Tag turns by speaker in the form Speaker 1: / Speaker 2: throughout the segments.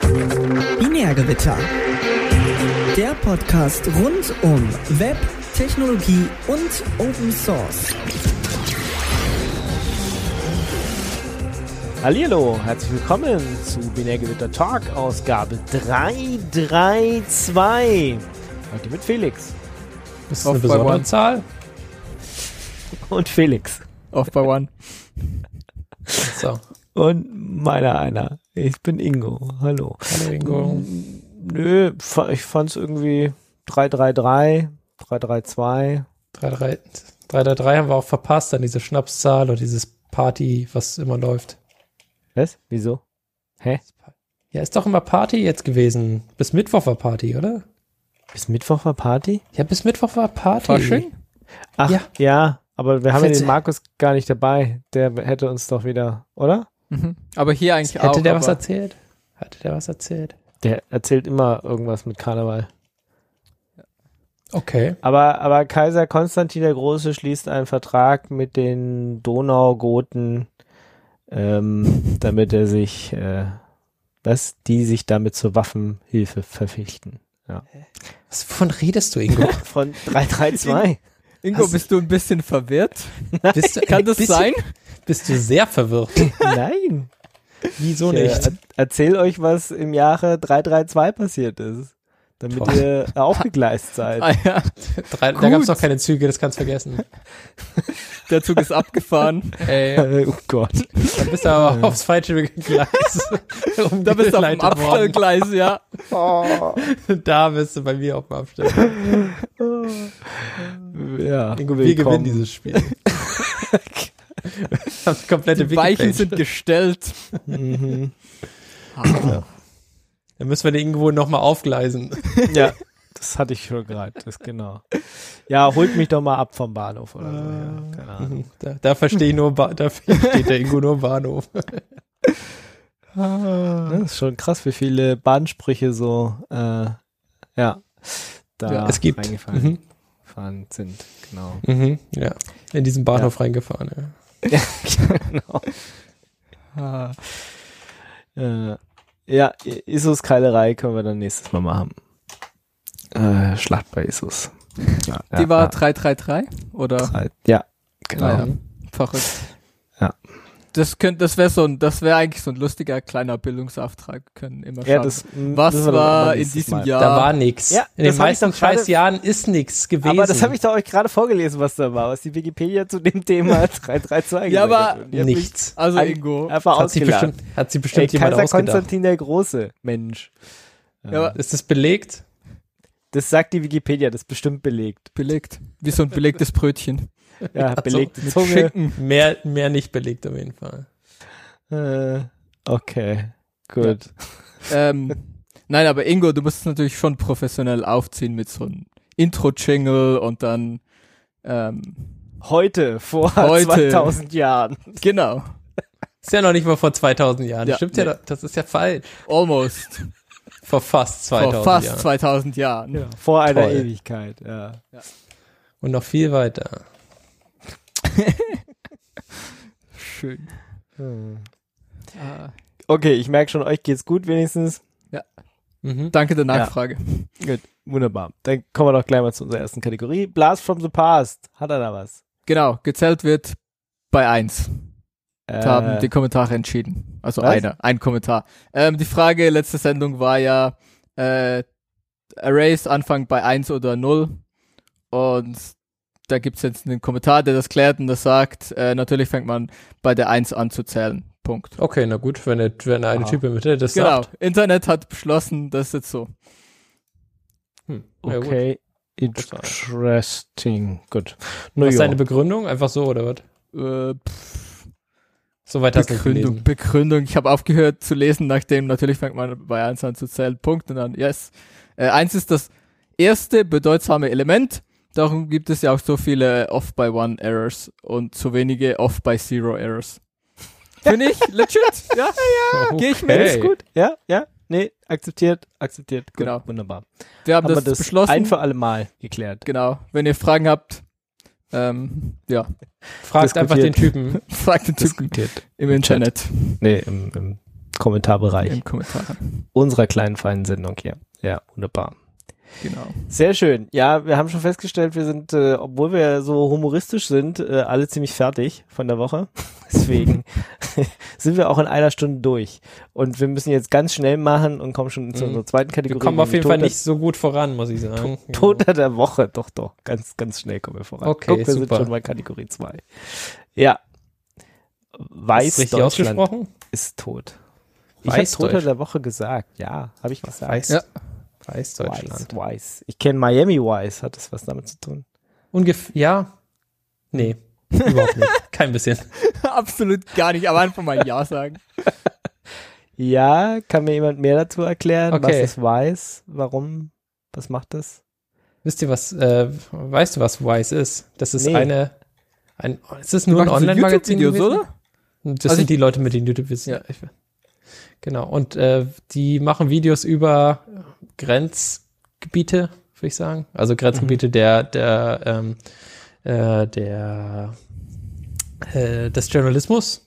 Speaker 1: Binärgewitter. Der Podcast rund um Web, Technologie und Open Source.
Speaker 2: Hallihallo, herzlich willkommen zu Binärgewitter Talk, Ausgabe 332. Heute mit Felix.
Speaker 3: Ist das eine besondere Zahl?
Speaker 2: Und Felix.
Speaker 4: Off by one.
Speaker 3: So.
Speaker 2: Und meiner einer. Ich bin Ingo. Hallo.
Speaker 3: Hallo Ingo.
Speaker 2: Nö, fa- ich fand's irgendwie 333, 332.
Speaker 3: 333 haben wir auch verpasst, dann diese Schnapszahl oder dieses Party, was immer läuft.
Speaker 2: Was? Wieso? Hä?
Speaker 3: Ja, ist doch immer Party jetzt gewesen. Bis Mittwoch war Party, oder?
Speaker 2: Bis Mittwoch war Party?
Speaker 3: Ja, bis Mittwoch war Party.
Speaker 4: Fasching?
Speaker 2: Ach, ja,
Speaker 3: Ja.
Speaker 2: aber wir haben ja den Markus gar nicht dabei. Der hätte uns doch wieder, oder?
Speaker 4: Mhm. Aber hier eigentlich auch.
Speaker 3: Hätte der was erzählt? Hatte der was erzählt?
Speaker 2: Der erzählt immer irgendwas mit Karneval.
Speaker 3: Okay.
Speaker 2: Aber, aber Kaiser Konstantin der Große schließt einen Vertrag mit den Donaugoten, ähm, damit er sich, äh, dass die sich damit zur Waffenhilfe verpflichten.
Speaker 3: Was, wovon redest du, Ingo?
Speaker 2: Von 332.
Speaker 4: Ingo,
Speaker 3: Was?
Speaker 4: bist du ein bisschen verwirrt?
Speaker 3: Bist du,
Speaker 4: Kann das
Speaker 3: bist
Speaker 4: sein?
Speaker 3: Bist du sehr verwirrt?
Speaker 2: Nein.
Speaker 3: Wieso
Speaker 2: Ich äh,
Speaker 3: nicht?
Speaker 2: er erzähl euch, was im Jahre 332 passiert ist. Damit
Speaker 3: Boah.
Speaker 2: ihr aufgegleist seid.
Speaker 4: Ah ja,
Speaker 3: Drei, da gab es doch keine Züge, das kannst du vergessen.
Speaker 4: der Zug ist abgefahren.
Speaker 3: Ey,
Speaker 2: oh Gott.
Speaker 3: dann bist du aber aufs falsche Gleis
Speaker 4: Da bist du auf dem. Abstellgleis, ja.
Speaker 3: Da bist du bei mir auf dem Abstell.
Speaker 2: Ja,
Speaker 3: wir gewinnen dieses Spiel. das komplette
Speaker 4: Die Weichen sind gestellt.
Speaker 2: Mhm.
Speaker 3: Dann müssen wir den irgendwo nochmal aufgleisen.
Speaker 2: Ja, das hatte ich schon gerade, das genau. Ja, holt mich doch mal ab vom Bahnhof oder so. Ja, keine Ahnung.
Speaker 3: Da, da verstehe ich nur, ba da versteht der Ingo nur Bahnhof.
Speaker 2: Das ist schon krass, wie viele Bahnsprüche so, äh, ja, da
Speaker 3: Ja, es gibt.
Speaker 2: reingefallen
Speaker 3: Mhm.
Speaker 2: sind. Genau.
Speaker 3: Mhm, ja. In diesen Bahnhof reingefahren, ja.
Speaker 2: genau. Äh, ja, Isus Keilerei können wir dann nächstes Mal machen. Äh, Schlacht bei Isus. Ja,
Speaker 4: Die
Speaker 2: ja,
Speaker 4: war
Speaker 2: ja,
Speaker 4: 333 oder
Speaker 2: drei- Ja, genau.
Speaker 4: Ah, ja. verrückt.
Speaker 2: Ja.
Speaker 4: Das könnte, das wäre so ein, das wäre eigentlich so ein lustiger kleiner Bildungsauftrag. Können immer
Speaker 2: Ja,
Speaker 4: schauen.
Speaker 2: das,
Speaker 4: Was
Speaker 2: dann
Speaker 4: war in diesem
Speaker 2: Mal.
Speaker 4: Jahr?
Speaker 3: Da war nix.
Speaker 2: Ja,
Speaker 3: In den
Speaker 2: das
Speaker 3: meisten scheiß Jahren ist nix gewesen.
Speaker 2: Aber das habe ich doch euch gerade vorgelesen, was da war, was die Wikipedia zu dem Thema 332
Speaker 4: Ja,
Speaker 2: gesagt
Speaker 4: aber
Speaker 3: Nichts.
Speaker 4: Also Ingo.
Speaker 2: Einfach
Speaker 3: Hat sich
Speaker 2: ausgelacht.
Speaker 3: bestimmt, hat sich
Speaker 2: Ey,
Speaker 3: bestimmt jemand
Speaker 2: Kaiser
Speaker 3: ausgedacht.
Speaker 2: Konstantin der Große, Mensch.
Speaker 4: Ja, aber-
Speaker 3: Ist das belegt?
Speaker 2: Das sagt die Wikipedia, das ist bestimmt belegt.
Speaker 4: Belegt. Wie so ein belegtes Brötchen.
Speaker 2: Ja, belegte
Speaker 4: Mit
Speaker 2: Zunge.
Speaker 3: Mehr, mehr nicht belegt auf jeden Fall.
Speaker 2: Äh, okay, gut.
Speaker 4: Ähm, nein, aber Ingo, du musst es natürlich schon professionell aufziehen mit so einem Intro-Jingle und dann, ähm,
Speaker 2: Heute, vor
Speaker 4: Heute.
Speaker 2: 2000 Jahren.
Speaker 4: genau,
Speaker 3: Ist ja noch nicht mal vor 2000 Jahren.
Speaker 4: Ja,
Speaker 3: Stimmt ja,
Speaker 4: nee.
Speaker 3: doch- das ist ja falsch.
Speaker 4: almost,
Speaker 3: Vor fast 2000
Speaker 4: vor fast
Speaker 3: Jahren.
Speaker 4: 2000 Jahren.
Speaker 2: Vor einer
Speaker 3: Toll.
Speaker 2: Ewigkeit, ja.
Speaker 3: Und noch viel weiter.
Speaker 4: Schön.
Speaker 2: Hm.
Speaker 4: Ah,
Speaker 2: Okay, ich merke schon, euch geht's gut wenigstens.
Speaker 3: Mhm.
Speaker 4: danke der Nachfrage.
Speaker 2: Gut, wunderbar. Dann kommen wir doch gleich mal zu unserer ersten Kategorie. Blast from the Past. Hat er da was?
Speaker 4: Genau, gezählt wird bei eins.
Speaker 2: Äh,
Speaker 4: haben die Kommentare entschieden. Also
Speaker 2: was?
Speaker 4: einer, ein Kommentar. Ähm, die Frage letzte Sendung war ja, äh, Arrays Anfang bei 1 oder 0. Und da gibt's jetzt einen Kommentar, der das klärt und das sagt, äh, natürlich fängt man bei der 1 an zu zählen. Punkt.
Speaker 3: Okay, na gut, wenn, der, wenn eine
Speaker 2: Aha.
Speaker 3: Typ in der Mitte das
Speaker 4: Genau.
Speaker 3: sagt.
Speaker 4: Internet hat beschlossen, das ist jetzt so.
Speaker 3: Hm. Ja, gut.
Speaker 2: okay, interesting. Gut. Na
Speaker 3: Was ist deine Begründung? Einfach so, oder was?
Speaker 4: Äh, pff,
Speaker 3: Soweit hast
Speaker 4: Begründung. Begründung. Ich habe aufgehört zu lesen, nachdem natürlich fängt man bei 1 an zu zählen. Punkt und dann, yes. Äh, 1 ist das erste bedeutsame Element. Darum gibt es ja auch so viele Off-by-One-Errors und so wenige Off-by-Zero-Errors. Finde ich legit, ja?
Speaker 3: ja,
Speaker 4: geh ich mit,
Speaker 2: Ist gut? Ja, ja. Nee, akzeptiert, akzeptiert. Gut,
Speaker 4: Genau.
Speaker 2: Wunderbar.
Speaker 4: Wir haben,
Speaker 2: Haben
Speaker 4: das,
Speaker 2: das
Speaker 4: beschlossen.
Speaker 2: ein für alle Mal geklärt.
Speaker 4: genau. Wenn ihr Fragen habt, ähm, ja,
Speaker 3: Fragt einfach den. Typen.
Speaker 4: fragt den Typen
Speaker 2: Diskutiert.
Speaker 4: im Internet.
Speaker 2: Nee, im, im Kommentarbereich
Speaker 4: Im Kommentaren.
Speaker 2: unserer kleinen feinen Sendung hier. Ja, wunderbar.
Speaker 4: Genau.
Speaker 2: Sehr schön. Ja, wir haben schon festgestellt, wir sind, äh, obwohl wir so humoristisch sind, äh, alle ziemlich fertig von der Woche. Deswegen sind wir auch in einer Stunde durch. Und wir müssen jetzt ganz schnell machen und kommen schon zu
Speaker 3: Mhm.
Speaker 2: unserer zweiten
Speaker 3: Wir
Speaker 2: Kategorie.
Speaker 3: kommen auf jeden Fall
Speaker 2: Toter-
Speaker 3: nicht so gut voran, muss ich sagen.
Speaker 2: Toter der Woche. Doch, doch. Ganz, ganz schnell kommen wir voran.
Speaker 3: Okay,
Speaker 2: Guck, wir
Speaker 3: super.
Speaker 2: sind schon bei Kategorie 2. Ja. Weiß
Speaker 3: Ist richtig
Speaker 2: Deutschland
Speaker 3: ausgesprochen?
Speaker 2: ist tot. Ich habe
Speaker 3: Weiß
Speaker 2: Toter der Woche gesagt. Ja, habe ich gesagt.
Speaker 3: Weiß,
Speaker 4: Ja.
Speaker 3: Weiß Deutschland.
Speaker 2: Wise, Wise. Ich kenne Miami Wise. Hat das was damit zu tun?
Speaker 3: Ungefähr, ja. Nee, überhaupt nicht. Kein bisschen.
Speaker 4: Absolut gar nicht, aber einfach mal Ja sagen.
Speaker 2: Ja, kann mir jemand mehr dazu erklären?
Speaker 3: Okay.
Speaker 2: Was ist Wise? Warum? Was macht das?
Speaker 3: Wisst ihr was, äh, weißt du, was Wise ist? Das ist
Speaker 2: Nee.
Speaker 3: eine, ein, ist das nur ein
Speaker 4: so
Speaker 3: Online-Magazin
Speaker 4: oder?
Speaker 3: Das
Speaker 4: Also
Speaker 3: sind
Speaker 4: ich-
Speaker 3: die Leute mit den YouTube-Videos.
Speaker 4: Ja.
Speaker 3: ich- Genau. Und äh, die machen Videos über Grenzgebiete, würde ich sagen. Also Grenzgebiete der, der, ähm, äh, der, äh, des Journalismus.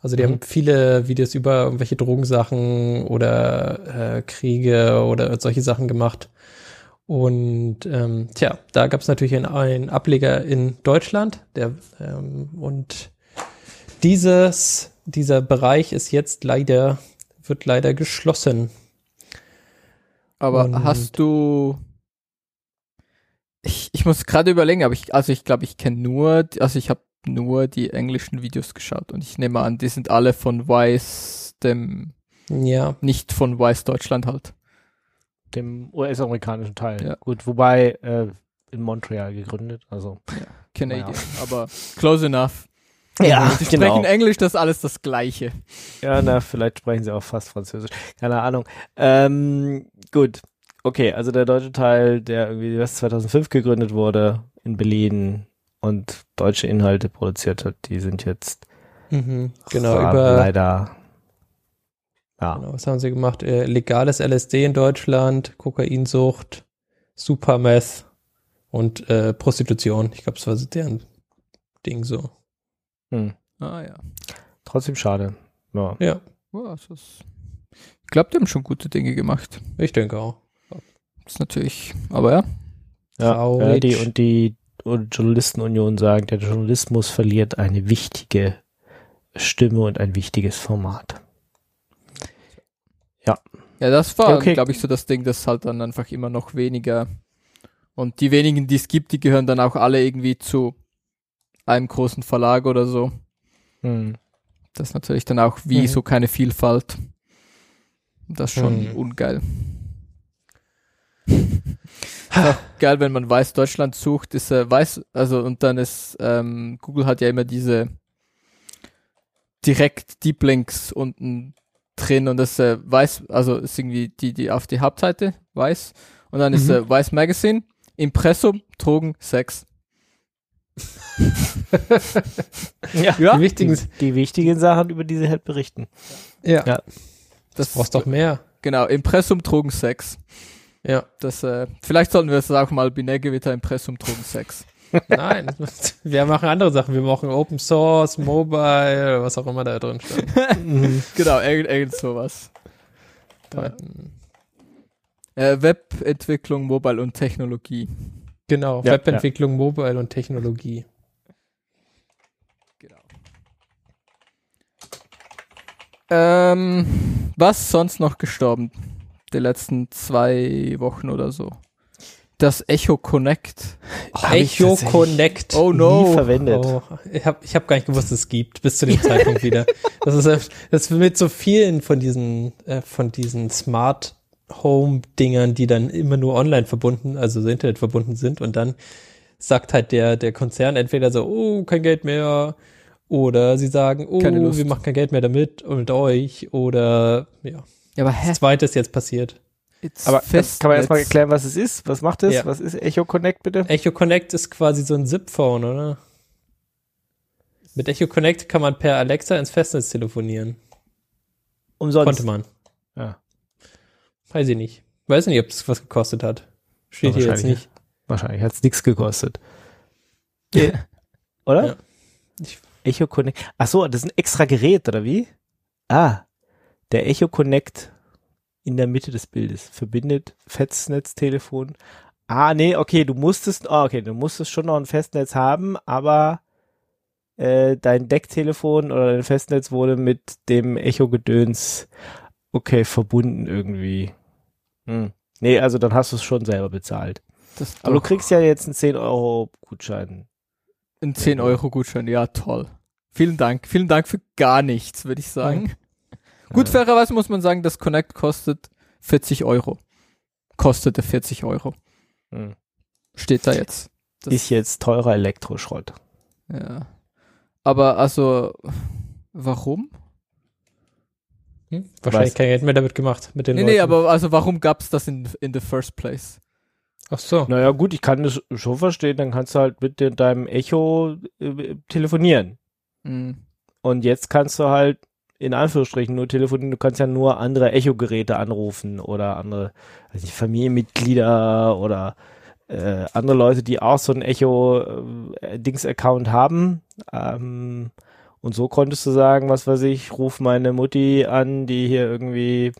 Speaker 3: Also die
Speaker 2: Mhm.
Speaker 3: haben viele Videos über irgendwelche Drogensachen oder äh, Kriege oder solche Sachen gemacht. Und ähm, tja, da gab es natürlich einen, einen Ableger in Deutschland, der ähm, und dieses, dieser Bereich ist jetzt leider, wird leider geschlossen.
Speaker 4: Aber
Speaker 3: Und-
Speaker 4: hast du. Ich, ich muss gerade überlegen, aber ich, also ich glaube, ich kenne nur, also ich habe nur die englischen Videos geschaut und ich nehme an, die sind alle von Wise, dem,
Speaker 3: Ja,
Speaker 4: nicht von Wise Deutschland halt.
Speaker 2: Dem US-amerikanischen Teil.
Speaker 4: Ja.
Speaker 2: Gut, wobei äh, in Montreal gegründet. Also.
Speaker 4: Canadian,
Speaker 2: Naja.
Speaker 4: aber close enough.
Speaker 2: Ja,
Speaker 4: Die sprechen Englisch, das ist alles das Gleiche.
Speaker 2: Ja, na, vielleicht sprechen sie auch fast Französisch. Keine Ahnung. Ähm, gut. Okay, also der deutsche Teil, der irgendwie was 2005 gegründet wurde in Berlin und deutsche Inhalte produziert hat, die sind jetzt
Speaker 3: mhm. genau,
Speaker 2: ra-
Speaker 3: über,
Speaker 2: leider ja.
Speaker 3: genau, was haben sie gemacht? Äh, legales LSD in Deutschland, Kokainsucht, Supermeth und äh, Prostitution. Ich glaube, das war so deren Ding so.
Speaker 2: Hm.
Speaker 4: Ah ja.
Speaker 2: Trotzdem schade. Ja.
Speaker 3: Ja,
Speaker 4: das ist, ich glaube, die haben schon gute Dinge gemacht.
Speaker 3: ich denke auch.
Speaker 4: Das ist natürlich, aber ja.
Speaker 2: Ja,
Speaker 3: Traurig.
Speaker 2: ja, die und die und Journalistenunion sagen, der Journalismus verliert eine wichtige Stimme und ein wichtiges Format.
Speaker 4: Ja, das war,
Speaker 2: Okay.
Speaker 4: glaube ich, so das Ding, das halt dann einfach immer noch weniger. Und die wenigen, die es gibt, die gehören dann auch alle irgendwie zu einem großen Verlag oder so.
Speaker 2: Hm.
Speaker 4: Das ist natürlich dann auch wie
Speaker 3: Mhm.
Speaker 4: so keine Vielfalt. Das ist schon
Speaker 3: Mhm.
Speaker 4: ungeil. Ist geil, wenn man weiß, Deutschland sucht, ist äh, weiß, also und dann ist, ähm, Google hat ja immer diese direkt Deep Links unten drin und das äh, weiß, also ist irgendwie die, die auf die Hauptseite weiß und dann ist
Speaker 3: Mhm.
Speaker 4: äh, Weiß Magazine, Impressum, Drogen, Sex.
Speaker 2: Ja,
Speaker 4: Ja,
Speaker 3: Die wichtigen,
Speaker 2: die, die wichtigen Sachen, über die sie halt berichten.
Speaker 3: ja,
Speaker 2: Ja.
Speaker 4: das
Speaker 3: brauchst doch mehr.
Speaker 4: Genau, Impressum, Drogen, Sex.
Speaker 3: Ja,
Speaker 4: Das, äh, vielleicht sollten wir es auch mal Binärgewitter, Impressum, Drogen, Sex.
Speaker 3: nein, wir machen andere Sachen. Wir machen Open Source, Mobile, was auch immer da drin steht.
Speaker 4: genau, irgend, irgend sowas.
Speaker 3: Python.
Speaker 4: Äh, Webentwicklung, Mobile und Technologie.
Speaker 3: Genau,
Speaker 2: Ja,
Speaker 3: Webentwicklung, Mobile und Technologie.
Speaker 4: Genau. Ähm, was sonst noch gestorben? Die letzten zwei Wochen oder so. Das Echo Connect.
Speaker 2: Hab ich
Speaker 3: Echo Connect.
Speaker 4: Oh no.
Speaker 2: Nie verwendet.
Speaker 3: Oh, ich habe ich hab gar nicht gewusst, dass es gibt, bis zu dem Zeitpunkt wieder. Das ist, das ist mit so vielen von diesen, äh, von diesen Smart Home Dingern, die dann immer nur online verbunden, also so Internet verbunden sind und dann sagt halt der, der Konzern entweder so, oh, kein Geld mehr, oder sie sagen, oh,
Speaker 4: Keine Lust.
Speaker 3: wir machen kein Geld mehr damit und mit euch, oder, ja.
Speaker 4: Ja, aber hä?
Speaker 3: Das zweite ist jetzt passiert.
Speaker 4: It's
Speaker 2: Aber kann, kann man erstmal
Speaker 4: Festnetz.
Speaker 2: erklären, was es ist? Was macht es?
Speaker 3: Ja.
Speaker 2: Was ist Echo Connect bitte?
Speaker 3: Echo Connect ist quasi so ein Zip-Phone, oder? Mit Echo Connect kann man per Alexa ins Festnetz telefonieren.
Speaker 2: Umsonst.
Speaker 3: Konnte man.
Speaker 2: Ja.
Speaker 3: Weiß ich nicht. Weiß nicht, ob das was gekostet hat. Steht
Speaker 2: Ja,
Speaker 3: hier jetzt
Speaker 2: wahrscheinlich.
Speaker 3: nicht.
Speaker 2: Wahrscheinlich hat es nichts gekostet.
Speaker 3: Ja.
Speaker 2: Oder?
Speaker 3: Ja. Ich-
Speaker 2: Echo Connect. Ach so, das ist ein extra Gerät, oder wie? Ah. der Echo Connect in der Mitte des Bildes verbindet Festnetztelefon. Ah, nee, okay, du musstest, ah, okay, du musstest schon noch ein Festnetz haben, aber äh, dein Decktelefon oder dein Festnetz wurde mit dem Echo-Gedöns okay verbunden irgendwie. Hm. Nee, also dann hast du es schon selber bezahlt. Aber du kriegst ja jetzt einen 10 Euro Gutschein.
Speaker 4: Ein 10 Euro Gutschein, ja toll. Vielen Dank. Vielen Dank für gar nichts, würde ich sagen. Gut, fairerweise muss man sagen, das Connect kostet 40 Euro. Kostete 40 Euro.
Speaker 2: Hm.
Speaker 4: Steht da jetzt. Das-
Speaker 2: Ist jetzt teurer Elektroschrott.
Speaker 4: Ja. Aber also, warum?
Speaker 3: Hm? Wahrscheinlich
Speaker 2: Was?
Speaker 3: kein Geld mehr damit gemacht mit den
Speaker 4: Nee,
Speaker 3: Leuten.
Speaker 4: nee, aber also warum gab's das in, in the first place?
Speaker 3: Ach so.
Speaker 2: Naja, gut, ich kann das schon verstehen, dann kannst du halt mit de- deinem Echo äh, telefonieren.
Speaker 4: Hm.
Speaker 2: Und jetzt kannst du halt in Anführungsstrichen nur telefonieren, du kannst ja nur andere Echo-Geräte anrufen oder andere weiß nicht, Familienmitglieder oder äh, andere Leute, die auch so einen Echo-Dings-Account haben. Ähm, und so konntest du sagen, was weiß ich, ruf meine Mutti an, die hier irgendwie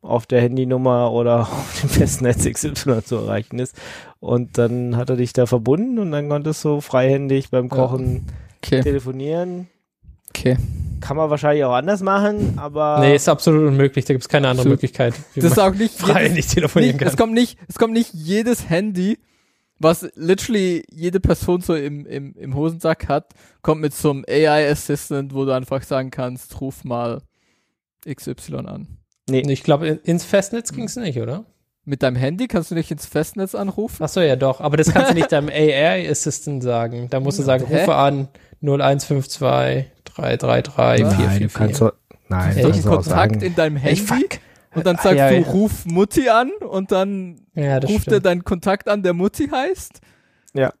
Speaker 2: auf der Handynummer oder auf dem Festnetz XY zu erreichen ist. Und dann hat er dich da verbunden und dann konntest du freihändig beim. Kochen
Speaker 4: Okay,
Speaker 2: telefonieren.
Speaker 4: okay.
Speaker 2: Kann man wahrscheinlich auch anders machen, aber
Speaker 3: Nee, ist absolut unmöglich. Da gibt es keine andere
Speaker 4: Absolut.
Speaker 3: Möglichkeit,
Speaker 4: Das ist auch nicht
Speaker 3: frei
Speaker 4: jedes,
Speaker 3: nicht telefonieren
Speaker 4: nicht, es
Speaker 3: kann.
Speaker 4: kommt nicht, es kommt nicht jedes Handy, was literally jede Person so im, im, im Hosensack hat, kommt mit so einem AI Assistant, wo du einfach sagen kannst, ruf mal XY an.
Speaker 3: Ich glaube, in- ins Festnetz ging es nicht, oder?
Speaker 4: Mit deinem Handy kannst du nicht ins Festnetz anrufen?
Speaker 3: Ach so, ja doch. Aber das kannst du nicht deinem AI-Assistant sagen. Da musst du sagen,
Speaker 4: Hä?
Speaker 3: rufe an 0152 333
Speaker 4: Was?
Speaker 3: 444.
Speaker 2: nein, du kannst so, nein, du kannst
Speaker 4: Kontakt
Speaker 2: sagen,
Speaker 4: in deinem Handy
Speaker 2: Ey, fuck.
Speaker 4: Und dann
Speaker 2: Ah,
Speaker 4: sagst
Speaker 2: ja,
Speaker 4: du,
Speaker 2: ja.
Speaker 4: ruf Mutti an und dann
Speaker 3: Ja,
Speaker 4: ruft er
Speaker 3: stimmt.
Speaker 4: deinen Kontakt an, der Mutti heißt.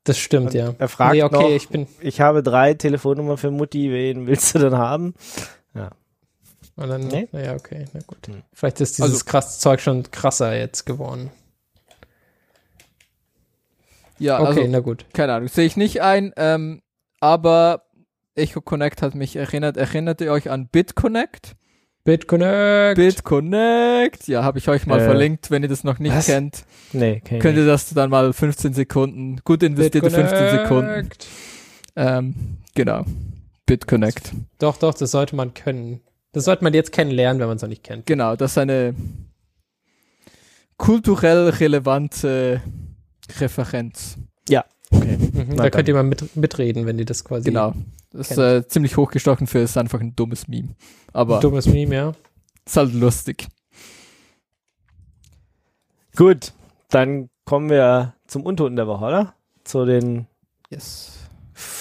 Speaker 3: Das stimmt,
Speaker 2: Und
Speaker 3: ja.
Speaker 2: er fragt
Speaker 3: nee, okay,
Speaker 2: noch-
Speaker 3: ich bin.
Speaker 2: ich habe drei Telefonnummern für Mutti, wen willst du denn haben?
Speaker 3: Und dann,
Speaker 2: Nee?
Speaker 3: naja, okay, na gut.
Speaker 2: Hm.
Speaker 3: Vielleicht ist dieses
Speaker 4: Also-
Speaker 3: krass Zeug schon krasser jetzt geworden.
Speaker 4: Ja,
Speaker 3: Okay,
Speaker 4: also
Speaker 3: na gut.
Speaker 4: keine Ahnung, sehe ich nicht ein, ähm, aber Echo Connect hat mich erinnert. Erinnert ihr euch an BitConnect?
Speaker 3: BitConnect.
Speaker 4: BitConnect, ja, habe ich euch mal
Speaker 2: Äh,
Speaker 4: verlinkt, wenn ihr das noch nicht
Speaker 2: was?
Speaker 4: kennt.
Speaker 2: Nee, kenn
Speaker 4: Könnt ihr das dann mal 15 Sekunden, gut investierte 15 Sekunden.
Speaker 3: BitConnect.
Speaker 4: Ähm, genau. BitConnect.
Speaker 3: Doch, doch, das sollte man können. Das sollte man jetzt kennenlernen, wenn man es noch nicht kennt.
Speaker 4: Genau, das ist eine kulturell relevante Referenz.
Speaker 2: Okay.
Speaker 3: Mhm, da
Speaker 2: dann.
Speaker 3: könnt ihr mal mit, mitreden, wenn ihr das quasi.
Speaker 4: Genau. Das ist äh, ziemlich hochgestochen für, ist einfach ein dummes Meme. Aber
Speaker 3: Dummes Meme, ja.
Speaker 4: ist halt lustig.
Speaker 2: Gut, dann kommen wir zum Untoten der Woche, oder? Zu den
Speaker 4: Yes.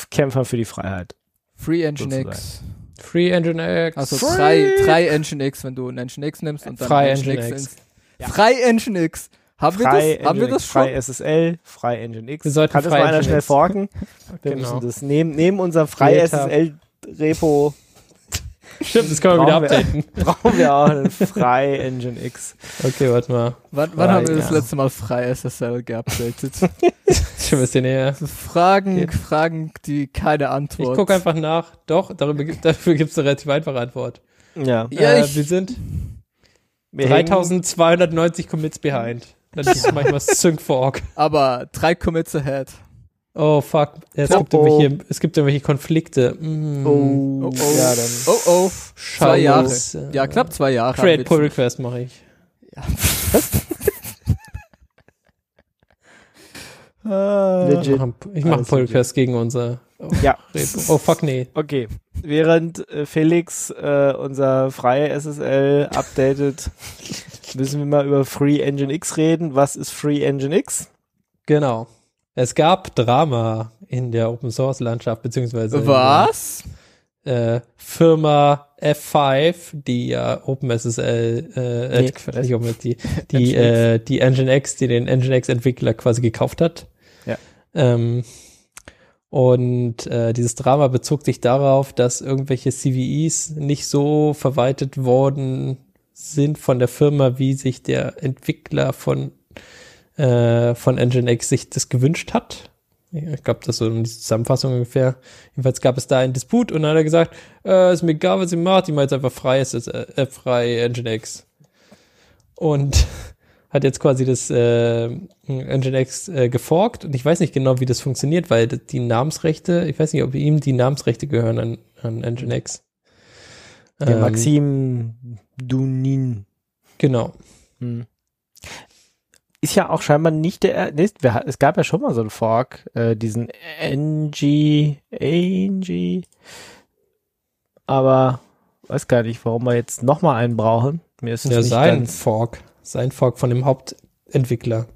Speaker 2: Kämpfern für die Freiheit.
Speaker 4: Free Engine X.
Speaker 3: Free Engine X.
Speaker 4: Also
Speaker 2: Free!
Speaker 4: drei, drei Engine X, wenn du ein Engine X nimmst und dann
Speaker 3: Frei
Speaker 4: ein Engine
Speaker 3: Engine
Speaker 4: X.
Speaker 3: X.
Speaker 4: ins- Frei Engine X. Haben wir
Speaker 2: Frei
Speaker 4: das, haben wir das schon?
Speaker 2: Frei SSL, frei Engine X.
Speaker 3: Wir sollten
Speaker 2: Kann das
Speaker 3: frei
Speaker 2: mal einer schnell forken? Wir
Speaker 3: Genau.
Speaker 2: müssen das neben, neben unserem frei
Speaker 3: GitHub.
Speaker 2: SSL Repo
Speaker 3: Stimmt, das können wir wieder
Speaker 2: Brauchen wir-
Speaker 3: updaten.
Speaker 2: brauchen wir auch einen frei Engine X.
Speaker 3: Okay, warte mal.
Speaker 4: Wann, wann
Speaker 3: Frei,
Speaker 4: haben wir das
Speaker 3: ja.
Speaker 4: letzte Mal frei SSL geupdatet?
Speaker 3: Schon ein bisschen näher.
Speaker 4: Das Fragen,
Speaker 3: Ja.
Speaker 4: Fragen, die keine
Speaker 3: Ich
Speaker 4: Antwort.
Speaker 3: gucke einfach nach. Doch, darüber, gibt- dafür gibt es eine relativ einfache Antwort.
Speaker 2: Ja.
Speaker 4: Ja,
Speaker 3: äh,
Speaker 4: ich-
Speaker 3: wir sind
Speaker 2: Wir hängen-
Speaker 3: 3290 Commits behind. Das ist manchmal Sync Fork.
Speaker 4: Aber drei Commits ahead.
Speaker 3: Oh fuck. Ja, es,
Speaker 2: Oh,
Speaker 3: gibt irgendwelche, es gibt irgendwelche Konflikte. Mm.
Speaker 2: Oh,
Speaker 4: Oh, oh.
Speaker 2: ja, dann.
Speaker 4: Oh oh. Zwei Jahre.
Speaker 3: Scheiße.
Speaker 4: Ja, knapp zwei Jahre.
Speaker 3: Create Pull. Request mache ich.
Speaker 4: Ah.
Speaker 3: Ich
Speaker 2: Legit.
Speaker 3: mache ich mach einen
Speaker 2: Alles
Speaker 3: Pull. Request gegen unser
Speaker 2: Ja.
Speaker 3: Repo. Oh fuck, nee.
Speaker 2: Okay. Während äh, Felix äh, unser freie SSL updatet, müssen wir mal über Free Engine X reden. Was ist Free Engine X?
Speaker 3: Genau. Es gab Drama in der Open Source Landschaft, beziehungsweise
Speaker 4: Was?
Speaker 3: der, äh, Firma F5, die ja OpenSSL, äh,
Speaker 2: Nee,
Speaker 3: äh, nicht Open, die, die, äh, die Nginx, die den Nginx-Entwickler quasi gekauft hat.
Speaker 2: Ja.
Speaker 3: Ähm, und äh, dieses Drama bezog sich darauf, dass irgendwelche CVEs nicht so verwaltet worden sind von der Firma, wie sich der Entwickler von, äh, von Nginx sich das gewünscht hat. Ich glaube, das ist so die Zusammenfassung ungefähr. Jedenfalls gab es da einen Disput und dann hat er gesagt, äh, ist mir egal, was ihr macht, ich mache jetzt einfach frei, ist äh, frei Nginx. Und hat jetzt quasi das äh, Nginx äh, geforkt und ich weiß nicht genau, wie das funktioniert, weil die Namensrechte, ich weiß nicht, ob ihm die Namensrechte gehören an, an Nginx.
Speaker 2: Der
Speaker 3: Ähm,
Speaker 2: Maxim Dunin.
Speaker 3: Genau.
Speaker 2: Hm. Ist ja auch scheinbar nicht der, nee, es gab ja schon mal so einen Fork, äh, diesen NG, ANG, aber weiß gar nicht, warum wir jetzt nochmal einen brauchen. Mir ist es
Speaker 3: Ja,
Speaker 2: nicht
Speaker 3: sein
Speaker 2: ganz,
Speaker 3: Fork. Sein Fork von dem Hauptentwickler.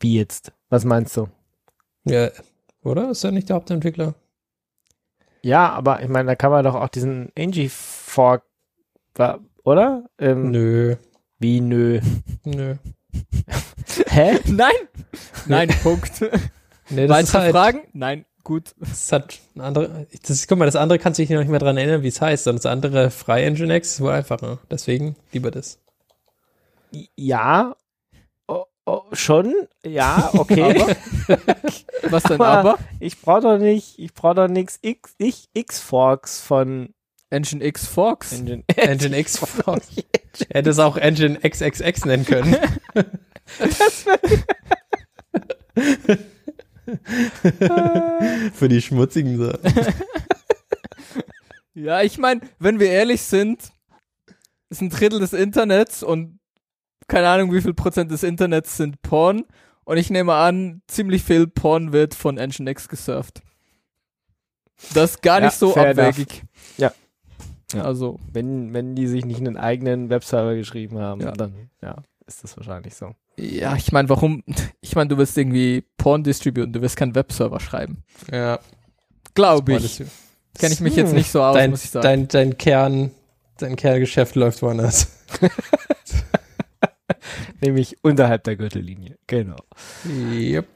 Speaker 2: wie jetzt. Was meinst du?
Speaker 3: Ja, oder? Ist er nicht der Hauptentwickler?
Speaker 2: Ja, aber ich meine, da kann man doch auch diesen ANG-Fork, wa- oder? Ähm,
Speaker 3: Nö.
Speaker 2: Wie nö?
Speaker 3: Nö.
Speaker 2: Hä?
Speaker 4: Nein! Nein, Punkt.
Speaker 3: Nee, das
Speaker 4: Weitere
Speaker 3: ist halt,
Speaker 4: Fragen? Nein, gut.
Speaker 3: das hat ein andere, das, guck mal, das andere kannst du dich noch nicht mehr dran erinnern, wie es heißt, sondern das andere Frei Nginx ist wohl einfacher. Deswegen lieber das.
Speaker 2: Ja, oh, schon, ja, okay.
Speaker 4: Was denn
Speaker 2: Aber-
Speaker 4: aber?
Speaker 2: Ich brauche doch nicht, ich brauche doch nix X, ich X-Forks von
Speaker 4: Engine X Fox.
Speaker 2: Engine.
Speaker 3: Nginx Fork. Hätte es auch Engine XXX nennen können. Für die schmutzigen so.
Speaker 4: Ja, ich meine, wenn wir ehrlich sind, ist ein Drittel des Internets und keine Ahnung, wie viel Prozent des Internets sind Porn. Und ich nehme an, ziemlich viel Porn wird von Engine X gesurft. Das ist gar
Speaker 2: Ja,
Speaker 4: nicht so abwegig.
Speaker 2: Ja. Ja.
Speaker 4: Also,
Speaker 2: Wenn, wenn die sich nicht einen eigenen Webserver geschrieben haben,
Speaker 4: Ja.
Speaker 2: dann ja, ist das wahrscheinlich so.
Speaker 4: ja, ich meine, warum? Ich meine, du willst irgendwie Porn distributen, du willst keinen Webserver schreiben.
Speaker 3: Ja.
Speaker 4: Glaube ich. Kenne ich mich jetzt
Speaker 2: Hm.
Speaker 4: nicht so aus,
Speaker 3: dein,
Speaker 4: muss ich sagen.
Speaker 3: dein, dein Kern, dein Kerngeschäft läuft woanders.
Speaker 2: Nämlich unterhalb der Gürtellinie. Genau.
Speaker 3: Yep.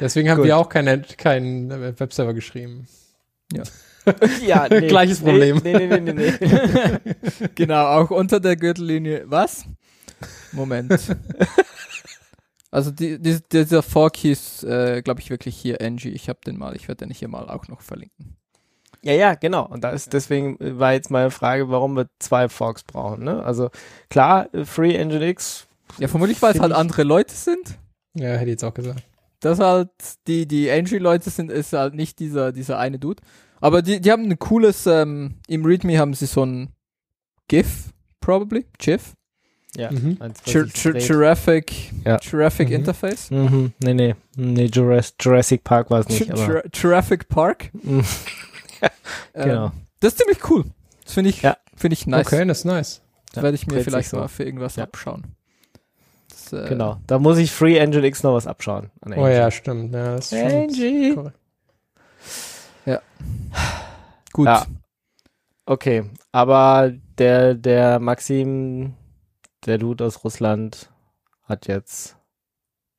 Speaker 3: Deswegen haben
Speaker 2: Gut.
Speaker 3: wir auch keinen keinen Webserver geschrieben.
Speaker 2: Ja,
Speaker 3: Gleiches Problem.
Speaker 2: Nee, nee, nee, nee, nee. nee.
Speaker 4: Genau, auch unter der Gürtellinie. Was? Moment. also die, die, dieser Fork hieß, äh, glaube ich, wirklich hier Angie. Ich habe den mal, ich werde den hier mal auch noch verlinken.
Speaker 2: Ja, ja, genau. Und da ist deswegen äh, war jetzt meine Frage, warum wir zwei Forks brauchen. Ne? Also klar, äh, Free Engine X.
Speaker 4: Ja, vermutlich, weil es halt andere Leute sind.
Speaker 3: Ja, hätte ich jetzt auch gesagt.
Speaker 4: Das halt, die, die Angie-Leute sind, ist halt nicht dieser, dieser eine Dude. Aber die, die haben ein cooles, ähm, im README haben sie so ein GIF, probably, GIF.
Speaker 2: Ja,
Speaker 3: Mhm.
Speaker 4: Giraffic,
Speaker 2: Ja.
Speaker 4: Giraffic
Speaker 3: Mhm.
Speaker 4: Interface.
Speaker 2: Mhm, nee, nee. Nee, Jurassic, Jurassic Park war es nicht,
Speaker 4: Giraffic Park. Ähm,
Speaker 2: genau.
Speaker 4: Das ist ziemlich cool. Das finde ich,
Speaker 2: Ja.
Speaker 4: finde ich nice.
Speaker 3: Okay, das ist nice.
Speaker 4: Das werde ich mir vielleicht
Speaker 2: so.
Speaker 4: mal für irgendwas
Speaker 2: Ja.
Speaker 4: abschauen. Das, äh,
Speaker 2: Genau. Da muss ich Free Engine X noch was abschauen. An
Speaker 3: Oh ja, stimmt. Ja, das
Speaker 2: Angie.
Speaker 3: korrekt.
Speaker 4: Gut.
Speaker 2: Ja. Okay, aber der, der Maxim, der Dude aus Russland, hat jetzt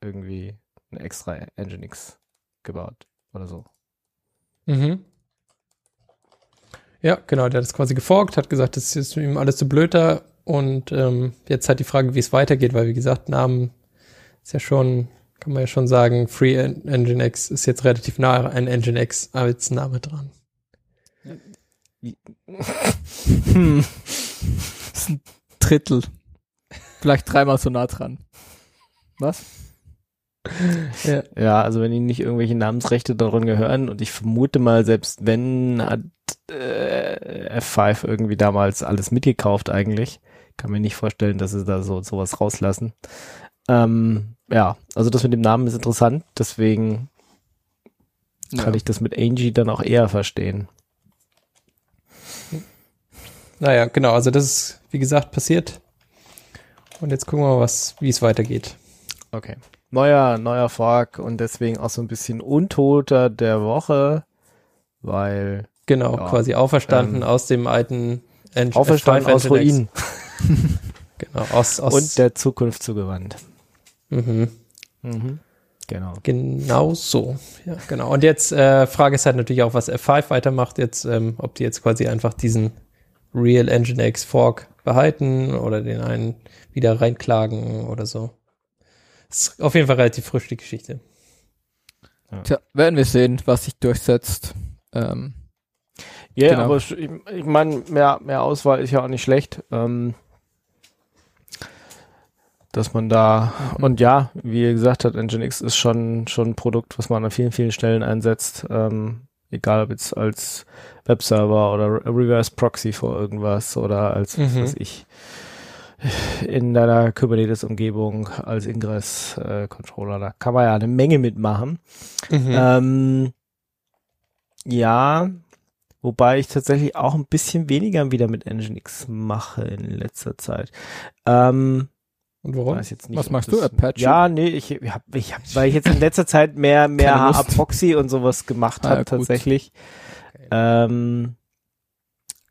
Speaker 2: irgendwie ein extra Nginx gebaut oder so.
Speaker 3: Mhm. Ja, genau, der hat das quasi geforkt, hat gesagt, das ist ihm alles zu blöder und ähm, jetzt halt die Frage, wie es weitergeht, weil wie gesagt, Namen ist ja schon, kann man ja schon sagen, Free En- Nginx ist jetzt relativ nah an Nginx als Name dran.
Speaker 2: Hm.
Speaker 4: Das ist ein Drittel. Vielleicht dreimal so nah dran. Was?
Speaker 3: Ja.
Speaker 2: Ja, also wenn ihnen nicht irgendwelche Namensrechte daran gehören und ich vermute mal, selbst wenn hat äh, F5 irgendwie damals alles mitgekauft eigentlich, kann mir nicht vorstellen, dass sie da so sowas rauslassen. Ähm, ja, also das mit dem Namen ist interessant, deswegen kann
Speaker 4: Ja.
Speaker 2: ich das mit Angie dann auch eher verstehen.
Speaker 3: Naja, genau, also das ist, wie gesagt, passiert. Und jetzt gucken wir mal, was, wie es weitergeht.
Speaker 2: Okay. Neuer, neuer Fork und deswegen auch so ein bisschen Untoter der Woche, weil
Speaker 3: Genau,
Speaker 2: Ja,
Speaker 3: quasi auferstanden
Speaker 2: ähm,
Speaker 3: aus dem alten Ng
Speaker 2: auferstanden
Speaker 3: F5
Speaker 2: aus. Ruinen
Speaker 3: Genau, aus, aus
Speaker 2: und der Zukunft zugewandt.
Speaker 3: mhm.
Speaker 2: Mhm. Genau.
Speaker 3: Genau so. Ja, genau. Und jetzt äh, Frage ist halt natürlich auch, was F5 weitermacht jetzt, ähm, ob die jetzt quasi einfach diesen Real Nginx Fork behalten oder den einen wieder reinklagen oder so. Ist auf jeden Fall relativ frisch die Geschichte.
Speaker 4: Tja, werden wir sehen, was sich durchsetzt. Ähm,
Speaker 2: Ja,
Speaker 4: Genau.
Speaker 2: aber ich, ich meine, mehr, mehr Auswahl ist ja auch nicht schlecht. Ähm, dass man da, und ja, wie ihr gesagt habt, Nginx ist schon, schon ein Produkt, was man an vielen, vielen Stellen einsetzt. Ähm, egal ob jetzt als Webserver oder Re- Reverse Proxy vor irgendwas oder als, was
Speaker 3: Mhm.
Speaker 2: weiß ich, in deiner Kubernetes-Umgebung als Ingress-Controller. da kann man ja eine Menge mitmachen.
Speaker 3: Mhm.
Speaker 2: Ähm, ja, wobei ich tatsächlich auch ein bisschen weniger wieder mit Nginx mache in letzter Zeit. Ähm,
Speaker 3: Und warum?
Speaker 2: weiß jetzt nicht,
Speaker 4: Was machst du, Apache?
Speaker 2: Ja, nee, ich, ich hab, ich hab, weil ich jetzt in letzter Zeit mehr, mehr. HA-Proxy und sowas gemacht
Speaker 4: Ah,
Speaker 2: habe
Speaker 4: ja,
Speaker 2: tatsächlich. Ähm,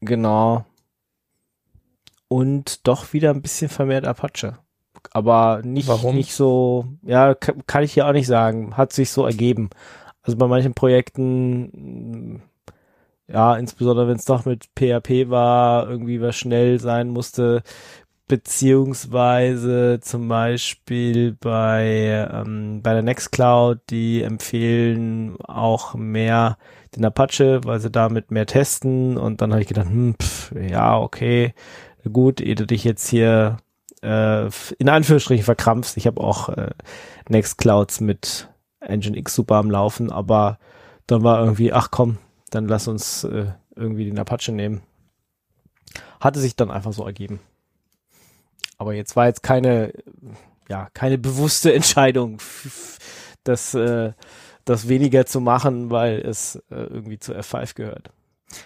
Speaker 2: genau. Und doch wieder ein bisschen vermehrt Apache. Aber nicht,
Speaker 3: Warum?
Speaker 2: nicht so, ja, ka- kann ich hier auch nicht sagen. Hat sich so ergeben. Also bei manchen Projekten, ja, insbesondere wenn es doch mit PHP war, irgendwie was schnell sein musste, beziehungsweise zum Beispiel bei, ähm, bei der Nextcloud, die empfehlen auch mehr den Apache, weil sie damit mehr testen und dann habe ich gedacht, hm, pf, ja, okay, gut, ehe du dich jetzt hier äh, in Anführungsstrichen verkrampfst. Ich habe auch äh, Nextclouds mit Nginx super am Laufen, aber dann war irgendwie, ach komm, dann lass uns äh, irgendwie den Apache nehmen. Hatte sich dann einfach so ergeben. Aber jetzt war jetzt keine, ja, keine bewusste Entscheidung, das, äh, das weniger zu machen, weil es äh, irgendwie zu F5 gehört.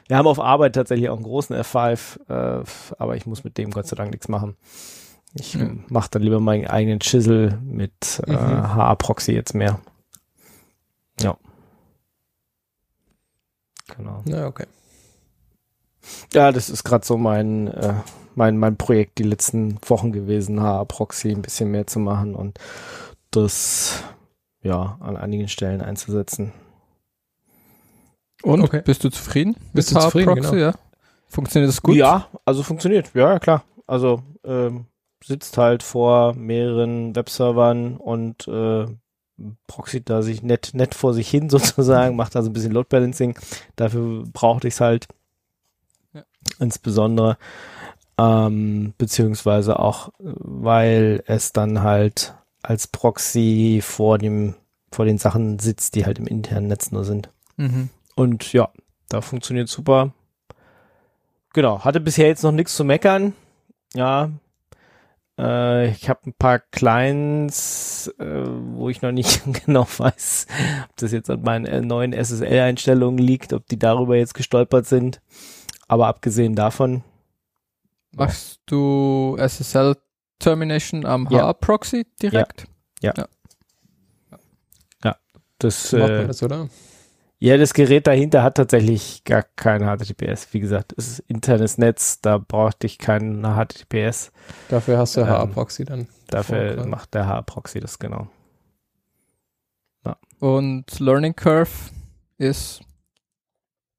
Speaker 2: Wir haben auf Arbeit tatsächlich auch einen großen F5, äh, aber ich muss mit dem Gott sei Dank nichts machen. Ich
Speaker 4: Ja.
Speaker 2: mache dann lieber meinen eigenen Chisel mit äh,
Speaker 3: Mhm.
Speaker 2: HA-Proxy jetzt mehr. Ja. Genau.
Speaker 3: Ja, okay.
Speaker 2: Ja, das ist gerade so mein, äh, mein, mein Projekt die letzten Wochen gewesen, HA-Proxy ein bisschen mehr zu machen und das ja an einigen Stellen einzusetzen.
Speaker 4: Und
Speaker 3: Okay.
Speaker 4: bist du zufrieden?
Speaker 3: Bist
Speaker 4: mit
Speaker 3: du zufrieden,
Speaker 4: Proxy,
Speaker 3: genau.
Speaker 4: ja? Funktioniert das gut?
Speaker 2: Ja, also funktioniert. Ja, klar. Also ähm, sitzt halt vor mehreren Webservern und äh, proxiet da sich nett, nett vor sich hin sozusagen, macht also ein bisschen Load Balancing. Dafür brauchte ich es halt
Speaker 4: Ja.
Speaker 2: insbesondere. Ähm, beziehungsweise auch, weil es dann halt als Proxy vor dem, vor den Sachen sitzt, die halt im internen Netz nur sind.
Speaker 4: Mhm.
Speaker 2: Und ja, da funktioniert super. Genau, hatte bisher jetzt noch nichts zu meckern. Ja, äh, ich habe ein paar Clients, äh, wo ich noch nicht genau weiß, ob das jetzt an meinen äh, neuen SSL-Einstellungen liegt, ob die darüber jetzt gestolpert sind. Aber abgesehen davon,
Speaker 4: Machst du SSL Termination am
Speaker 2: Ja.
Speaker 4: HA-Proxy direkt?
Speaker 2: das,
Speaker 3: So macht
Speaker 2: äh,
Speaker 3: man das, oder?
Speaker 2: Ja, das Gerät dahinter hat tatsächlich gar kein HTTPS. Wie gesagt, es ist internes Netz, da brauchte ich keinen HTTPS.
Speaker 3: Dafür hast du
Speaker 2: ähm,
Speaker 3: HA-Proxy dann.
Speaker 2: Dafür
Speaker 3: Vorklar.
Speaker 2: macht der H-Proxy das genau.
Speaker 4: Und Learning Curve ist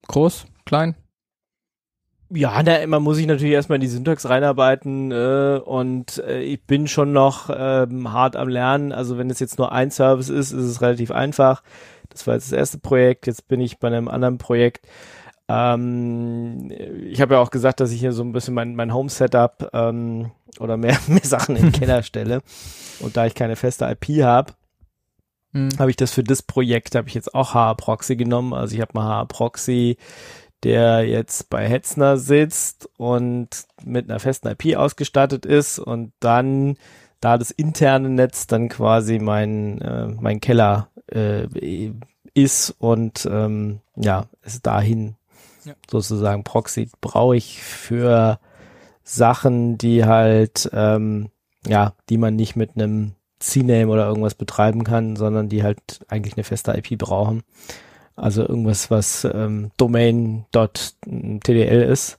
Speaker 4: groß, klein?
Speaker 2: Ja, na, man muss sich natürlich erstmal in die Syntax reinarbeiten äh, und äh, ich bin schon noch ähm, hart am Lernen. Also wenn es jetzt nur ein Service ist, ist es relativ einfach. Das war jetzt das erste Projekt, jetzt bin ich bei einem anderen Projekt. Ähm, ich habe ja auch gesagt, dass ich hier so ein bisschen mein, mein Home-Setup ähm, oder mehr, mehr Sachen in den Keller stelle. Und da ich keine feste IP habe,
Speaker 4: Hm.
Speaker 2: habe ich das für das Projekt, habe ich jetzt auch HA-Proxy genommen. Also ich habe mal HA-Proxy, der jetzt bei Hetzner sitzt und mit einer festen IP ausgestattet ist und dann, da das interne Netz dann quasi mein, äh, mein Keller äh, ist und ähm, ja, es dahin
Speaker 4: Ja.
Speaker 2: sozusagen Proxy brauche ich für Sachen, die halt, ähm, ja, die man nicht mit einem CNAME oder irgendwas betreiben kann, sondern die halt eigentlich eine feste IP brauchen. Also irgendwas, was ähm, Domain.tdl ist.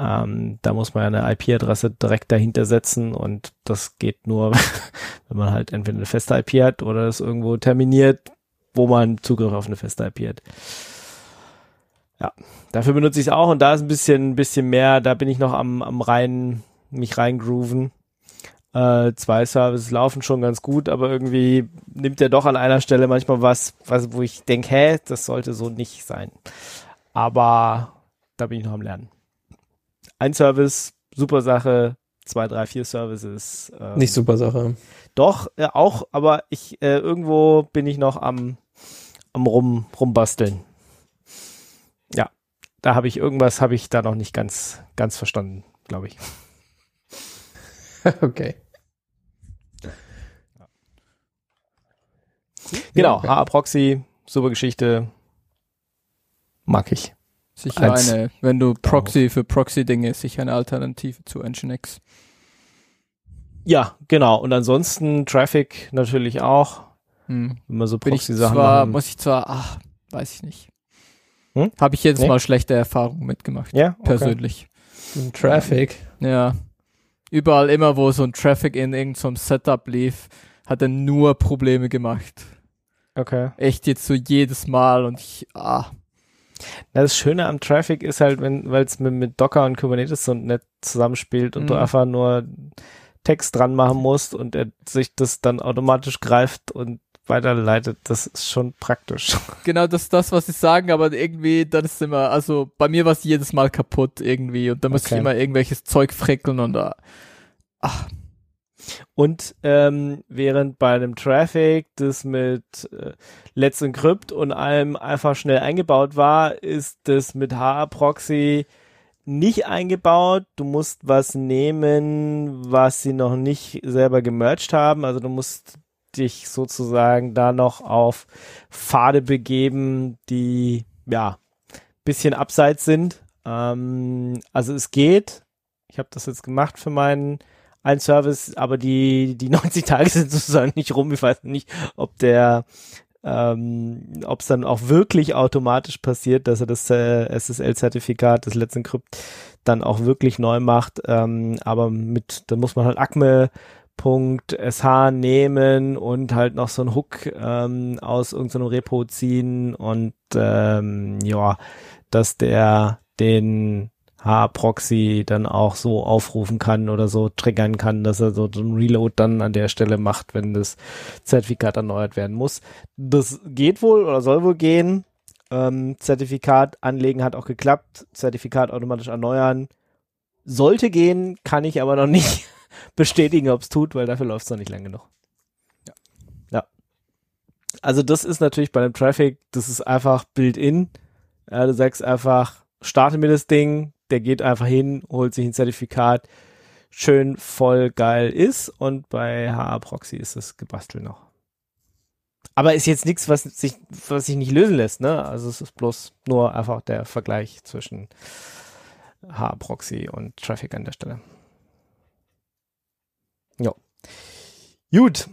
Speaker 2: Ähm, da muss man ja eine IP-Adresse direkt dahinter setzen und das geht nur, wenn man halt entweder eine feste IP hat oder es irgendwo terminiert, wo man Zugriff auf eine feste IP hat. Ja, dafür benutze ich es auch und da ist ein bisschen, bisschen mehr, da bin ich noch am, am rein, mich reingrooven. Äh, zwei Services laufen schon ganz gut, aber irgendwie nimmt er doch an einer Stelle manchmal was, was wo ich denke, hä, das sollte so nicht sein. Aber da bin ich noch am Lernen. Ein Service, super Sache, zwei, drei, vier Services. Ähm,
Speaker 3: Nicht super Sache.
Speaker 2: Doch, äh, auch, aber ich äh, irgendwo bin ich noch am, am rum, rumbasteln. Ja, da habe ich irgendwas, habe ich da noch nicht ganz, ganz verstanden, glaube ich.
Speaker 3: okay.
Speaker 2: Genau,
Speaker 3: okay.
Speaker 2: HA-Proxy, super Geschichte. Mag ich.
Speaker 4: Sicher
Speaker 2: Als
Speaker 4: eine, wenn du Proxy für Proxy-Dinge, sicher eine Alternative zu Nginx.
Speaker 2: Ja, genau. Und ansonsten Traffic natürlich auch.
Speaker 4: Hm.
Speaker 2: Wenn man so Proxy-Sachen
Speaker 4: zwar,
Speaker 2: machen.
Speaker 4: muss ich zwar, ach, weiß ich nicht.
Speaker 2: Hm?
Speaker 4: Habe ich jetzt
Speaker 2: Nee?
Speaker 4: mal schlechte Erfahrungen mitgemacht,
Speaker 2: Ja, okay.
Speaker 4: persönlich.
Speaker 3: Traffic.
Speaker 4: Ja. Überall immer, wo so ein Traffic in irgendeinem Setup lief, hat er nur Probleme gemacht.
Speaker 2: Okay.
Speaker 4: Echt jetzt so jedes Mal und ich, ah,
Speaker 2: Das Schöne am Traffic ist halt, wenn, weil es mit, mit Docker und Kubernetes so nett zusammenspielt und du
Speaker 4: Mhm.
Speaker 2: einfach nur Text dran machen musst und er sich das dann automatisch greift und weiterleitet. Das ist schon praktisch.
Speaker 4: genau das ist das, was sie sagen, aber irgendwie, dann ist immer, also bei mir war es jedes Mal kaputt irgendwie und da muss
Speaker 2: Okay.
Speaker 4: ich immer irgendwelches Zeug frickeln und ah, ach,
Speaker 2: Und ähm, während bei einem Traffic das mit äh, Let's Encrypt und allem einfach schnell eingebaut war, ist das mit HA-Proxy nicht eingebaut. Du musst was nehmen, was sie noch nicht selber gemerged haben. Also du musst dich sozusagen da noch auf Pfade begeben, die ja bisschen abseits sind. Ähm, also es geht. Ich habe das jetzt gemacht für meinen ein Service, aber die, die 90 Tage sind sozusagen nicht rum. Ich weiß nicht, ob der, ähm, ob es dann auch wirklich automatisch passiert, dass er das äh, SSL-Zertifikat, das Let's Encrypt, dann auch wirklich neu macht. Ähm, aber mit, da muss man halt acme.sh nehmen und halt noch so einen Hook ähm, aus irgendeinem Repo ziehen und ähm, ja, dass der den H-Proxy dann auch so aufrufen kann oder so triggern kann, dass er so ein Reload dann an der Stelle macht, wenn das Zertifikat erneuert werden muss. Das geht wohl oder soll wohl gehen. Ähm, Zertifikat anlegen hat auch geklappt. Zertifikat automatisch erneuern sollte gehen, kann ich aber noch nicht bestätigen, ob es tut, weil dafür läuft es noch nicht lang genug. Ja. ja. Also das ist natürlich bei dem Traffic, das ist einfach Build-in. Ja, du sagst einfach, starte mir das Ding, der geht einfach hin, holt sich ein Zertifikat, schön voll geil ist und bei HA Proxy ist das gebastelt noch. Aber ist jetzt nichts, was sich, was sich nicht lösen lässt, ne? Also es ist bloß nur einfach der Vergleich zwischen HA Proxy und Traffic an der Stelle. Jo. Gut.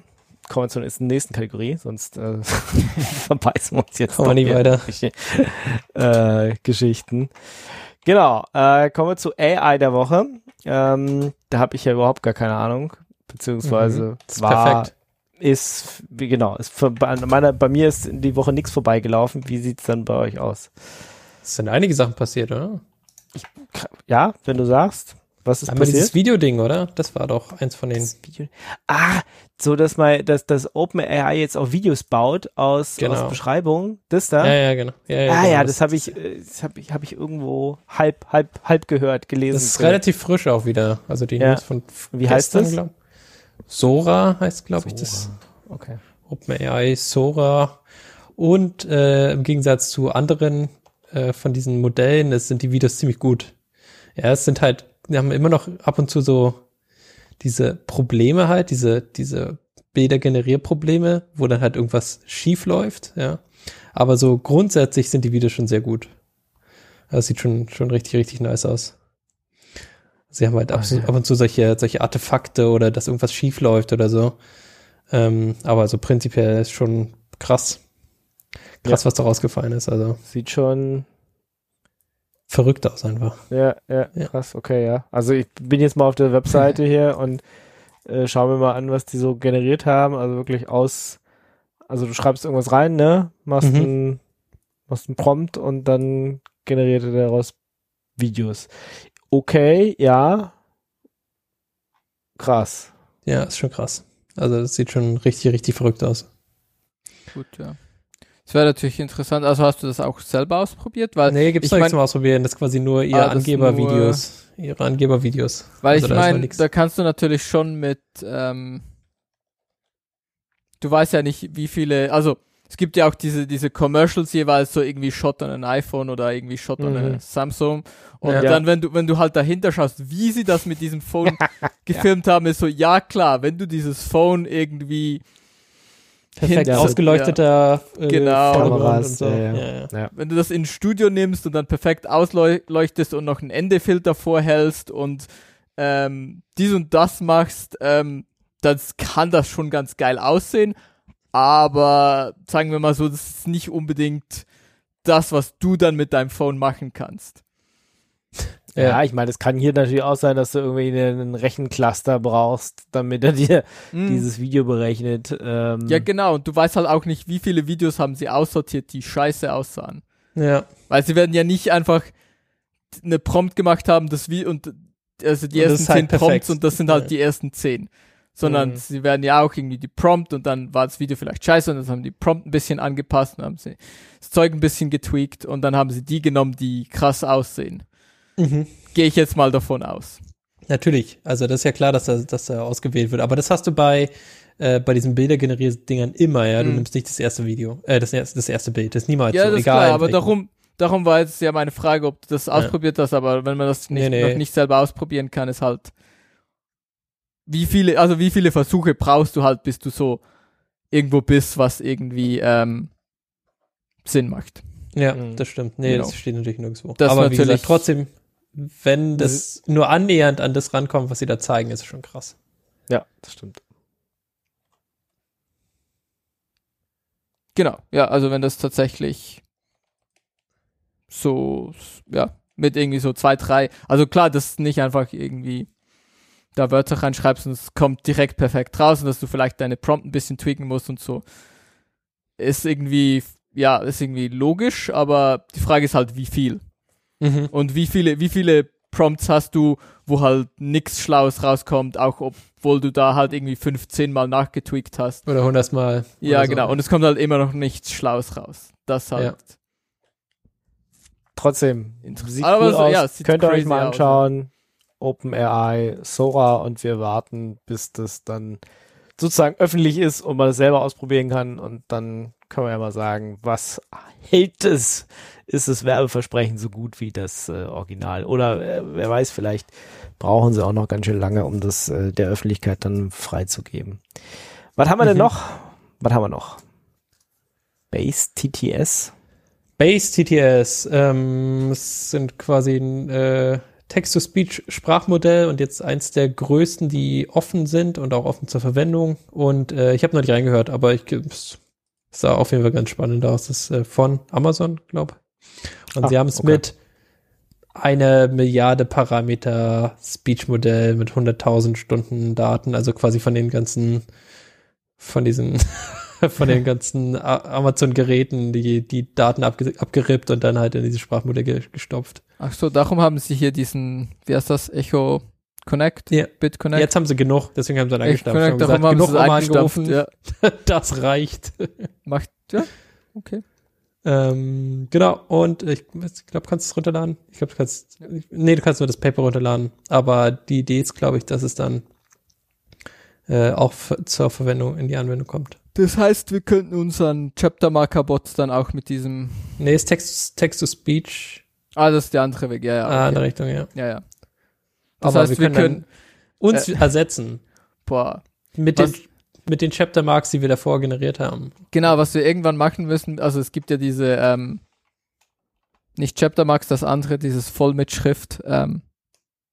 Speaker 2: Kommen wir zur nächsten Kategorie, sonst äh, verbeißen wir uns jetzt.
Speaker 3: Kommen wir nicht weiter.
Speaker 2: Äh, Geschichten. Genau, äh, kommen wir zu AI der Woche. Ähm, da habe ich ja überhaupt gar keine Ahnung, beziehungsweise
Speaker 3: Mhm.
Speaker 2: War,
Speaker 3: perfekt.
Speaker 2: ist, wie genau, ist für, bei, meiner, bei mir ist die Woche nichts vorbeigelaufen. Wie sieht's dann bei euch aus?
Speaker 3: Es sind einige Sachen passiert, oder?
Speaker 2: Ja, wenn du sagst, was ist
Speaker 3: Einmal dieses
Speaker 2: passiert?
Speaker 3: Videoding, oder? Das war doch eins von den.
Speaker 2: Ah, so dass mal, dass das OpenAI jetzt auch Videos baut aus,
Speaker 3: Genau.
Speaker 2: aus Beschreibungen. Das da?
Speaker 3: Ja, ja, genau. Ja, ja,
Speaker 2: ah
Speaker 3: genau.
Speaker 2: ja, das habe ich, äh, das habe ich, habe ich irgendwo halb, halb, halb gehört, gelesen.
Speaker 3: Das ist relativ frisch auch wieder. Also die
Speaker 2: Ja.
Speaker 3: News von
Speaker 2: Wie heißt
Speaker 3: gestern,
Speaker 2: das?
Speaker 3: glaub- Sora heißt, glaube ich, das
Speaker 2: Okay.
Speaker 3: OpenAI Sora. Und äh, im Gegensatz zu anderen äh, von diesen Modellen, es sind die Videos ziemlich gut. Ja, es sind halt, wir haben immer noch ab und zu so diese Probleme halt, diese, diese Bildergenerierprobleme, wo dann halt irgendwas schief läuft, ja. Aber so grundsätzlich sind die Videos schon sehr gut. Das sieht schon, schon richtig, richtig nice aus. Sie haben halt ab,
Speaker 2: Ah, ja.
Speaker 3: ab und zu solche, solche Artefakte oder dass irgendwas schief läuft oder so. Ähm, aber so prinzipiell ist schon krass. Krass, was da rausgefallen ist. Also
Speaker 2: Sieht schon,
Speaker 3: verrückt aus einfach.
Speaker 2: ja, ja,
Speaker 3: Ja.
Speaker 2: krass, okay, ja. Also ich bin jetzt mal auf der Webseite hier und äh, schau mir mal an, was die so generiert haben. Also wirklich aus, also du schreibst irgendwas rein, ne? Machst
Speaker 3: Mhm.
Speaker 2: ein, machst ein Prompt und dann generiert er daraus Videos. Okay, ja. Krass.
Speaker 3: Ja, ist schon krass. Also das sieht schon richtig, richtig verrückt aus.
Speaker 4: Gut, ja. Es wäre natürlich interessant, also hast du das auch selber ausprobiert? Weil
Speaker 3: Nee, gibt's noch nichts zum Ausprobieren. Das ist quasi nur ihre
Speaker 4: Ah, das
Speaker 3: Angebervideos. Ihre Angebervideos.
Speaker 4: Weil
Speaker 3: Also
Speaker 4: ich
Speaker 3: da
Speaker 4: meine, da kannst du natürlich schon mit, ähm, du weißt ja nicht, wie viele, also es gibt ja auch diese, diese Commercials jeweils so irgendwie Shot an ein iPhone oder irgendwie Shot an
Speaker 2: Mhm.
Speaker 4: ein Samsung. Und
Speaker 3: Ja.
Speaker 4: dann, wenn du, wenn du halt dahinter schaust, wie sie das mit diesem Phone gefilmt haben, ist so, ja klar, wenn du dieses Phone irgendwie
Speaker 3: Perfekt
Speaker 4: hinter-
Speaker 3: ausgeleuchteter äh,
Speaker 4: Genau.
Speaker 2: Kameras,
Speaker 3: und so.
Speaker 2: ja, ja.
Speaker 3: Ja, ja.
Speaker 4: wenn du das ins Studio nimmst und dann perfekt ausleuchtest und noch einen Endefilter vorhältst und ähm, dies und das machst, ähm, dann kann das schon ganz geil aussehen. Aber sagen wir mal so, das ist nicht unbedingt das, was du dann mit deinem Phone machen kannst.
Speaker 2: Ja, ich meine, es kann hier natürlich auch sein, dass du irgendwie einen Rechencluster brauchst, damit er dir
Speaker 4: Mm.
Speaker 2: dieses Video berechnet. Ähm,
Speaker 4: Ja, genau. Und du weißt halt auch nicht, wie viele Videos haben sie aussortiert, die scheiße aussahen.
Speaker 3: ja.
Speaker 4: Weil sie werden ja nicht einfach eine Prompt gemacht haben, das wie und also die
Speaker 3: Und
Speaker 4: ersten
Speaker 3: ist halt
Speaker 4: zehn Prompts und das sind halt
Speaker 3: Ja.
Speaker 4: die ersten zehn. Sondern
Speaker 2: Mhm.
Speaker 4: sie werden ja auch irgendwie die Prompt und dann war das Video vielleicht scheiße und dann haben die Prompt ein bisschen angepasst und haben sie das Zeug ein bisschen getweakt und dann haben sie die genommen, die krass aussehen.
Speaker 3: Mhm.
Speaker 4: Gehe ich jetzt mal davon aus.
Speaker 3: Natürlich. Also das ist ja klar, dass da, dass da ausgewählt wird. Aber das hast du bei, äh, bei diesen Bildergenerierungsdingern immer, ja. Du
Speaker 4: Mhm.
Speaker 3: nimmst nicht das erste Video, äh, das, erste- das erste Bild. Das ist niemals
Speaker 4: ja,
Speaker 3: so,
Speaker 4: das ist
Speaker 3: egal.
Speaker 4: klar,
Speaker 3: in
Speaker 4: aber darum, darum war jetzt ja meine Frage, ob du das ausprobiert hast, aber wenn man das nicht,
Speaker 3: Nee, nee.
Speaker 4: noch nicht selber ausprobieren kann, ist halt, wie viele, also wie viele Versuche brauchst du halt, bis du so irgendwo bist, was irgendwie ähm, Sinn macht.
Speaker 3: Ja,
Speaker 2: Mhm.
Speaker 3: das stimmt. Nee,
Speaker 4: Genau.
Speaker 3: das steht natürlich nirgendwo.
Speaker 4: Das
Speaker 3: aber wie
Speaker 4: natürlich-
Speaker 3: gesagt, trotzdem, wenn das nur annähernd an das rankommt, was sie da zeigen, ist schon krass.
Speaker 2: ja, das stimmt.
Speaker 4: Genau, ja, also wenn das tatsächlich so, ja, mit irgendwie so zwei, drei, also klar, das ist nicht einfach irgendwie da Wörter reinschreibst und es kommt direkt perfekt raus und dass du vielleicht deine Prompt ein bisschen tweaken musst und so. Ist irgendwie, ja, ist irgendwie logisch, aber die Frage ist halt, wie viel.
Speaker 3: Mhm.
Speaker 4: Und wie viele, wie viele Prompts hast du, wo halt nix Schlaues rauskommt, auch obwohl du da halt irgendwie 15 Mal nachgetweakt hast.
Speaker 3: Oder hundertmal.
Speaker 4: Ja,
Speaker 3: oder so.
Speaker 4: genau. Und es kommt halt immer noch nichts Schlaues raus. Das halt.
Speaker 3: Ja.
Speaker 2: Trotzdem,
Speaker 4: Interessant.
Speaker 2: sieht
Speaker 4: Aber
Speaker 2: cool
Speaker 4: so,
Speaker 2: aus.
Speaker 4: ja, es sieht
Speaker 2: Könnt ihr euch mal anschauen. OpenAI, Sora und wir warten, bis das dann sozusagen öffentlich ist und man es selber ausprobieren kann und dann können wir ja mal sagen, was hält es? Ist das Werbeversprechen so gut wie das äh, Original? Oder äh, wer weiß, vielleicht brauchen sie auch noch ganz schön lange, um das äh, der Öffentlichkeit dann freizugeben. Was haben wir denn
Speaker 3: Mhm.
Speaker 2: noch? Was haben wir noch? Base TTS?
Speaker 3: Base TTS ähm, sind quasi ein äh, Text-to-Speech-Sprachmodell und jetzt eins der größten, die offen sind und auch offen zur Verwendung. Und äh, ich habe noch nicht reingehört, aber ich es sah auf jeden Fall ganz spannend aus. Das ist äh, von Amazon, glaube Und
Speaker 2: Ah,
Speaker 3: sie haben es
Speaker 2: okay.
Speaker 3: mit einer Milliarde Parameter Speech-Modell mit 100.000 Stunden Daten, also quasi von den ganzen, von diesen, von den ganzen Amazon-Geräten, die, die Daten abge abgerippt und dann halt in dieses Sprachmodell ge gestopft.
Speaker 4: Ach so, darum haben sie hier diesen, wie heißt das, Echo Connect?
Speaker 3: Ja.
Speaker 4: BitConnect?
Speaker 3: Jetzt haben sie genug, deswegen haben sie dann eingestampft.
Speaker 4: Connect,
Speaker 3: Haben
Speaker 4: darum
Speaker 3: gesagt,
Speaker 4: haben
Speaker 3: genug
Speaker 4: sie
Speaker 3: angerufen,
Speaker 4: Ja,
Speaker 3: das reicht.
Speaker 4: macht, ja, okay.
Speaker 3: Ähm, genau, und ich, ich glaube, kannst du es runterladen. Ich glaube, du kannst, nee, du kannst nur das Paper runterladen. Aber die Idee ist, glaube ich, dass es dann äh, auch zur Verwendung in die Anwendung kommt.
Speaker 4: Das heißt, wir könnten unseren Chapter-Marker-Bot dann auch mit diesem,
Speaker 3: Nee, ist Text, Text to Speech.
Speaker 4: ah, das ist der andere Weg, ja, ja.
Speaker 3: Ah, in der
Speaker 4: Okay.
Speaker 3: Richtung, ja.
Speaker 4: Ja, ja. Das
Speaker 3: Aber
Speaker 4: heißt,
Speaker 3: wir
Speaker 4: wir
Speaker 3: können,
Speaker 4: können,
Speaker 3: dann uns ersetzen
Speaker 4: boah,
Speaker 3: mit
Speaker 4: Was-
Speaker 3: den, mit den Chapter Marks, die wir davor generiert haben.
Speaker 4: Genau, was wir irgendwann machen müssen, also es gibt ja diese, ähm, nicht Chapter Marks, das andere, dieses voll mit Schrift. Ähm,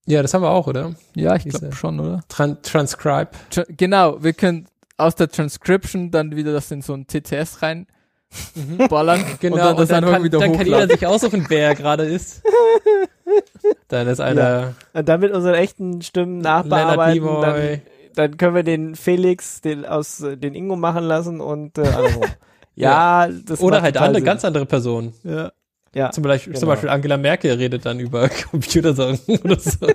Speaker 3: Ja, das haben wir auch, oder?
Speaker 4: ja, ich glaube schon, oder?
Speaker 3: Tran Transcribe.
Speaker 4: Tra genau, wir können aus der Transcription dann wieder das in so ein TTS rein ballern
Speaker 3: Genau,
Speaker 4: und dann das einfach
Speaker 3: kann,
Speaker 4: wieder
Speaker 3: dann kann jeder sich aussuchen, wer er gerade ist. dann ist einer
Speaker 2: Und dann mit unseren echten Stimmen nachbearbeiten, dann. Dann können wir den Felix den aus äh, den Ingo machen lassen und äh, andersrum. ja, das
Speaker 3: Oder halt andere,
Speaker 2: Sinn.
Speaker 3: ganz andere Personen.
Speaker 2: ja. ja.
Speaker 3: Zum Beispiel, zum
Speaker 2: Genau.
Speaker 3: Beispiel Angela Merkel redet dann über Computersachen oder so.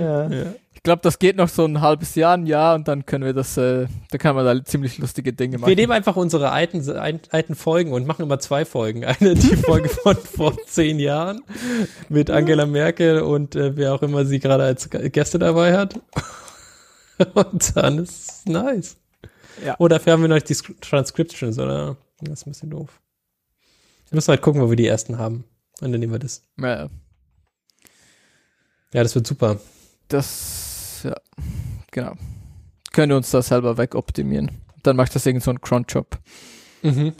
Speaker 2: ja.
Speaker 3: ja.
Speaker 4: Ich glaube, das geht noch so ein halbes Jahr, ein Jahr und dann können wir das, äh, da kann man da ziemlich lustige Dinge machen.
Speaker 3: Wir nehmen einfach unsere alten, alten Folgen und machen immer zwei Folgen. Eine, die Folge von vor zehn Jahren mit Angela Merkel und äh, wer auch immer sie gerade als Gäste dabei hat. Und dann ist es nice.
Speaker 2: Ja.
Speaker 3: Oh, dafür haben wir noch die Sc- Transcriptions, oder? Das ist ein bisschen doof. Wir müssen halt gucken, wo wir die ersten haben. Und dann nehmen wir das.
Speaker 4: Ja,
Speaker 3: Ja, das wird super.
Speaker 4: das, ja, genau. Können wir uns da selber wegoptimieren. Dann macht das irgend so ein Cron-Job.
Speaker 3: Mhm.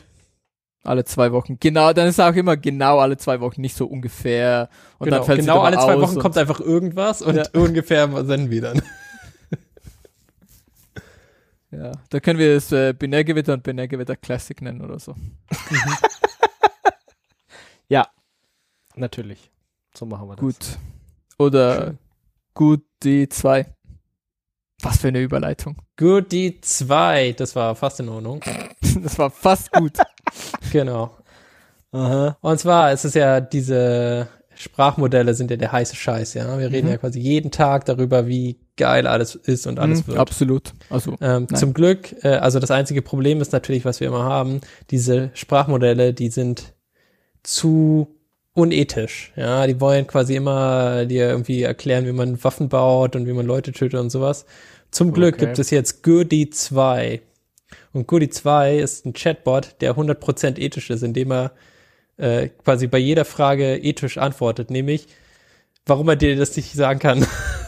Speaker 4: Alle zwei Wochen. Genau, dann ist auch immer genau alle zwei Wochen, nicht so ungefähr. Und
Speaker 3: genau,
Speaker 4: dann fällt
Speaker 3: genau alle zwei Wochen kommt einfach irgendwas und
Speaker 4: Ja.
Speaker 3: ungefähr senden wir dann.
Speaker 4: Ja, da können wir es äh, Binärgewitter und Binärgewitter Classic nennen oder so.
Speaker 2: Natürlich. So machen wir das.
Speaker 4: Gut. Oder gut die zwei. Was für eine Überleitung.
Speaker 3: Gut, die zwei, das war fast in Ordnung.
Speaker 4: Das war fast gut.
Speaker 3: Genau.
Speaker 2: Aha.
Speaker 3: Und zwar ist es ja diese Sprachmodelle sind ja der heiße Scheiß, ja. Wir reden
Speaker 4: Mhm.
Speaker 3: ja quasi jeden Tag darüber, wie geil alles ist und alles
Speaker 4: Mhm,
Speaker 3: wird.
Speaker 4: Absolut. Also,
Speaker 3: Ähm, zum Glück, äh, also das einzige Problem ist natürlich, was wir immer haben, diese Sprachmodelle, die sind zu unethisch. Ja, die wollen quasi immer dir irgendwie erklären, wie man Waffen baut und wie man Leute tötet und sowas. Zum Glück
Speaker 2: Okay.
Speaker 3: gibt es jetzt Goody 2. Und Goody 2 ist ein Chatbot, der 100% ethisch ist, indem er äh, quasi bei jeder Frage ethisch antwortet, nämlich, warum er dir das nicht sagen kann.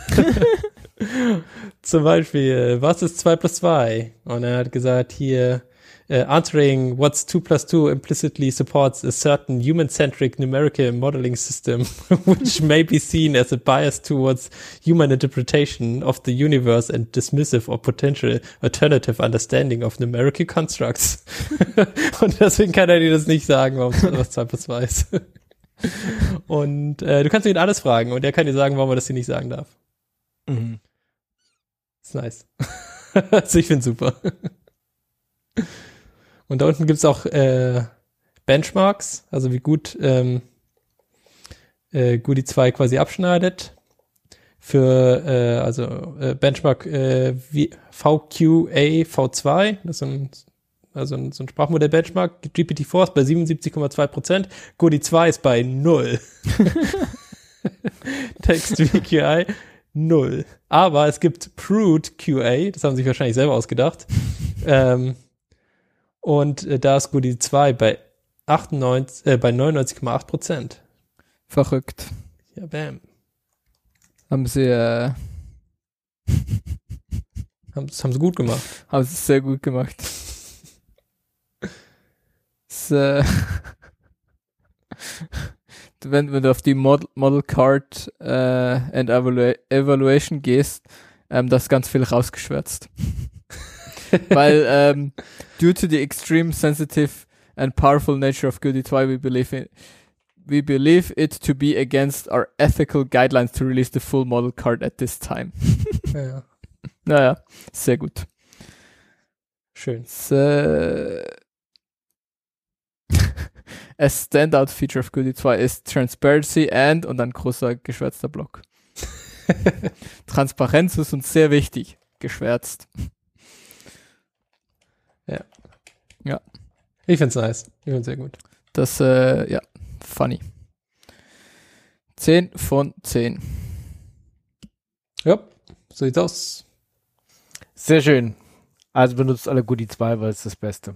Speaker 3: Zum Beispiel, was ist 2 plus 2? Und er hat gesagt, hier, äh, answering what's 2 plus 2 implicitly supports a certain human-centric numerical modeling system, which may be seen as a bias towards human interpretation of the universe and dismissive or potential alternative understanding of numerical constructs. Und deswegen kann er dir das nicht sagen, warum was 2 plus 2 ist. Und äh, du kannst ihn alles fragen und er kann dir sagen, warum er das dir nicht sagen darf.
Speaker 2: Mhm.
Speaker 3: Ist nice. also ich finde super. Und da unten gibt's auch äh, Benchmarks, also wie gut ähm, äh, Goody 2 quasi abschneidet. Für äh, also äh, Benchmark äh, wie VQA V2, das ist ein, also ein, so ein Sprachmodell-Benchmark. GPT-4 ist bei 77,2 Prozent, Goody 2 ist bei 0. Text VQI null. Aber es gibt Prude QA, das haben sie sich wahrscheinlich selber ausgedacht. ähm, und äh, da ist Goody 2 bei 98, äh, bei 99,8 Prozent.
Speaker 4: verrückt.
Speaker 3: Ja, bam.
Speaker 4: Haben sie, äh,
Speaker 3: Haben, haben sie gut gemacht.
Speaker 4: haben sie sehr gut gemacht. Das, äh, wenn, wenn du auf die Model, Model Card äh, and Evalua Evaluation gehst, ähm, da ist ganz viel rausgeschwärzt. Weil ähm, due to the extreme sensitive and powerful nature of Goody 2, we believe in we believe it to be against our ethical guidelines to release the full model card at this time.
Speaker 3: Ja, ja.
Speaker 4: Naja, sehr gut.
Speaker 3: Schön.
Speaker 4: Äh, a standout feature of Goody 2 ist Transparency and und ein großer geschwärzter Block. Transparenz ist uns sehr wichtig. Geschwärzt.
Speaker 3: Ich find's nice. Ich find's sehr gut.
Speaker 4: Das, äh, ja, funny. 10 von 10.
Speaker 3: Ja, so sieht's aus.
Speaker 2: Sehr schön. Also benutzt alle Goody 2, weil es das Beste.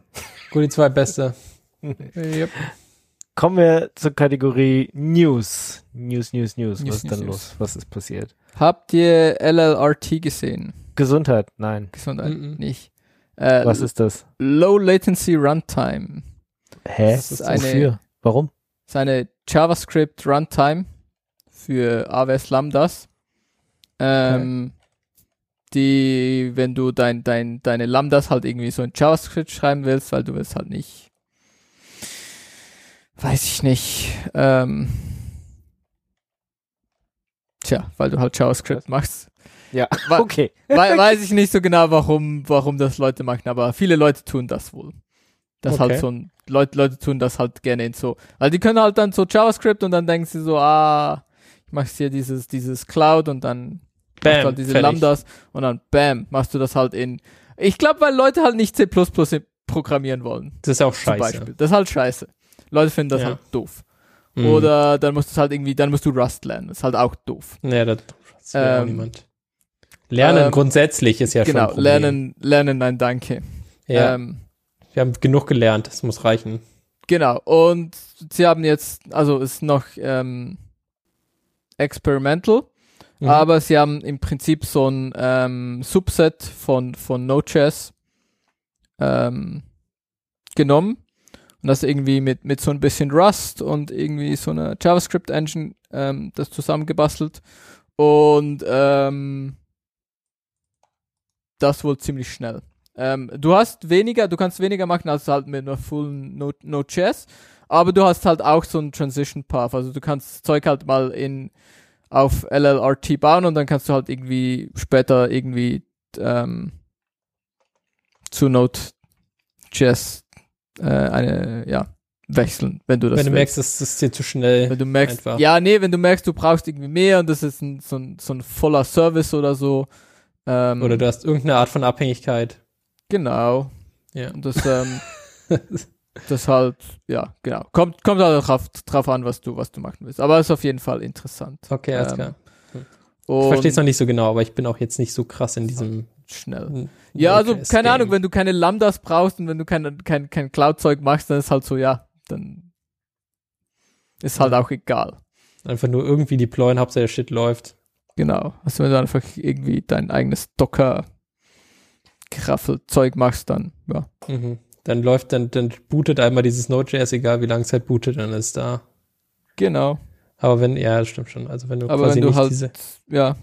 Speaker 3: Goody 2 beste. yep.
Speaker 2: Kommen wir zur Kategorie News. News, News, News.
Speaker 4: News,
Speaker 2: Was ist
Speaker 4: News,
Speaker 2: denn
Speaker 4: News.
Speaker 2: los? Was ist passiert?
Speaker 4: Habt ihr LLRT gesehen?
Speaker 2: Gesundheit? Nein.
Speaker 4: Gesundheit,
Speaker 3: Mhm.
Speaker 4: nicht. Äh,
Speaker 2: Was ist das?
Speaker 4: Low Latency Runtime.
Speaker 2: Hä?
Speaker 4: Das ist eine-
Speaker 2: Wofür? Warum?
Speaker 4: ist eine JavaScript Runtime für AWS Lambdas. Ähm, Die, wenn du dein, dein, deine Lambdas halt irgendwie so in JavaScript schreiben willst, weil du willst halt nicht, weiß ich nicht, ähm, tja, weil du halt JavaScript machst.
Speaker 2: Ja, okay.
Speaker 4: Wei- weiß ich nicht so genau, warum, warum das Leute machen, aber viele Leute tun das wohl. Das
Speaker 3: Okay.
Speaker 4: halt so ein, Leute, Leute tun das halt gerne in so, weil die können halt dann so JavaScript und dann denken sie so, ah, ich mache hier dieses, dieses Cloud und dann
Speaker 3: Bam,
Speaker 4: machst du halt diese
Speaker 3: fertig.
Speaker 4: Lambdas und dann bam, machst du das halt in. Ich glaube, weil Leute halt nicht C programmieren wollen.
Speaker 3: Das ist auch
Speaker 4: Zum
Speaker 3: scheiße.
Speaker 4: Beispiel. Das ist halt scheiße. Leute finden das
Speaker 3: Ja.
Speaker 4: halt doof.
Speaker 3: Mhm.
Speaker 4: Oder dann musst du halt irgendwie, dann musst du Rust lernen. Das ist halt auch doof.
Speaker 3: Ja, das, das will auch
Speaker 4: Ähm,
Speaker 3: niemand. Lernen
Speaker 4: ähm,
Speaker 3: grundsätzlich ist ja schon ein
Speaker 4: genau, lernen, lernen, nein, danke.
Speaker 3: Ja,
Speaker 4: Ähm,
Speaker 3: wir haben genug gelernt, das muss reichen.
Speaker 4: Genau, und sie haben jetzt, also ist noch ähm, experimental,
Speaker 3: Mhm.
Speaker 4: aber sie haben im Prinzip so ein ähm, Subset von, von Node.js ähm, genommen und das irgendwie mit, mit so ein bisschen Rust und irgendwie so einer JavaScript-Engine ähm, das zusammengebastelt und ähm, das wohl ziemlich schnell. Ähm, du hast weniger, du kannst weniger machen als halt mit einer Full Node- Node.js, aber du hast halt auch so einen Transition Path, also du kannst das Zeug halt mal in auf LLRT bauen und dann kannst du halt irgendwie später irgendwie ähm, zu Node.js äh, eine, ja, wechseln, wenn du das
Speaker 3: Wenn du
Speaker 4: willst.
Speaker 3: merkst, das ist dir zu schnell.
Speaker 4: Wenn du merkst,
Speaker 3: Einfach.
Speaker 4: ja, nee, wenn du merkst, du brauchst irgendwie mehr und das ist ein, so, ein, so ein voller Service oder so. Ähm,
Speaker 3: Oder du hast irgendeine Art von Abhängigkeit.
Speaker 4: Genau.
Speaker 3: Ja.
Speaker 4: Und das, ähm, das halt, ja, genau. Kommt, kommt halt drauf, drauf an, was du, was du machen willst. Aber ist auf jeden Fall interessant.
Speaker 3: Okay, alles
Speaker 4: Ähm,
Speaker 3: klar. Ich
Speaker 4: Und
Speaker 3: verstehe es noch nicht so genau, aber ich bin auch jetzt nicht so krass in diesem.
Speaker 4: schnell. Ja, also, keine. Ahnung, wenn du keine Lambdas brauchst und wenn du kein, kein, kein Cloud-Zeug machst, dann ist halt so, ja, dann ist halt
Speaker 3: Ja.
Speaker 4: auch egal.
Speaker 3: Einfach nur irgendwie deployen, Hauptsache der Shit läuft.
Speaker 4: Genau. Also wenn du einfach irgendwie dein eigenes Docker Zeug machst, dann, ja.
Speaker 3: Mhm. Dann läuft, dann, dann bootet einmal dieses Node.js, egal wie lange es halt bootet, dann ist da.
Speaker 4: Genau.
Speaker 3: Aber wenn, ja, stimmt schon. Also wenn du
Speaker 4: Aber
Speaker 3: quasi
Speaker 4: wenn du
Speaker 3: nicht
Speaker 4: halt,
Speaker 3: diese,
Speaker 4: ja,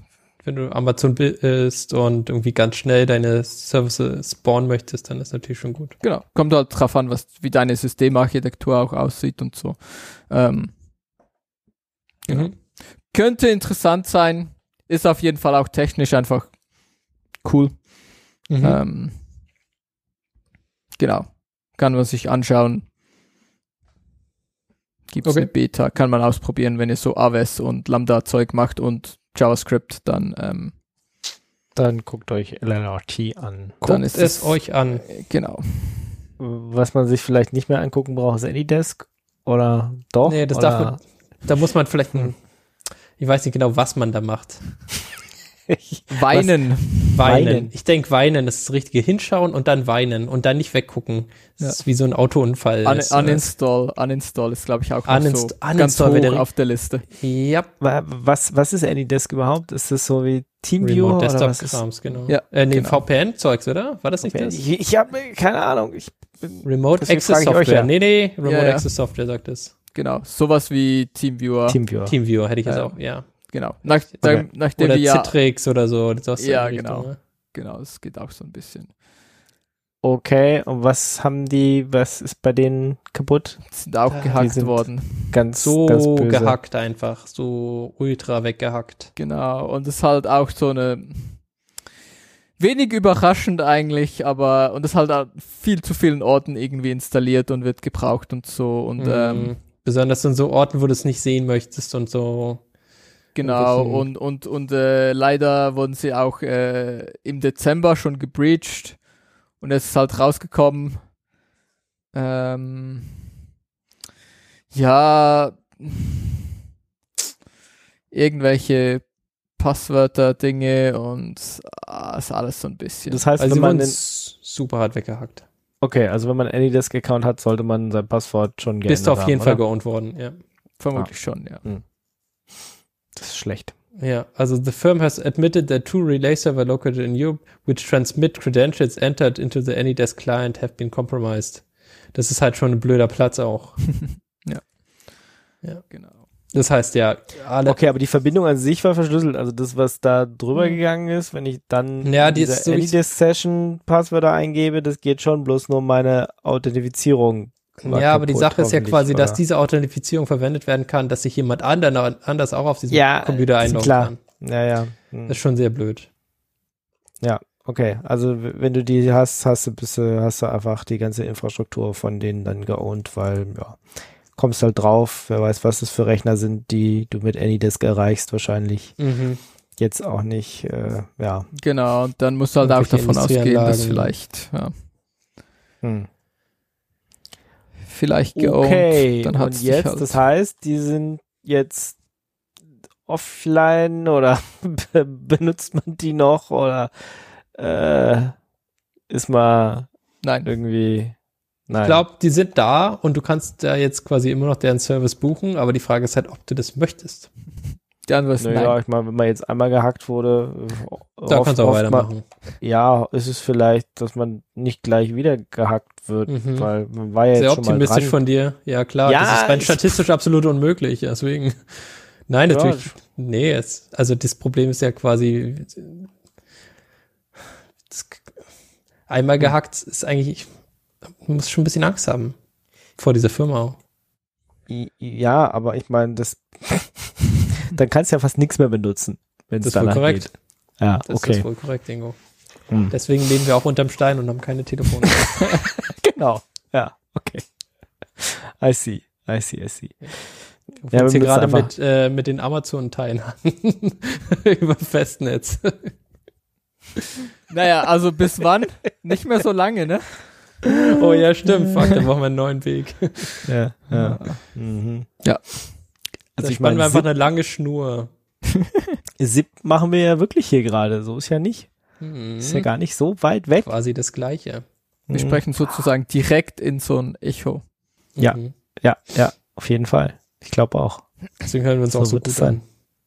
Speaker 3: wenn du Amazon bist und irgendwie ganz schnell deine Services spawnen möchtest, dann ist natürlich schon gut.
Speaker 4: genau. Kommt halt drauf an, was, wie deine Systemarchitektur auch aussieht und so. Ähm, Genau.
Speaker 3: Mhm.
Speaker 4: könnte interessant sein. Ist auf jeden Fall auch technisch einfach cool.
Speaker 3: Mhm.
Speaker 4: Ähm, genau. Kann man sich anschauen. Gibt es
Speaker 3: Okay.
Speaker 4: eine Beta, kann man ausprobieren, wenn ihr so AWS und Lambda-Zeug macht und JavaScript, dann, ähm,
Speaker 2: Dann guckt euch LLRT an.
Speaker 3: Guckt
Speaker 4: dann ist
Speaker 3: es
Speaker 4: es-
Speaker 3: euch an.
Speaker 4: äh, genau.
Speaker 2: Was man sich vielleicht nicht mehr angucken braucht, ist AnyDesk. Oder doch?
Speaker 3: Nee, das
Speaker 2: oder?
Speaker 3: darf man- Da muss man vielleicht ein, ich weiß nicht genau, was man da macht.
Speaker 4: Weinen.
Speaker 3: Weinen.
Speaker 2: Weinen.
Speaker 3: Ich denke, weinen ist das Richtige. Hinschauen und dann weinen und dann nicht weggucken. Das
Speaker 4: Ja.
Speaker 3: ist wie so ein Autounfall.
Speaker 4: Un
Speaker 3: Das, äh,
Speaker 4: uninstall. Uninstall ist, glaube ich, auch
Speaker 3: Uninst-
Speaker 4: so ganz
Speaker 3: uninstall
Speaker 4: hoch
Speaker 3: der-
Speaker 4: auf der Liste.
Speaker 3: Ja,
Speaker 2: Wa- Was, was ist AnyDesk überhaupt? Ist das so wie TeamViewer
Speaker 3: Remote
Speaker 2: oder was?
Speaker 3: Desktop-Krams, genau.
Speaker 4: Ja,
Speaker 3: äh, nee,
Speaker 4: genau.
Speaker 3: VPN-Zeugs, oder? War das nicht das?
Speaker 2: Ich, ich habe keine Ahnung. Ich bin,
Speaker 3: Remote Access
Speaker 2: euch
Speaker 3: Software.
Speaker 2: ja.
Speaker 3: Nee, nee, Remote
Speaker 4: Ja, ja.
Speaker 3: Access Software sagt es.
Speaker 4: Genau. Sowas wie TeamViewer.
Speaker 2: TeamViewer.
Speaker 3: Teamviewer hätte ich jetzt
Speaker 4: Ja.
Speaker 3: auch, ja.
Speaker 4: Genau. Nach,
Speaker 2: Okay.
Speaker 4: dann, nachdem
Speaker 3: Oder
Speaker 4: wir ja,
Speaker 3: Citrix oder so.
Speaker 4: Ja,
Speaker 3: in die Richtung,
Speaker 4: genau.
Speaker 3: ne?
Speaker 4: genau, es geht auch so ein bisschen.
Speaker 2: Okay, und was haben die, was ist bei denen kaputt?
Speaker 4: Sind auch gehackt
Speaker 2: sind-
Speaker 4: worden.
Speaker 2: Ganz,
Speaker 3: So
Speaker 2: ganz böse.
Speaker 3: gehackt einfach. So ultra weggehackt.
Speaker 4: Genau. Und es ist halt auch so eine wenig überraschend eigentlich, aber und es ist halt an viel zu vielen Orten irgendwie installiert und wird gebraucht und so und ähm,
Speaker 3: Mhm. Besonders in so Orten, wo du es nicht sehen möchtest und so.
Speaker 4: Genau, und, und, und äh, leider wurden sie auch äh, im Dezember schon gebreached und es ist halt rausgekommen. Ähm, ja, irgendwelche Passwörter, Dinge und ah, ist alles so ein bisschen.
Speaker 2: Das heißt,
Speaker 3: Also
Speaker 2: wenn man den,
Speaker 3: super hart weggehackt.
Speaker 2: Okay, also wenn man einen AnyDesk-Account hat, sollte man sein Passwort schon geändert
Speaker 3: Bist du auf jeden
Speaker 2: haben,
Speaker 3: Fall
Speaker 2: oder?
Speaker 3: geowned worden, ja.
Speaker 4: vermutlich schon, ja.
Speaker 2: Das ist schlecht.
Speaker 3: Ja, also the firm has admitted that two relay server located in Europe which transmit credentials entered into the AnyDesk client have been compromised. Das ist halt schon ein blöder Platz auch.
Speaker 4: Genau.
Speaker 3: Das heißt ja, alle.
Speaker 2: Okay, aber die Verbindung an sich war verschlüsselt. Also das, was da drüber gegangen ist, wenn ich dann
Speaker 3: Ja, die
Speaker 2: dieser
Speaker 3: ist so-
Speaker 2: AnyDesk-Session Passwörter eingebe, das geht schon bloß nur um meine Authentifizierung.
Speaker 3: Ja, aber die Sache ist ja quasi, dass
Speaker 2: oder?
Speaker 3: diese Authentifizierung verwendet werden kann, dass sich jemand ander, anders auch auf diesen
Speaker 2: Ja,
Speaker 3: Computer einloggen
Speaker 2: klar.
Speaker 3: kann.
Speaker 2: Ja, ja. Hm.
Speaker 3: Das ist schon sehr blöd.
Speaker 2: Okay, also wenn du die hast, hast du, bist hast du einfach die ganze Infrastruktur von denen dann geowned, weil ja, kommst halt drauf, wer weiß, was das für Rechner sind, die du mit AnyDesk erreichst wahrscheinlich.
Speaker 3: Mhm.
Speaker 2: jetzt auch nicht, äh, ja.
Speaker 4: Genau, und dann musst du halt auch davon ausgehen, dass vielleicht, ja,
Speaker 2: Hm.
Speaker 4: vielleicht geowned,
Speaker 2: Okay,
Speaker 4: dann
Speaker 2: und
Speaker 4: hat's dich
Speaker 2: jetzt,
Speaker 4: halt.
Speaker 2: das heißt, die sind jetzt offline oder be- benutzt man die noch oder äh, ist mal
Speaker 4: Nein,
Speaker 2: irgendwie, nein.
Speaker 3: Ich glaube, die sind da und du kannst da jetzt quasi immer noch deren Service buchen, aber die Frage ist halt, ob du das möchtest.
Speaker 4: die Antwort ist
Speaker 2: naja,
Speaker 4: nein.
Speaker 2: ich meine, wenn man jetzt einmal gehackt wurde,
Speaker 3: Da kannst du auch weitermachen.
Speaker 2: Ja, ist es vielleicht, dass man nicht gleich wieder gehackt wird,
Speaker 3: Mhm.
Speaker 2: weil man war ja jetzt
Speaker 3: Sehr
Speaker 2: schon mal
Speaker 3: optimistisch
Speaker 2: dran.
Speaker 3: von dir. Ja, klar.
Speaker 2: Ja,
Speaker 3: das ist rein statistisch absolut unmöglich. Deswegen. Nein,
Speaker 2: Ja,
Speaker 3: natürlich. nee, es, also das Problem ist ja quasi. Das, einmal gehackt ist eigentlich. Man muss schon ein bisschen Angst haben. Vor dieser Firma.
Speaker 2: I- Ja, aber ich meine, das dann kannst du ja fast nichts mehr benutzen, wenn es
Speaker 3: Das ist wohl
Speaker 2: danach
Speaker 3: korrekt.
Speaker 2: geht. Ja,
Speaker 3: Das
Speaker 2: okay.
Speaker 3: ist wohl korrekt, Ingo.
Speaker 2: Hm.
Speaker 3: Deswegen leben wir auch unterm Stein und haben keine Telefone.
Speaker 2: Genau. Ja, okay. I see. I see, I see.
Speaker 3: Wir
Speaker 2: Ja, wir
Speaker 3: hier gerade mit, äh, mit den Amazon-Teilen über Festnetz.
Speaker 4: Naja, also bis wann? Nicht mehr so lange, ne?
Speaker 3: Oh ja, stimmt. Fuck, dann machen wir einen neuen Weg.
Speaker 2: Ja, ja. Mhm.
Speaker 4: Ja.
Speaker 2: Also
Speaker 3: da
Speaker 2: ich
Speaker 3: spannen wir einfach eine lange Schnur.
Speaker 2: SIP machen wir ja wirklich hier gerade. So ist ja nicht.
Speaker 3: Mhm.
Speaker 2: Ist ja gar nicht so weit weg.
Speaker 3: Quasi das Gleiche.
Speaker 4: Wir
Speaker 2: Mhm.
Speaker 4: sprechen sozusagen direkt in so ein Echo.
Speaker 2: Ja.
Speaker 3: Mhm.
Speaker 2: Ja, ja, auf jeden Fall. Ich glaube auch.
Speaker 3: Deswegen hören wir uns
Speaker 2: So
Speaker 3: auch so gut
Speaker 2: sein.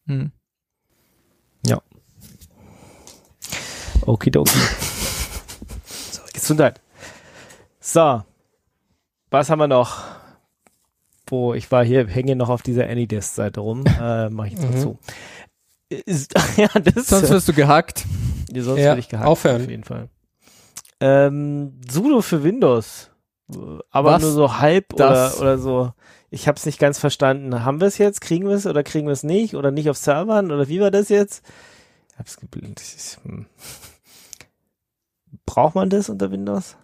Speaker 3: an.
Speaker 4: Hm.
Speaker 2: Okidoki. so, Gesundheit. So. Was haben wir noch? Wo ich war hier, hänge noch auf dieser Anydesk-Seite rum. Äh, mach ich jetzt
Speaker 3: Mhm.
Speaker 2: zu. Ist, ja, das
Speaker 4: Sonst wirst du gehackt.
Speaker 2: Ja, sonst
Speaker 3: Ja,
Speaker 2: werde ich gehackt.
Speaker 3: aufhören.
Speaker 2: Auf jeden Fall. Ähm, Sudo für Windows. Aber
Speaker 4: Was?
Speaker 2: nur so halb oder,
Speaker 4: Das?
Speaker 2: oder so. Ich habe es nicht ganz verstanden. Haben wir es jetzt? Kriegen wir es oder kriegen wir es nicht? Oder nicht auf Servern? Oder wie war das jetzt? Ich hab's geblinkt. Ist, hm. Braucht man das unter Windows?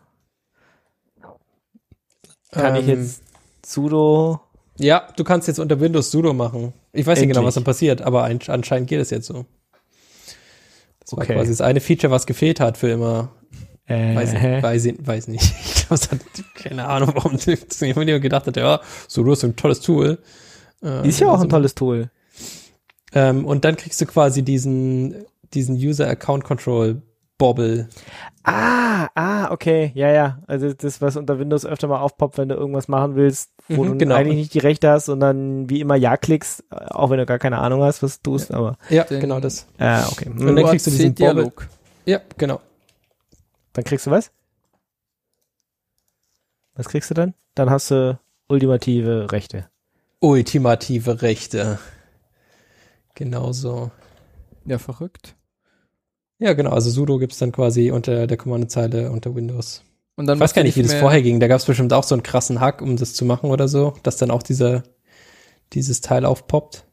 Speaker 2: Kann ich
Speaker 3: Ähm,
Speaker 2: jetzt sudo?
Speaker 3: Ja, du kannst jetzt unter Windows sudo machen. Ich weiß nicht genau,
Speaker 2: Endlich.
Speaker 3: was dann passiert, aber ein, anscheinend geht es jetzt so. Das war
Speaker 2: Okay.
Speaker 3: quasi das eine Feature, was gefehlt hat für immer.
Speaker 2: Äh,
Speaker 3: Weiß,
Speaker 2: hä?
Speaker 3: weiß, ich- weiß nicht. Ich glaube, es hat keine Ahnung, warum jemand gedacht hat, ja, sudo ist ein tolles Tool. Äh,
Speaker 2: ist ja auch
Speaker 3: also-
Speaker 2: ein tolles Tool.
Speaker 3: Ähm, und dann kriegst du quasi diesen, diesen User Account Control Bobble.
Speaker 2: Ah, ah, okay, ja, ja. Also das, was unter Windows öfter mal aufpoppt, wenn du irgendwas machen willst, wo
Speaker 3: Mhm,
Speaker 2: du
Speaker 3: genau.
Speaker 2: eigentlich nicht die Rechte hast und dann wie immer Ja klickst, auch wenn du gar keine Ahnung hast, was du tust, aber
Speaker 3: Ja,
Speaker 4: Den-
Speaker 3: genau das.
Speaker 2: ah, okay.
Speaker 3: Und
Speaker 2: Hm.
Speaker 3: dann kriegst du diesen Bobble.
Speaker 4: Dialog.
Speaker 3: Ja, genau.
Speaker 2: Dann kriegst du was? Was kriegst du dann? Dann hast du ultimative Rechte.
Speaker 3: Ultimative Rechte. Genauso.
Speaker 4: Ja, verrückt.
Speaker 3: Ja, genau. Also sudo gibt's dann quasi unter der Kommandozeile unter Windows.
Speaker 4: Und dann
Speaker 3: Ich weiß gar nicht, wie das vorher ging. Da gab's bestimmt auch so einen krassen Hack, um das zu machen oder so, dass dann auch dieser, dieses Teil aufpoppt.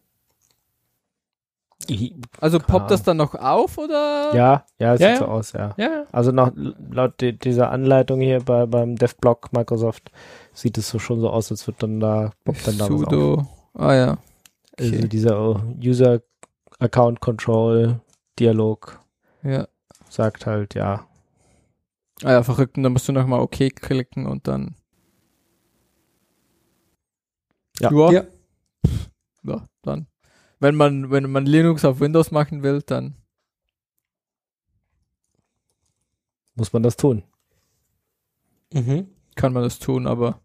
Speaker 4: Also
Speaker 2: Keine
Speaker 4: poppt das dann noch auf oder?
Speaker 2: Ja, ja, sieht
Speaker 3: Ja,
Speaker 2: so
Speaker 3: ja.
Speaker 2: aus, ja.
Speaker 3: Ja,
Speaker 2: Also nach, laut de, dieser Anleitung hier bei, beim DevBlock Microsoft sieht es so schon so aus, als wird dann da, poppt dann da was auf.
Speaker 4: Sudo. Ah ja.
Speaker 2: Also
Speaker 4: Okay.
Speaker 2: dieser User Account Control Dialog
Speaker 4: Ja.
Speaker 2: sagt halt, ja,
Speaker 4: Ah ja, verrückt. Und dann musst du nochmal OK klicken und dann.
Speaker 2: Ja.
Speaker 4: Ja.
Speaker 3: Ja.
Speaker 4: Ja, dann. Wenn man, wenn man Linux auf Windows machen will, dann.
Speaker 2: muss man das tun.
Speaker 3: Mhm.
Speaker 4: kann man das tun, aber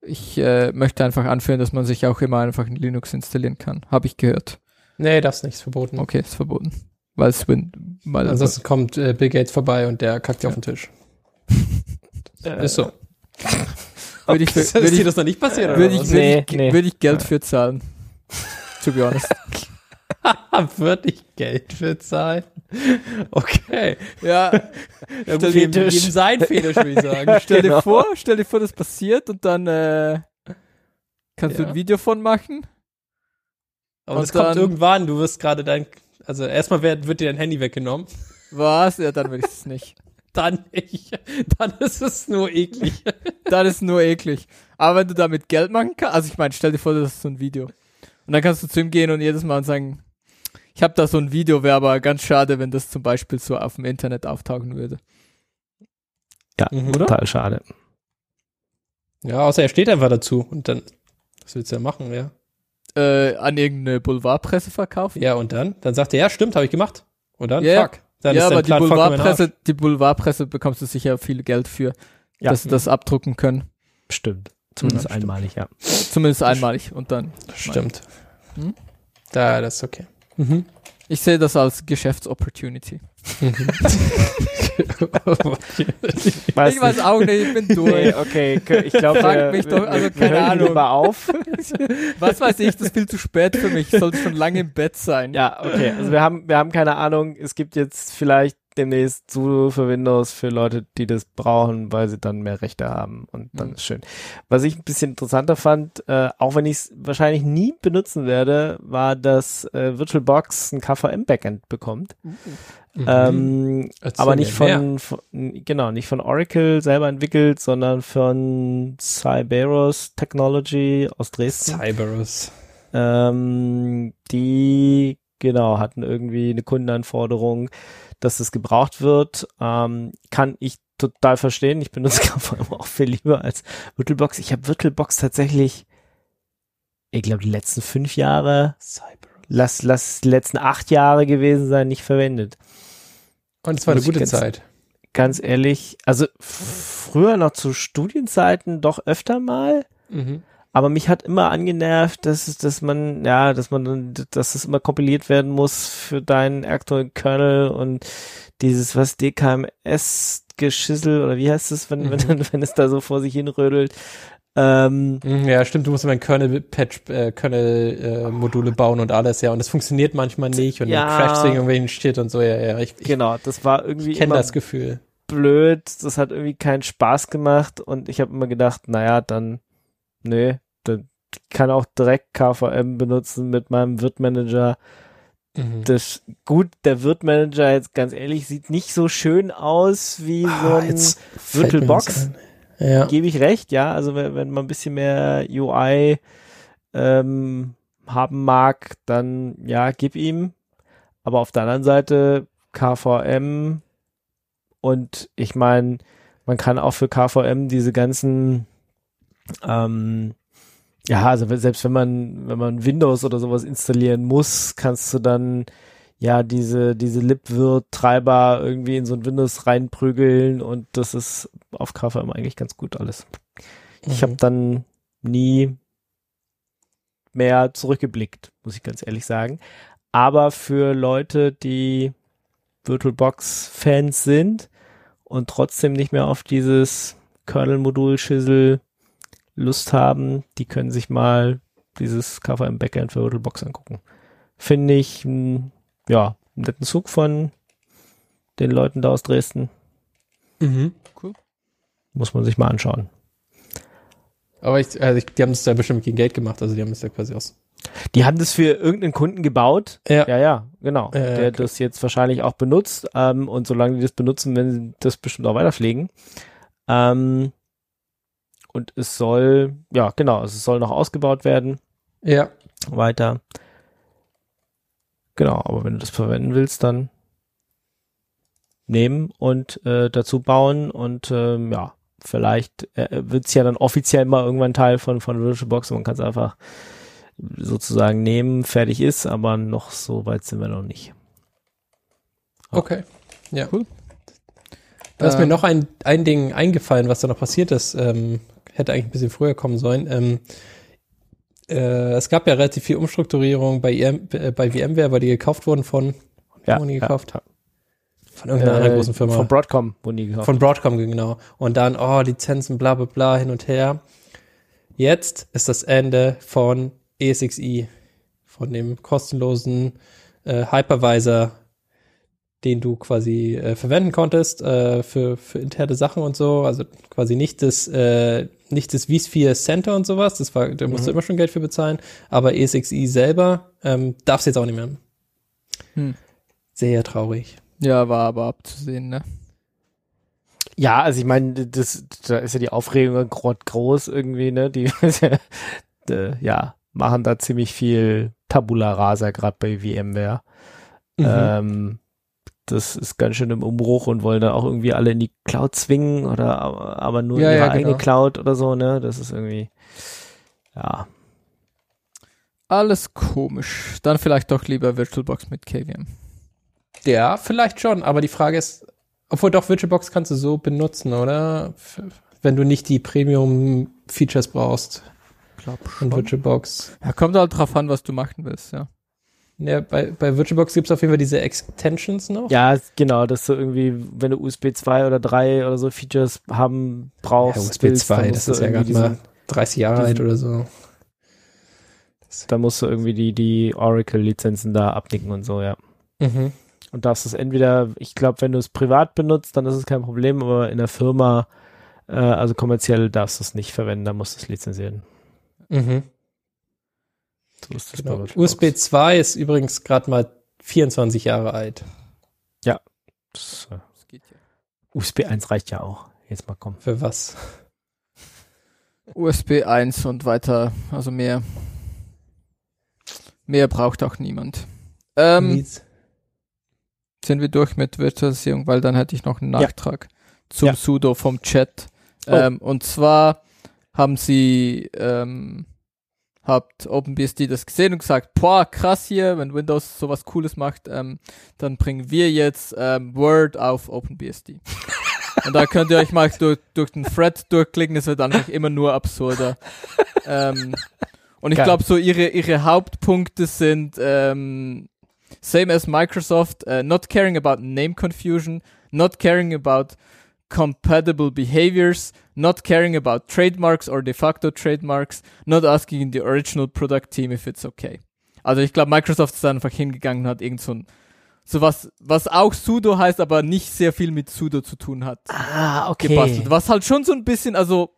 Speaker 4: ich äh, möchte einfach anführen, dass man sich auch immer einfach in Linux installieren kann. Habe ich gehört.
Speaker 3: Nee, das ist nichts verboten.
Speaker 4: Okay, ist verboten. Weil es Win weil
Speaker 3: Ansonsten kommt äh, Bill Gates vorbei und der kackt dir auf den Tisch. ist so.
Speaker 4: würde ich,
Speaker 3: Ist
Speaker 4: würde
Speaker 3: dir
Speaker 4: ich,
Speaker 3: das noch nicht passiert, oder
Speaker 4: würde ich,
Speaker 3: was?
Speaker 4: würde
Speaker 2: Nee,
Speaker 4: ich,
Speaker 2: nee.
Speaker 4: würde ich Geld für zahlen. To be honest.
Speaker 3: Würde ich Geld für zahlen? Okay.
Speaker 4: ja,
Speaker 3: Ja,
Speaker 4: Stell
Speaker 3: jedem,
Speaker 4: Tisch.
Speaker 3: jedem sein Fehler, würde ich sagen.
Speaker 4: stell
Speaker 2: Genau.
Speaker 4: dir vor, stell dir vor, das passiert und dann äh, kannst du
Speaker 3: Ja.
Speaker 4: ein Video von machen.
Speaker 3: Aber
Speaker 4: Und
Speaker 3: das kommt
Speaker 4: dann-
Speaker 3: irgendwann. Du wirst gerade dein, also erstmal wird, wird dir dein Handy weggenommen.
Speaker 4: Was? Ja, dann will ich es nicht.
Speaker 3: Dann nicht. Dann ist es nur eklig.
Speaker 4: Das ist nur eklig. Aber wenn du damit Geld machen kannst, also ich meine, stell dir vor, das ist so ein Video. Und dann kannst du zu ihm gehen und jedes Mal sagen, ich habe da so ein Video, wäre aber ganz schade, wenn das zum Beispiel so auf dem Internet auftauchen würde.
Speaker 2: Ja,
Speaker 3: Mhm.
Speaker 2: total schade.
Speaker 3: Ja, außer er steht einfach dazu und dann, was willst du ja machen, ja?
Speaker 4: Äh, an irgendeine Boulevardpresse verkaufen.
Speaker 3: Ja, und dann? Dann sagt er, ja, stimmt, habe ich gemacht. Und dann,
Speaker 4: Ja,
Speaker 3: fuck. Dann
Speaker 4: ja,
Speaker 3: dein
Speaker 4: aber die
Speaker 3: Plan im
Speaker 4: Boulevardpresse, die Boulevardpresse bekommst du sicher viel Geld für,
Speaker 2: Ja,
Speaker 4: dass sie das abdrucken können.
Speaker 2: stimmt. Zumindest
Speaker 4: Ja, stimmt.
Speaker 2: einmalig, ja.
Speaker 4: Zumindest einmalig und dann.
Speaker 3: Stimmt.
Speaker 4: Hm?
Speaker 3: Da, das ist okay. Mhm.
Speaker 4: Ich sehe das als Geschäftsopportunity. Ich weiß auch nicht, ich bin
Speaker 2: Nee,
Speaker 4: durch.
Speaker 2: okay, k- ich glaube,
Speaker 4: Frag mich doch, also keine Ahnung.
Speaker 2: lieber auf.
Speaker 4: Was weiß ich, das ist viel zu spät für mich. Ich sollte schon lange im Bett sein.
Speaker 2: Ja, okay. Also wir haben, wir haben keine Ahnung. Es gibt jetzt vielleicht demnächst Sudo für Windows für Leute, die das brauchen, weil sie dann mehr Rechte haben und dann
Speaker 4: Mhm.
Speaker 2: ist schön. Was ich ein bisschen interessanter fand, äh, auch wenn ich es wahrscheinlich nie benutzen werde, war, dass äh, VirtualBox ein KVM-Backend bekommt.
Speaker 3: Mhm.
Speaker 2: Ähm,
Speaker 3: Erzähl
Speaker 2: aber nicht von, von, genau, nicht von Oracle selber entwickelt, sondern von Cyberos Technology aus Dresden.
Speaker 3: Cyberus.
Speaker 2: Ähm, die, genau, hatten irgendwie eine Kundenanforderung, dass es gebraucht wird. Ähm, kann ich total verstehen. Ich benutze KVM auch viel lieber als VirtualBox. Ich habe VirtualBox tatsächlich, ich glaube, die letzten fünf Jahre,
Speaker 3: Cyberus.
Speaker 2: lass, lass die letzten acht Jahre gewesen sein, nicht verwendet.
Speaker 3: Und es war eine gute
Speaker 2: ganz-
Speaker 3: Zeit.
Speaker 2: Ganz ehrlich, also früher noch zu Studienzeiten doch öfter mal.
Speaker 3: Mhm.
Speaker 2: Aber mich hat immer angenervt, dass, es- dass man, ja, dass man dann, dass es immer kompiliert werden muss für deinen aktuellen Kernel und dieses, was DKMS-Geschissel oder wie heißt es, wenn, wenn, wenn es da so vor sich hin rödelt. Ähm,
Speaker 3: Mhm, Ja, stimmt, du musst immer ein Kernel-Patch, äh, Kernel-Module bauen und alles, ja. Und das funktioniert manchmal nicht und
Speaker 2: Ja.
Speaker 3: dann crasht wegen irgendwelchen Shit und so, ja, ja. Ich,
Speaker 2: genau, das war irgendwie
Speaker 3: ich kenne das Gefühl.
Speaker 2: blöd, das hat irgendwie keinen Spaß gemacht und ich habe immer gedacht, naja, dann, nee, dann kann auch direkt KVM benutzen mit meinem Wirt-Manager.
Speaker 3: Mhm.
Speaker 2: Das, gut, der Wirt-Manager jetzt ganz ehrlich sieht nicht so schön aus wie so
Speaker 3: Ah,
Speaker 2: ein,
Speaker 3: fällt mir
Speaker 2: VirtualBox.
Speaker 3: ein. Ja.
Speaker 2: gebe ich recht, ja, also wenn, wenn man ein bisschen mehr UI ähm, haben mag, dann ja, gib ihm. Aber auf der anderen Seite KVM und ich meine, man kann auch für KVM diese ganzen ähm, ja, also selbst wenn man, wenn man Windows oder sowas installieren muss, kannst du dann ja diese, diese libvirt-Treiber irgendwie in so ein Windows reinprügeln und das ist auf KVM eigentlich ganz gut alles. Ich
Speaker 3: Mhm.
Speaker 2: habe dann nie mehr zurückgeblickt, muss ich ganz ehrlich sagen. Aber für Leute, die VirtualBox-Fans sind und trotzdem nicht mehr auf dieses Kernel-Modul-Schissel Lust haben, die können sich mal dieses KVM Backend für VirtualBox angucken. Finde ich, mh, ja, einen netten Zug von den Leuten da aus Dresden.
Speaker 3: Mhm.
Speaker 2: Muss man sich mal anschauen.
Speaker 3: Aber ich, also ich, die haben es ja bestimmt gegen Geld gemacht, also die haben es ja quasi aus.
Speaker 2: Die haben das für irgendeinen Kunden gebaut.
Speaker 3: Ja.
Speaker 2: Ja, ja, genau.
Speaker 3: Ja, ja,
Speaker 2: der
Speaker 3: okay.
Speaker 2: das jetzt wahrscheinlich auch benutzt. Ähm, und solange die das benutzen, werden sie das bestimmt auch weiterpflegen. Ähm, und es soll, ja, genau, es soll noch ausgebaut werden.
Speaker 3: Ja.
Speaker 2: Weiter. Genau, aber wenn du das verwenden willst, dann nehmen und äh, dazu bauen und ähm, ja, vielleicht äh, wird es ja dann offiziell mal irgendwann Teil von, von VirtualBox und man kann es einfach sozusagen nehmen, fertig ist, aber noch so weit sind wir noch nicht.
Speaker 3: Okay. Ja.
Speaker 4: Cool.
Speaker 3: Da ist
Speaker 4: Ähm,
Speaker 3: mir noch ein, ein Ding eingefallen, was da noch passiert ist. Ähm, hätte eigentlich ein bisschen früher kommen sollen. Ähm, äh, es gab ja relativ viel Umstrukturierung bei, IM, äh, bei VMware, weil die gekauft wurden von,
Speaker 2: Ja,
Speaker 3: wurden die gekauft?
Speaker 2: ja.
Speaker 3: Von irgendeiner anderen
Speaker 2: Äh,
Speaker 3: großen Firma.
Speaker 2: Von Broadcom wurden die gekauft.
Speaker 3: Von Broadcom, genau. Und dann, oh, Lizenzen, bla bla bla, hin und her. Jetzt ist das Ende von ESXi, von dem kostenlosen äh, Hypervisor, den du quasi äh, verwenden konntest äh, für, für interne Sachen und so. Also quasi nicht das, äh, nicht das vSphere Center und sowas. Das war, da musst du
Speaker 2: Mhm.
Speaker 3: immer schon Geld für bezahlen. Aber ESXi selber ähm, darfst jetzt auch nicht mehr.
Speaker 4: Hm.
Speaker 3: Sehr traurig.
Speaker 4: Ja, war aber abzusehen, ne?
Speaker 2: Ja, also ich meine, das, da ist ja die Aufregung grad groß irgendwie, ne? Die, ja, machen da ziemlich viel Tabula Rasa, gerade bei VMware.
Speaker 3: Mhm.
Speaker 2: Ähm, das ist ganz schön im Umbruch und wollen dann auch irgendwie alle in die Cloud zwingen oder aber, nur
Speaker 3: Ja,
Speaker 2: in ihre
Speaker 3: ja,
Speaker 2: eigene
Speaker 3: genau.
Speaker 2: Cloud oder so, ne? Das ist irgendwie, ja.
Speaker 4: Alles komisch. Dann vielleicht doch lieber VirtualBox mit KVM.
Speaker 3: Ja, vielleicht schon, aber die Frage ist, obwohl doch VirtualBox kannst du so benutzen, oder? Wenn du nicht die Premium-Features brauchst
Speaker 4: Glaub
Speaker 3: von VirtualBox.
Speaker 4: Ja, kommt halt drauf an, was du machen willst, ja.
Speaker 3: Ja, bei, bei VirtualBox gibt es auf jeden Fall diese Extensions noch.
Speaker 2: Ja, genau, dass du irgendwie, wenn du USB 2 oder 3 oder so Features haben brauchst,
Speaker 3: Ja, USB
Speaker 2: willst,
Speaker 3: 2,
Speaker 2: dann
Speaker 3: das ist ja gerade mal
Speaker 2: diesen-
Speaker 3: 30 Jahre alt oder so.
Speaker 2: Da musst du irgendwie die, die Oracle-Lizenzen da abnicken und so, ja.
Speaker 3: Mhm.
Speaker 2: Und darfst es entweder, ich glaube, wenn du es privat benutzt, dann ist es kein Problem, aber in der Firma, äh, also kommerziell darfst du es nicht verwenden, da musst du es lizenzieren.
Speaker 3: Mhm.
Speaker 2: So ist das
Speaker 3: Genau. USB 2 ist übrigens gerade mal 24 Jahre alt.
Speaker 2: Das, äh,
Speaker 4: Das geht ja.
Speaker 2: USB 1 reicht ja auch. Jetzt mal kommen.
Speaker 3: Für was?
Speaker 4: USB 1 und weiter, also mehr. Mehr braucht auch niemand. Ähm, sind wir durch mit Virtualisierung, weil dann hätte ich noch einen
Speaker 2: Ja.
Speaker 4: Nachtrag zum
Speaker 2: Ja.
Speaker 4: Sudo vom Chat.
Speaker 2: Oh.
Speaker 4: Ähm, und zwar haben sie, ähm, habt OpenBSD das gesehen und gesagt, boah, krass hier, wenn Windows sowas Cooles macht, ähm, dann bringen wir jetzt ähm, Word auf OpenBSD. und da könnt ihr euch mal durch, durch den Thread durchklicken, es wird einfach immer nur absurder. ähm, und ich glaube, so ihre, ihre Hauptpunkte sind ähm, same as Microsoft, uh, not caring about name confusion, not caring about compatible behaviors, not caring about trademarks or de facto trademarks, not asking the original product team if it's okay. Also ich glaube, Microsoft ist einfach hingegangen und hat irgend so ein sowas, was auch sudo heißt, aber nicht sehr viel mit sudo zu tun hat,
Speaker 2: Ah,
Speaker 4: gebastelt. Was halt schon so ein bisschen, also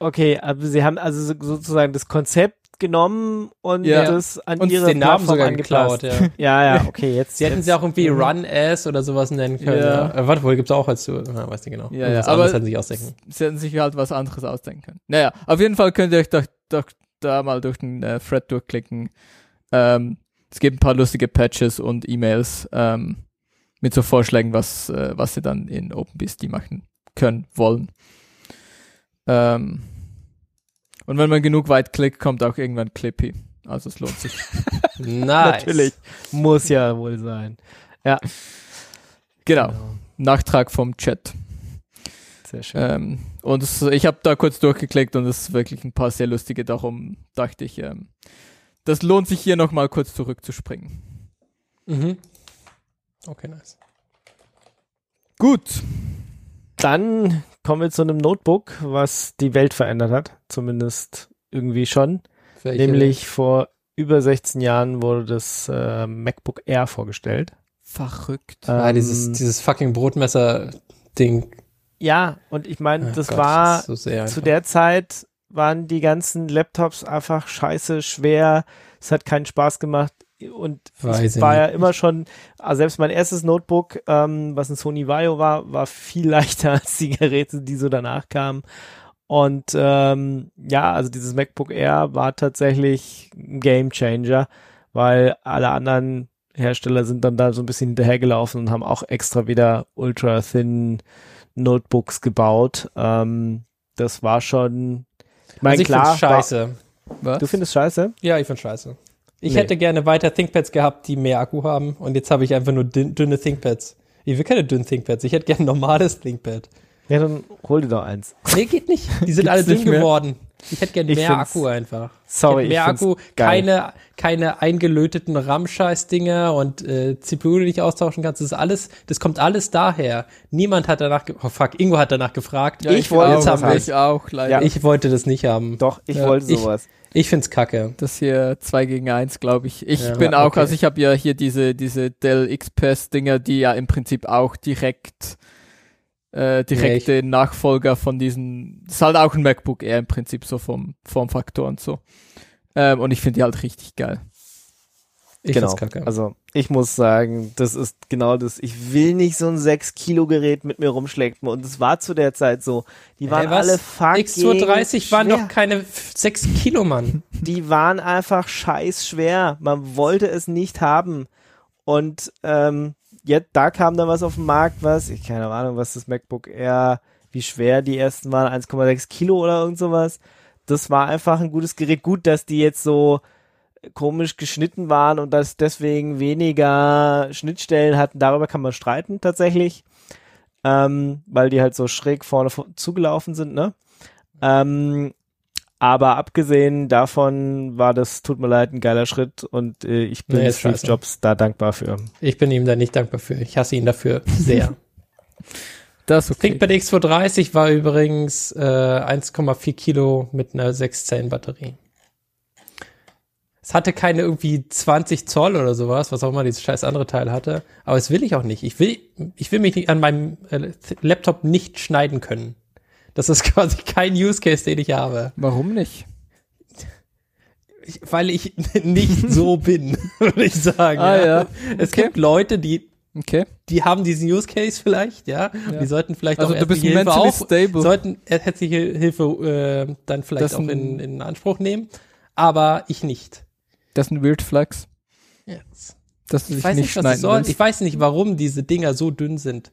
Speaker 2: Okay, aber sie haben also so- sozusagen das Konzept genommen und
Speaker 4: Ja.
Speaker 2: das an
Speaker 4: Und
Speaker 2: ihre
Speaker 3: den Namen sogar
Speaker 2: angepasst.
Speaker 3: geklaut, ja.
Speaker 2: Ja, ja, okay, jetzt.
Speaker 3: Sie hätten
Speaker 2: jetzt,
Speaker 3: sie auch irgendwie
Speaker 2: Mhm.
Speaker 3: Run As oder sowas nennen können.
Speaker 4: Ja.
Speaker 3: Ja. Äh, warte, wohl gibt's auch als du, ja, weiß nicht genau.
Speaker 4: Ja, ja, aber-
Speaker 3: hätten sie sich ausdenken.
Speaker 4: sie hätten sich halt was anderes ausdenken können. Naja, auf jeden Fall könnt ihr euch doch, doch da mal durch den äh, Thread durchklicken. Ähm, es gibt ein paar lustige Patches und E-Mails ähm, mit so Vorschlägen, was, äh, was sie dann in OpenBSD machen können, wollen. Ähm, und wenn man genug weit klickt, kommt auch irgendwann Clippy. Also es lohnt sich.
Speaker 3: Nice.
Speaker 2: Natürlich. Muss ja wohl sein.
Speaker 4: genau. Nachtrag vom Chat.
Speaker 2: Sehr schön.
Speaker 4: Ähm, und es, ich habe da kurz durchgeklickt und es ist wirklich ein paar sehr lustige. Darum dachte ich, ähm, das lohnt sich hier nochmal kurz zurückzuspringen.
Speaker 3: Mhm. Okay, nice.
Speaker 4: Gut.
Speaker 2: Dann kommen wir zu einem Notebook, was die Welt verändert hat. Zumindest irgendwie schon.
Speaker 3: Welche-
Speaker 2: Nämlich vor über 16 Jahren wurde das äh, MacBook Air vorgestellt.
Speaker 4: Verrückt.
Speaker 3: ah,
Speaker 2: Ähm,
Speaker 3: dieses, dieses fucking Brotmesser-Ding.
Speaker 2: Ja, und ich meine,
Speaker 3: Oh
Speaker 2: das
Speaker 3: Gott,
Speaker 2: war
Speaker 3: ist so
Speaker 2: zu der Zeit waren die ganzen Laptops einfach scheiße schwer. Es hat keinen Spaß gemacht und
Speaker 3: Weiß
Speaker 2: es
Speaker 3: ich
Speaker 2: war
Speaker 3: nicht.
Speaker 2: ja immer schon, also selbst mein erstes Notebook, ähm, was ein Sony Vaio war, war viel leichter als die Geräte, die so danach kamen. Und ähm, ja, also dieses MacBook Air war tatsächlich ein Game Changer, weil alle anderen Hersteller sind dann da so ein bisschen hinterhergelaufen und haben auch extra wieder ultra thin Notebooks gebaut. Ähm, das war schon, ich meine,
Speaker 3: Also ich
Speaker 2: klar,
Speaker 3: scheiße.
Speaker 4: Was?
Speaker 2: War, du findest scheiße?
Speaker 3: Ja, ich find's scheiße. Ich
Speaker 2: Nee.
Speaker 3: hätte gerne weiter ThinkPads gehabt, die mehr Akku haben und jetzt habe ich einfach nur dünn, dünne ThinkPads. Ich will keine dünnen ThinkPads. Ich hätte gerne ein normales ThinkPad.
Speaker 2: Ja, dann hol dir doch eins.
Speaker 3: Nee, geht nicht. Die sind alle dünn geworden. Ich hätte gerne
Speaker 2: Ich
Speaker 3: mehr Akku einfach.
Speaker 2: Sorry,
Speaker 3: ich mehr
Speaker 2: ich
Speaker 3: Akku,
Speaker 2: geil.
Speaker 3: keine, keine eingelöteten RAM-Scheiß-Dinger und äh, CPU, die ich austauschen kannst. Das ist alles, das kommt alles daher. Niemand hat danach, oh fuck, Ingo hat danach gefragt.
Speaker 4: Ja,
Speaker 2: ich wollte
Speaker 4: auch,
Speaker 2: es
Speaker 3: haben.
Speaker 4: Ich auch, leider.
Speaker 2: Ja.
Speaker 3: Ich wollte das nicht haben.
Speaker 2: Doch, ich
Speaker 3: Ja,
Speaker 2: wollte
Speaker 3: ich-
Speaker 2: sowas.
Speaker 3: Ich find's kacke.
Speaker 4: Das hier 2 gegen 1, glaube ich. Ich
Speaker 3: Ja,
Speaker 4: bin auch,
Speaker 3: okay.
Speaker 4: also ich habe ja hier diese, diese Dell XPS-Dinger, die ja im Prinzip auch direkt äh, direkte Nachfolger von diesen, das ist halt auch ein MacBook Air im Prinzip so vom Formfaktor und so. Ähm, und ich finde die halt richtig geil.
Speaker 3: Ich
Speaker 2: genau. Also ich muss sagen, das ist genau das. Ich will nicht so ein 6 Kilo Gerät mit mir rumschleppen. Und es war zu der Zeit so. Die waren
Speaker 3: Ey, was?
Speaker 2: alle fucking
Speaker 3: X230 waren
Speaker 2: schwer.
Speaker 3: doch keine 6 Kilo, Mann.
Speaker 2: die waren einfach scheiß schwer. Man wollte es nicht haben. Und ähm, jetzt, da kam dann was auf den Markt, was, ich keine Ahnung, was das MacBook Air, wie schwer die ersten waren, 1,6 Kilo oder irgend sowas. Das war einfach ein gutes Gerät. Gut, dass die jetzt so komisch geschnitten waren und dass deswegen weniger Schnittstellen hatten. Darüber kann man streiten tatsächlich, ähm, weil die halt so schräg vorne zugelaufen sind, ne? Ähm, aber abgesehen davon war das, tut mir leid, ein geiler Schritt und äh, ich bin
Speaker 3: Nee,
Speaker 2: Steve
Speaker 3: scheiße.
Speaker 2: Jobs da dankbar für.
Speaker 3: Ich bin ihm da nicht dankbar für. Ich hasse ihn dafür sehr.
Speaker 4: Das okay.
Speaker 3: ThinkPad X230 war übrigens äh, 1,4 Kilo mit einer 6-Zellen-Batterie. Es hatte keine irgendwie 20 Zoll oder sowas, was auch immer dieses scheiß andere Teil hatte. Aber das will ich auch nicht. Ich will, ich will mich nicht an meinem äh, Laptop nicht schneiden können. Das ist quasi kein Use Case, den ich habe.
Speaker 4: Warum nicht?
Speaker 3: Ich, weil ich nicht so bin, würde ich sagen.
Speaker 4: Ah, ja.
Speaker 3: Es
Speaker 4: Okay.
Speaker 3: gibt Leute, die
Speaker 4: Okay.
Speaker 3: die haben diesen Use Case vielleicht, ja.
Speaker 4: Ja.
Speaker 3: Die sollten vielleicht
Speaker 4: Also
Speaker 3: auch
Speaker 4: du bist
Speaker 3: Hilfe auch,
Speaker 4: stable.
Speaker 3: sollten ärztliche Hilfe äh, dann vielleicht
Speaker 4: Das
Speaker 3: auch in, in Anspruch nehmen, aber ich nicht.
Speaker 4: Das ist ein Weird Flex,
Speaker 3: Yes.
Speaker 4: dass du
Speaker 3: Ich
Speaker 4: dich
Speaker 3: weiß
Speaker 4: nicht
Speaker 3: nicht, was
Speaker 4: schneiden
Speaker 3: es soll. Ich weiß nicht, warum diese Dinger so dünn sind.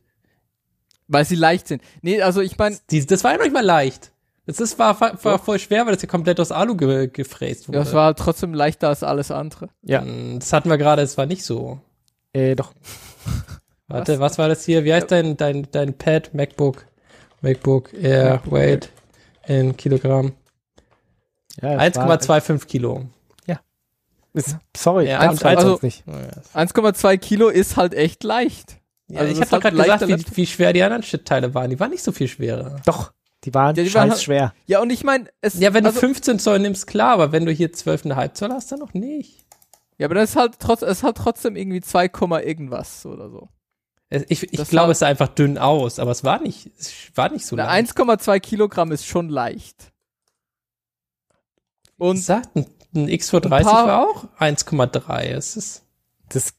Speaker 4: Weil sie leicht sind. Nee, also ich meine,
Speaker 3: das war ja noch nicht mal leicht. Das ist, war, war, war voll schwer, weil das ja komplett aus Alu ge, gefräst wurde.
Speaker 4: das war halt trotzdem leichter als alles andere.
Speaker 2: Ja.
Speaker 3: Mm, Das hatten wir gerade, es war nicht so.
Speaker 2: Äh, doch.
Speaker 3: Warte, was, war das hier? Wie heißt dein, dein, dein Pad, MacBook? MacBook Air, Weight in Kilogramm.
Speaker 2: Ja, es war-
Speaker 3: 1,25 Kilo.
Speaker 2: Ist, sorry,
Speaker 3: Ja,
Speaker 2: gab's
Speaker 3: also-
Speaker 2: sonst nicht.
Speaker 4: 1,2 Kilo ist halt echt leicht.
Speaker 3: Ja,
Speaker 4: Also
Speaker 3: ich habe doch
Speaker 4: hat
Speaker 3: gerade gesagt, wie, wie schwer die anderen Shit-Teile waren. Die waren nicht so viel schwerer.
Speaker 2: Doch, die waren
Speaker 4: Ja, die waren
Speaker 2: scheiß
Speaker 4: halt-
Speaker 2: schwer.
Speaker 4: Ja, und ich meine, es
Speaker 3: Ja, wenn
Speaker 4: also,
Speaker 3: du 15 Zoll nimmst, klar, aber wenn du hier 12,5 Zoll hast, dann noch nicht.
Speaker 4: Ja, aber das ist halt trotz, es ist halt trotzdem irgendwie 2, Komma irgendwas oder so.
Speaker 3: Ich, ich glaube, es sah einfach dünn aus, aber es war nicht, es war nicht so
Speaker 4: Na,
Speaker 3: leicht.
Speaker 4: 1,2 Kilogramm ist schon leicht. Und
Speaker 3: sagt, ein, ein X230
Speaker 4: Ein paar-
Speaker 3: war auch 1,3. Es ist,
Speaker 2: Das,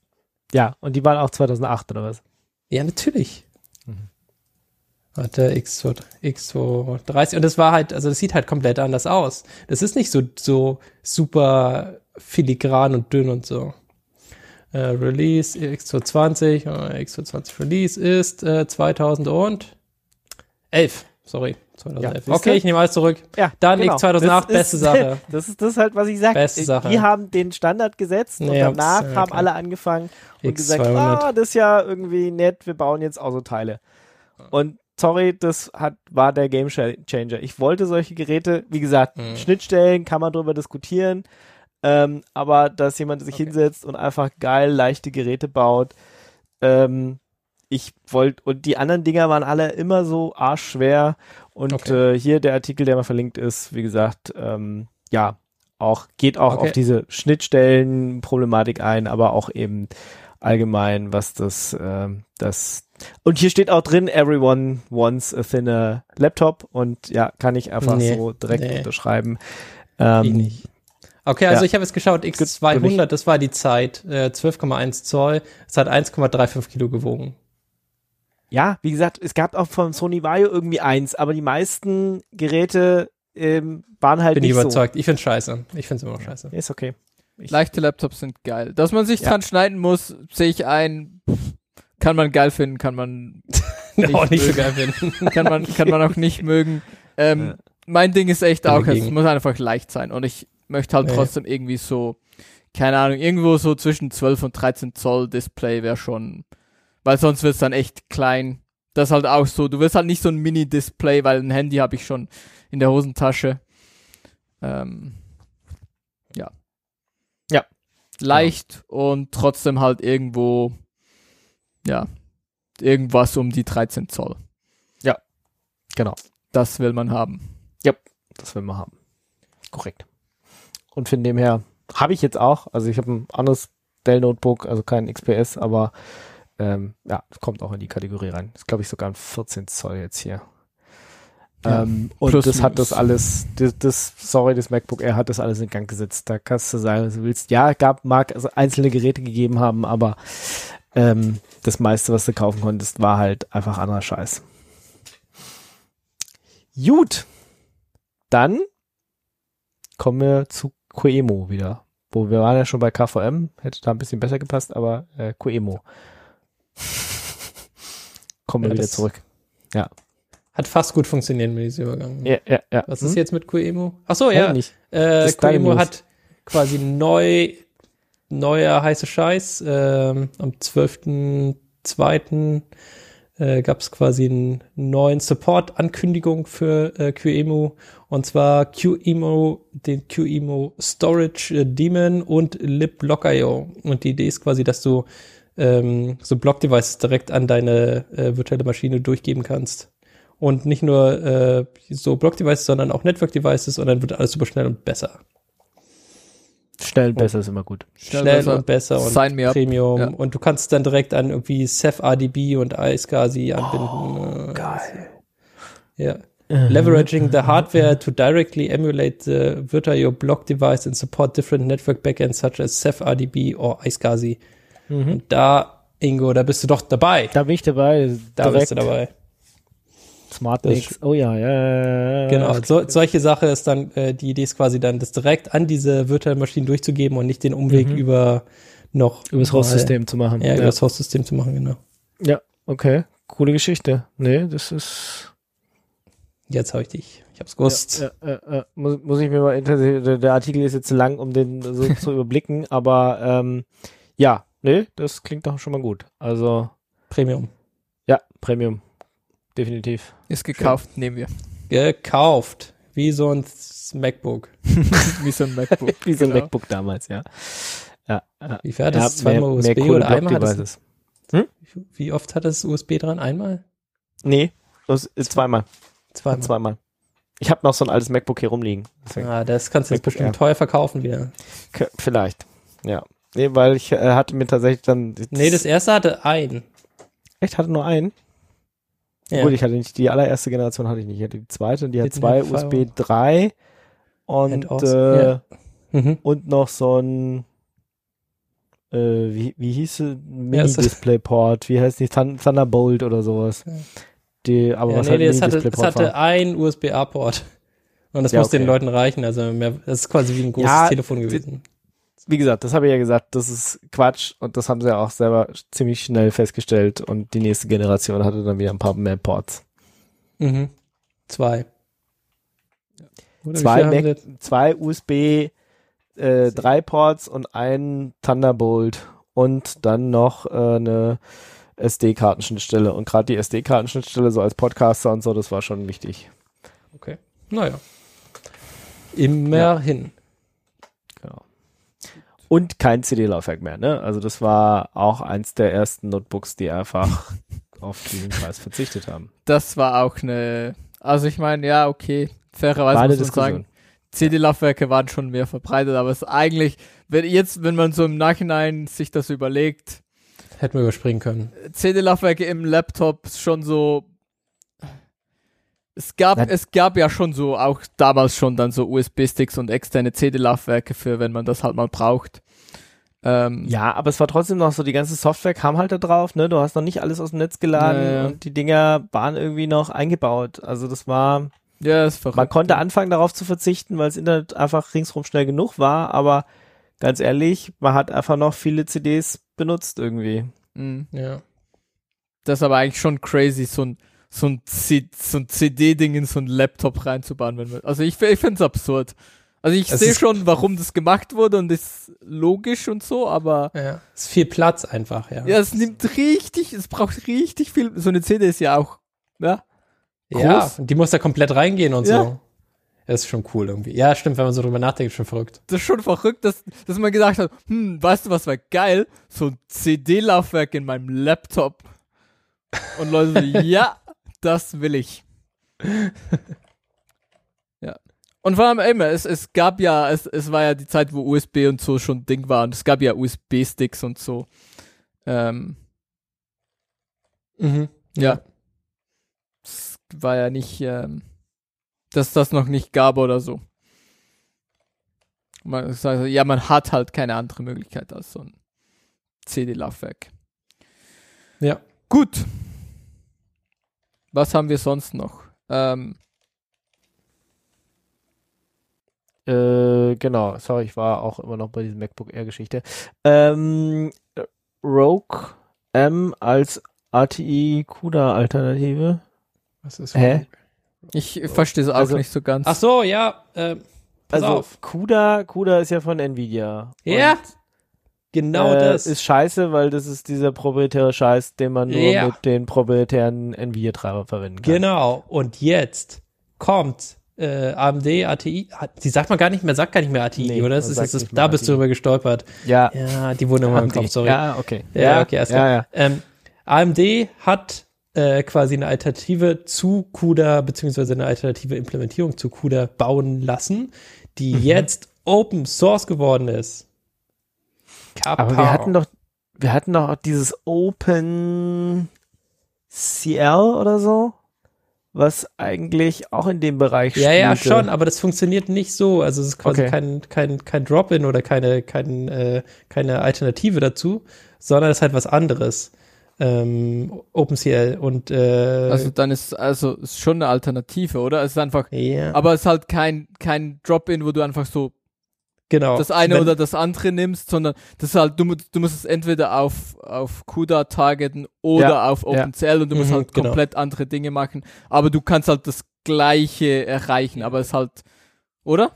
Speaker 2: ja, und die waren auch 2008 oder was?
Speaker 3: Ja, natürlich.
Speaker 2: Mhm.
Speaker 3: Warte, X2, X230. Und das war halt, also das sieht halt komplett anders aus. Das ist nicht so, so super filigran und dünn und so. Äh, Release X220, äh, X220 Release ist äh, 2011. Sorry, 2011.
Speaker 2: Ja,
Speaker 3: okay, ich nehme alles zurück.
Speaker 2: Ja,
Speaker 3: Dann
Speaker 2: genau.
Speaker 3: X2008,
Speaker 2: Das
Speaker 3: beste
Speaker 2: ist,
Speaker 3: Sache.
Speaker 2: Das ist das halt, was ich sage.
Speaker 3: Beste Sache.
Speaker 2: Die haben den Standard gesetzt und
Speaker 3: Ja,
Speaker 2: danach
Speaker 3: ja,
Speaker 2: haben alle angefangen und gesagt,
Speaker 3: X200.
Speaker 2: ah, das ist ja irgendwie nett, wir bauen jetzt auch so Teile. Und sorry, das hat, war der Game Changer. Ich wollte solche Geräte, wie gesagt,
Speaker 3: Mhm.
Speaker 2: Schnittstellen kann man drüber diskutieren, ähm, aber dass jemand sich
Speaker 3: Okay.
Speaker 2: hinsetzt und einfach geil leichte Geräte baut, ähm, ich wollte, und die anderen Dinger waren alle immer so arschschwer. Und
Speaker 3: Okay.
Speaker 2: äh, hier der Artikel, der mal verlinkt ist, wie gesagt, ähm, ja, auch, geht auch
Speaker 3: Okay.
Speaker 2: auf diese Schnittstellen-Problematik ein, aber auch eben allgemein, was das, ähm, das, und hier steht auch drin, everyone wants a thinner Laptop und ja, kann ich einfach
Speaker 3: Nee,
Speaker 2: so direkt
Speaker 3: nee.
Speaker 2: unterschreiben. Ähm.
Speaker 3: Okay, also
Speaker 2: ja.
Speaker 3: ich habe jetzt geschaut,
Speaker 2: für
Speaker 3: X200,
Speaker 2: mich.
Speaker 3: das war die Zeit, äh, 12,1 Zoll, es hat 1,35 Kilo gewogen.
Speaker 2: Ja, wie gesagt, es gab auch von Sony Vaio irgendwie eins, aber die meisten Geräte ähm, waren halt
Speaker 3: Bin ich
Speaker 2: nicht
Speaker 3: überzeugt. Ich find's scheiße. Ich find's immer noch scheiße.
Speaker 2: so. Ist okay. Ich,
Speaker 4: leichte Laptops sind geil. Dass man sich
Speaker 2: Ja.
Speaker 4: dran schneiden muss, sehe ich ein. Kann man geil finden, kann man,
Speaker 3: auch nicht so
Speaker 4: mögen.
Speaker 3: geil finden.
Speaker 4: kann man, kann man auch nicht mögen. Ähm,
Speaker 2: Ja.
Speaker 4: Mein Ding ist echt auch, es muss einfach leicht sein. Und ich möchte halt
Speaker 3: Nee.
Speaker 4: trotzdem irgendwie so, keine Ahnung, irgendwo so zwischen 12 und 13 Zoll Display wäre schon, weil sonst wird es dann echt klein. Das ist halt auch so, du willst halt nicht so ein Mini-Display, weil ein Handy habe ich schon in der Hosentasche. Ähm, ja.
Speaker 2: Ja.
Speaker 4: Leicht und trotzdem halt irgendwo, ja, irgendwas um die 13 Zoll.
Speaker 2: genau.
Speaker 4: Das will man haben.
Speaker 2: Das will man haben. Korrekt. Und von dem her habe ich jetzt auch, also ich habe ein anderes Dell Notebook, also kein XPS, aber ähm, ja, es kommt auch in die Kategorie rein. Ist glaube ich sogar ein 14 Zoll jetzt hier.
Speaker 4: Ja,
Speaker 2: ähm, und das hat das alles, das, das, sorry, das MacBook Air hat das alles in Gang gesetzt. Da kannst du sagen, was du willst. Ja, gab, mag also einzelne Geräte gegeben haben, aber ähm, das meiste, was du kaufen konntest, war halt einfach anderer Scheiß. Gut. Dann kommen wir zu Coemo wieder. Wo wir waren ja schon bei KVM, hätte da ein bisschen besser gepasst, aber äh, Coemo. Kommen wir
Speaker 3: Ja,
Speaker 2: wieder zurück.
Speaker 3: Hat fast gut funktioniert mit diesem Übergang.
Speaker 2: Ja, ja, ja.
Speaker 3: Was
Speaker 2: Hm?
Speaker 3: ist jetzt mit Coemo? Ach so,
Speaker 2: Ja,
Speaker 3: ja.
Speaker 2: nicht.
Speaker 3: Äh, Coemo
Speaker 2: News.
Speaker 3: hat quasi neu, neuer heißer Scheiß. Ähm, am 12.02. Äh, gab es quasi einen neuen Support-Ankündigung für äh, QEMU und zwar QEMU, den QEMU Storage äh, Daemon und libblock.io. Und die Idee ist quasi, dass du ähm, so Block-Devices direkt an deine äh, virtuelle Maschine durchgeben kannst. Und nicht nur äh, so Block-Devices, sondern auch Network-Devices und dann wird alles super schnell und besser.
Speaker 2: Schnell besser ist immer gut.
Speaker 3: Schnell,
Speaker 4: besser.
Speaker 3: und besser und
Speaker 4: Sign me up.
Speaker 3: Premium.
Speaker 4: Ja.
Speaker 3: Und du kannst dann direkt an irgendwie Ceph RDB und iSCSI anbinden. geil. Ja. Leveraging the hardware to directly emulate the Virtual Block Device and support different network backends such as Ceph RDB or iSCSI.
Speaker 2: Mhm.
Speaker 3: Und da, Ingo, da bist du doch dabei.
Speaker 2: Da bin ich dabei.
Speaker 3: Da
Speaker 2: direkt
Speaker 3: bist du dabei.
Speaker 2: Smart Links. Oh ja, ja, ja, ja.
Speaker 3: Genau, so, solche Sache ist dann, äh, die Idee ist quasi dann, das direkt an diese virtuellen Maschinen durchzugeben und nicht den Umweg
Speaker 2: Mhm.
Speaker 3: über noch
Speaker 2: Über das Host-System zu machen.
Speaker 3: Ja, über das Host-System zu machen, genau.
Speaker 2: ja, okay. Coole Geschichte. Nee, das ist.
Speaker 3: Jetzt habe ich dich. Ich hab's gewusst.
Speaker 2: Ja, ja, ja, ja. Muss, muss ich mir mal intensiv, der, der Artikel ist jetzt zu lang, um den so zu überblicken, aber ähm, ja, nee, das klingt doch schon mal gut. Also,
Speaker 3: Premium.
Speaker 2: ja, Premium. Definitiv.
Speaker 4: Ist gekauft, nehmen wir.
Speaker 3: Gekauft. Wie so ein MacBook.
Speaker 4: Wie so ein MacBook.
Speaker 2: Wie so ein
Speaker 4: genau.
Speaker 2: MacBook damals, ja. Ja, ja.
Speaker 3: Wie viel hat das?
Speaker 2: ja,
Speaker 3: Zweimal USB
Speaker 2: coole
Speaker 3: oder einmal hat
Speaker 2: Block-Devices.
Speaker 3: es, Wie oft hat das USB dran? Einmal?
Speaker 2: Nee, das ist zweimal.
Speaker 3: Zweimal.
Speaker 2: Zweimal. Ich habe noch so ein altes MacBook hier rumliegen. Deswegen.
Speaker 3: Ah, das kannst du jetzt
Speaker 2: MacBook
Speaker 3: bestimmt
Speaker 2: Air.
Speaker 3: teuer verkaufen wieder.
Speaker 2: K- Vielleicht. Ja. Nee, weil ich äh, hatte mir tatsächlich dann.
Speaker 3: Nee, das erste hatte ein.
Speaker 2: Echt hatte nur einen?
Speaker 3: Ja.
Speaker 2: Gut, ich hatte nicht die allererste Generation hatte ich nicht. Ich hatte die zweite und die hat zwei. USB 3 und
Speaker 3: And-ons,
Speaker 2: äh,
Speaker 3: ja. mhm.
Speaker 2: und noch so ein äh, wie, wie hieß es? Mini-Display-Port, wie heißt die? Thun Thunderbolt oder sowas.
Speaker 3: Ja.
Speaker 2: Die, aber
Speaker 3: ja,
Speaker 2: was
Speaker 3: nee,
Speaker 2: halt
Speaker 3: hatte, es hatte ein USB-A-Port. Und das
Speaker 2: Ja,
Speaker 3: muss den
Speaker 2: okay.
Speaker 3: Leuten reichen. Also mehr, das ist quasi wie ein großes
Speaker 2: Ja,
Speaker 3: Telefon gewesen.
Speaker 2: Wie gesagt, das habe ich ja gesagt, das ist Quatsch und das haben sie ja auch selber ziemlich schnell festgestellt und die nächste Generation hatte dann wieder ein paar mehr Ports.
Speaker 3: Mhm. Zwei. Oder
Speaker 2: Zwei, Mac, zwei USB äh, drei Ports und ein Thunderbolt und dann noch äh, eine SD-Kartenschnittstelle. Und gerade die SD-Kartenschnittstelle so als Podcaster und so, das war schon wichtig.
Speaker 3: Okay. Naja. Immerhin.
Speaker 2: Genau. Und kein CD-Laufwerk mehr, ne? Also das war auch eins der ersten Notebooks, die einfach auf diesen Preis verzichtet haben.
Speaker 4: Das war auch eine. Also ich meine, ja, okay. Fairerweise muss man sagen. CD-Laufwerke waren schon mehr verbreitet, aber es ist eigentlich, wenn jetzt, wenn man so im Nachhinein sich das überlegt,
Speaker 3: Hätten wir überspringen können.
Speaker 4: CD-Laufwerke im Laptop schon so. Es gab, es gab ja schon so, auch damals schon dann so USB-Sticks und externe CD-Laufwerke für, wenn man das halt mal braucht. Ähm,
Speaker 2: Ja, aber es war trotzdem noch so, die ganze Software kam halt da drauf, ne? Du hast noch nicht alles aus dem Netz geladen
Speaker 4: Ja, ja.
Speaker 2: und die Dinger waren irgendwie noch eingebaut. Also das war,
Speaker 4: ja, ist verrückt.
Speaker 2: man konnte anfangen darauf zu verzichten, weil das Internet einfach ringsrum schnell genug war, aber ganz ehrlich, man hat einfach noch viele CDs benutzt irgendwie.
Speaker 4: Mhm.
Speaker 3: Ja.
Speaker 4: Das ist aber eigentlich schon crazy, so ein, so ein, so ein CD-Ding in so ein Laptop reinzubauen. Wenn man, also ich, ich finde es absurd. Also ich sehe schon, warum das gemacht wurde und ist logisch und so, aber
Speaker 3: ja. Ist viel Platz einfach, ja.
Speaker 4: ja, es nimmt richtig, es braucht richtig viel. So eine CD ist ja auch, ja,
Speaker 3: Ja,
Speaker 4: groß.
Speaker 3: und die muss da komplett reingehen und
Speaker 4: Ja.
Speaker 3: so. Das ist schon cool irgendwie. Ja, stimmt, wenn man so drüber nachdenkt, ist schon verrückt.
Speaker 4: das ist schon verrückt, dass, dass man gedacht hat, hm, weißt du, was wäre geil? So ein CD-Laufwerk in meinem Laptop. Und Leute so, ja, das will ich. Und vor allem immer, es, es gab ja, es, es war ja die Zeit, wo USB und so schon Ding waren. Es gab ja USB-Sticks und so. Ähm,
Speaker 3: Mhm.
Speaker 4: ja. Es war ja nicht, ähm, dass das noch nicht gab oder so. Man sagt, ja, man hat halt keine andere Möglichkeit als so ein CD-Laufwerk.
Speaker 3: Ja.
Speaker 4: Gut. Was haben wir sonst noch? Ähm,
Speaker 2: Äh, genau, sorry, ich war auch immer noch bei diesem MacBook Air Geschichte. Ähm, Rogue M als ATI CUDA Alternative.
Speaker 3: Was ist
Speaker 2: Hä?
Speaker 4: Ich verstehe es auch
Speaker 2: Also-
Speaker 4: nicht so ganz.
Speaker 3: Ach so, ja. Äh, pass
Speaker 2: also
Speaker 3: auf.
Speaker 2: CUDA, CUDA ist ja von Nvidia.
Speaker 3: Ja,
Speaker 2: Und,
Speaker 3: genau
Speaker 2: äh,
Speaker 3: das.
Speaker 2: ist scheiße, weil das ist dieser proprietäre Scheiß, den man nur
Speaker 3: Ja.
Speaker 2: mit den proprietären Nvidia-Treiber verwenden kann.
Speaker 3: Genau. Und jetzt kommt äh, AMD ATI. Hat- Sie sagt man gar nicht mehr, sagt gar nicht mehr ATI,
Speaker 2: Nee,
Speaker 3: oder? Das ist, das ist, da bist du
Speaker 2: ATI.
Speaker 3: drüber gestolpert.
Speaker 2: Ja.
Speaker 3: Ja, die wurden immer im Kopf, sorry.
Speaker 2: Ja, okay.
Speaker 3: Ja, okay, alles
Speaker 2: ja, ja.
Speaker 3: Ähm, AMD hat äh, quasi eine Alternative zu CUDA, beziehungsweise eine alternative Implementierung zu CUDA bauen lassen, die
Speaker 2: Mhm.
Speaker 3: jetzt Open Source geworden ist.
Speaker 2: Aber
Speaker 3: Kapow.
Speaker 2: wir hatten doch, wir hatten doch auch dieses Open CL oder so, was eigentlich auch in dem Bereich
Speaker 3: Ja, ja,
Speaker 2: spielte.
Speaker 3: schon, aber das funktioniert nicht so. Also es ist quasi
Speaker 2: Okay.
Speaker 3: kein, kein, kein Drop-in oder keine, kein, äh, keine Alternative dazu, sondern es ist halt was anderes. Ähm, OpenCL und äh,
Speaker 4: also dann ist also ist schon eine Alternative, oder? Es ist einfach,
Speaker 3: ja,
Speaker 4: aber es ist halt kein kein Drop-in, wo du einfach so
Speaker 3: genau.
Speaker 4: das eine
Speaker 3: Wenn-
Speaker 4: oder das andere nimmst, sondern das ist halt du, du musst es entweder auf auf CUDA targeten oder
Speaker 2: Ja,
Speaker 4: auf OpenCL und du musst
Speaker 3: Mhm,
Speaker 4: halt
Speaker 3: genau.
Speaker 4: komplett andere Dinge machen, aber du kannst halt das gleiche erreichen, aber es ist halt oder?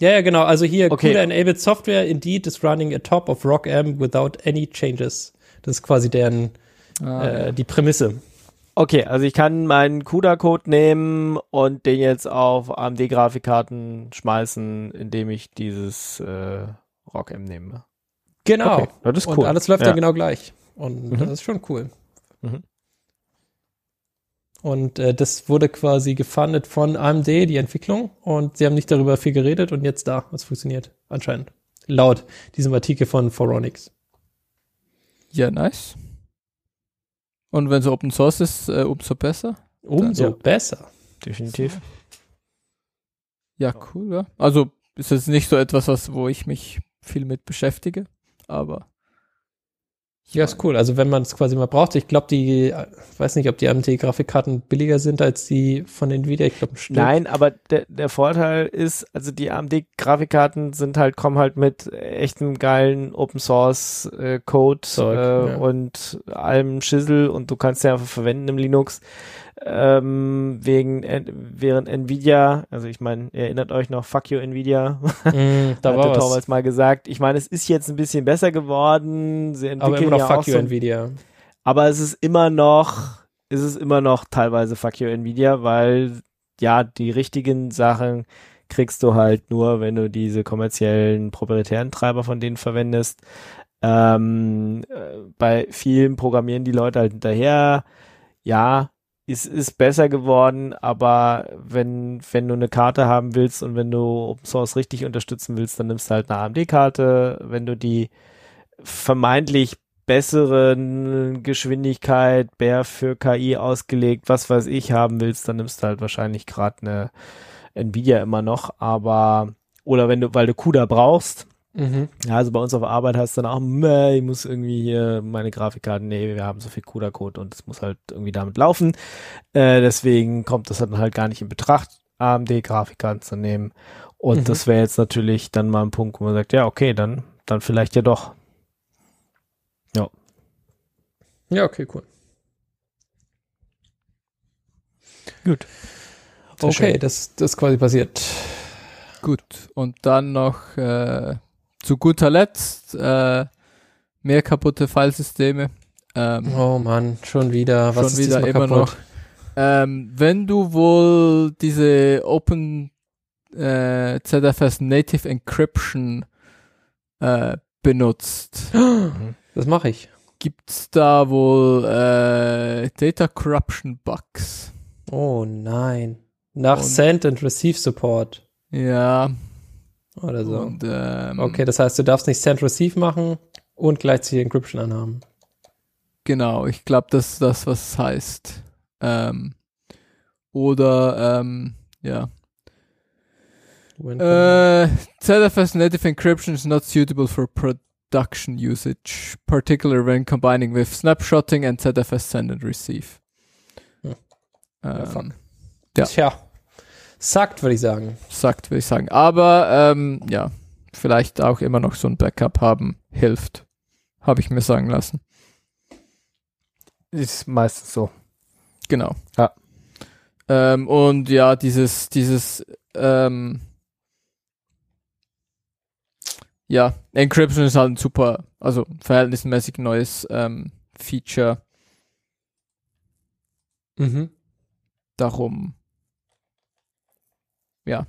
Speaker 3: Ja, ja, genau. Also hier,
Speaker 2: Okay.
Speaker 3: CUDA-enabled Software indeed is running atop of ROCm without any changes. Das ist quasi deren,
Speaker 4: Ah,
Speaker 3: äh, die Prämisse.
Speaker 2: Okay, also ich kann meinen CUDA-Code nehmen und den jetzt auf AMD-Grafikkarten schmeißen, indem ich dieses äh, ROCm nehme.
Speaker 3: Genau.
Speaker 2: Okay, das ist
Speaker 3: Und
Speaker 2: cool.
Speaker 3: alles läuft
Speaker 2: Ja.
Speaker 3: dann genau gleich. Und
Speaker 2: Mhm.
Speaker 3: das ist schon cool.
Speaker 2: Mhm.
Speaker 3: Und äh, das wurde quasi gefundet von AMD, die Entwicklung. Und sie haben nicht darüber viel geredet und jetzt da. Es funktioniert anscheinend. Laut diesem Artikel von Foronix.
Speaker 4: Ja, nice. Und wenn es Open Source ist, äh, umso besser.
Speaker 3: Umso
Speaker 2: Ja.
Speaker 3: besser.
Speaker 2: Definitiv.
Speaker 4: Ja, cool, ja. Also ist jetzt nicht so etwas, was, wo ich mich viel mit beschäftige, aber
Speaker 3: Ja, ist cool. Also wenn man es quasi mal braucht, ich glaube, die, äh, weiß nicht, ob die AMD-Grafikkarten billiger sind als die von Nvidia. Ich glaube, ein Stück.
Speaker 2: Nein, aber der, der Vorteil ist, also die AMD-Grafikkarten sind halt, kommen halt mit echtem geilen Open Source äh, Code
Speaker 3: Zeug,
Speaker 2: äh,
Speaker 3: ja.
Speaker 2: und allem Schissel und du kannst ja einfach verwenden im Linux. Ähm, wegen, N- während Nvidia, also ich meine, erinnert euch noch, fuck you Nvidia,
Speaker 3: Mm, da
Speaker 2: hat
Speaker 3: war
Speaker 2: der
Speaker 3: was.
Speaker 2: Torvalds mal gesagt. Ich meine, es ist jetzt ein bisschen besser geworden, sie entwickeln
Speaker 3: Aber immer noch
Speaker 2: ja
Speaker 3: fuck
Speaker 2: auch
Speaker 3: you,
Speaker 2: so
Speaker 3: Nvidia.
Speaker 2: aber es ist immer noch, ist es immer noch teilweise Fuck you Nvidia, weil ja, die richtigen Sachen kriegst du halt nur, wenn du diese kommerziellen proprietären Treiber von denen verwendest. Ähm, äh, bei vielen programmieren die Leute halt hinterher. Ja, es ist besser geworden, aber wenn, wenn du eine Karte haben willst und wenn du Open Source richtig unterstützen willst, dann nimmst du halt eine AMD-Karte. Wenn du die vermeintlich besseren Geschwindigkeit, mehr für KI ausgelegt, was weiß ich, haben willst, dann nimmst du halt wahrscheinlich gerade eine Nvidia immer noch, aber oder wenn du, weil du CUDA brauchst,
Speaker 3: Mhm.
Speaker 2: ja, also bei uns auf Arbeit hast du dann auch, ich muss irgendwie hier meine Grafikkarten, nee, wir haben so viel CUDA-Code und es muss halt irgendwie damit laufen. Äh, deswegen kommt das dann halt gar nicht in Betracht, AMD-Grafikkarten zu nehmen. Und
Speaker 3: Mhm.
Speaker 2: das wäre jetzt natürlich dann mal ein Punkt, wo man sagt, ja, okay, dann, dann vielleicht ja doch.
Speaker 3: Ja, okay, cool.
Speaker 2: Gut. Sehr
Speaker 3: okay,
Speaker 2: schön.
Speaker 3: das, das ist quasi passiert.
Speaker 4: gut. Und dann noch äh, zu guter Letzt äh, mehr kaputte Filesysteme. Ähm,
Speaker 3: Oh Mann, schon wieder. Was
Speaker 4: schon
Speaker 3: ist
Speaker 4: wieder immer
Speaker 3: kaputt?
Speaker 4: noch. Ähm, wenn du wohl diese Open äh, ZFS Native Encryption äh, benutzt,
Speaker 3: Das mache ich.
Speaker 4: gibt's da wohl äh, Data Corruption Bugs.
Speaker 3: Oh nein. Nach
Speaker 4: Und-
Speaker 3: Send and Receive Support
Speaker 4: Ja.
Speaker 3: Oder so.
Speaker 4: Und, ähm,
Speaker 3: okay, das heißt, du darfst nicht Send Receive machen und gleichzeitig Encryption anhaben.
Speaker 4: Genau, ich glaube, das ist das, was es heißt. Ähm, oder, ähm, ja.
Speaker 3: When-
Speaker 4: Äh, ZFS native encryption is not suitable for production usage, particularly when combining with snapshotting and ZFS send and receive.
Speaker 3: Hm.
Speaker 4: Ähm,
Speaker 3: fuck.
Speaker 4: ja.
Speaker 3: Sagt, würde ich sagen.
Speaker 4: sagt, würde ich sagen. Aber ähm, ja, vielleicht auch immer noch so ein Backup haben hilft. Habe ich mir sagen lassen.
Speaker 2: Ist meistens so.
Speaker 4: Genau.
Speaker 2: Ja.
Speaker 4: Ähm, und ja, dieses, dieses, ähm, ja, Encryption ist halt ein super, also verhältnismäßig neues ähm, Feature.
Speaker 3: Mhm.
Speaker 4: Darum, ja,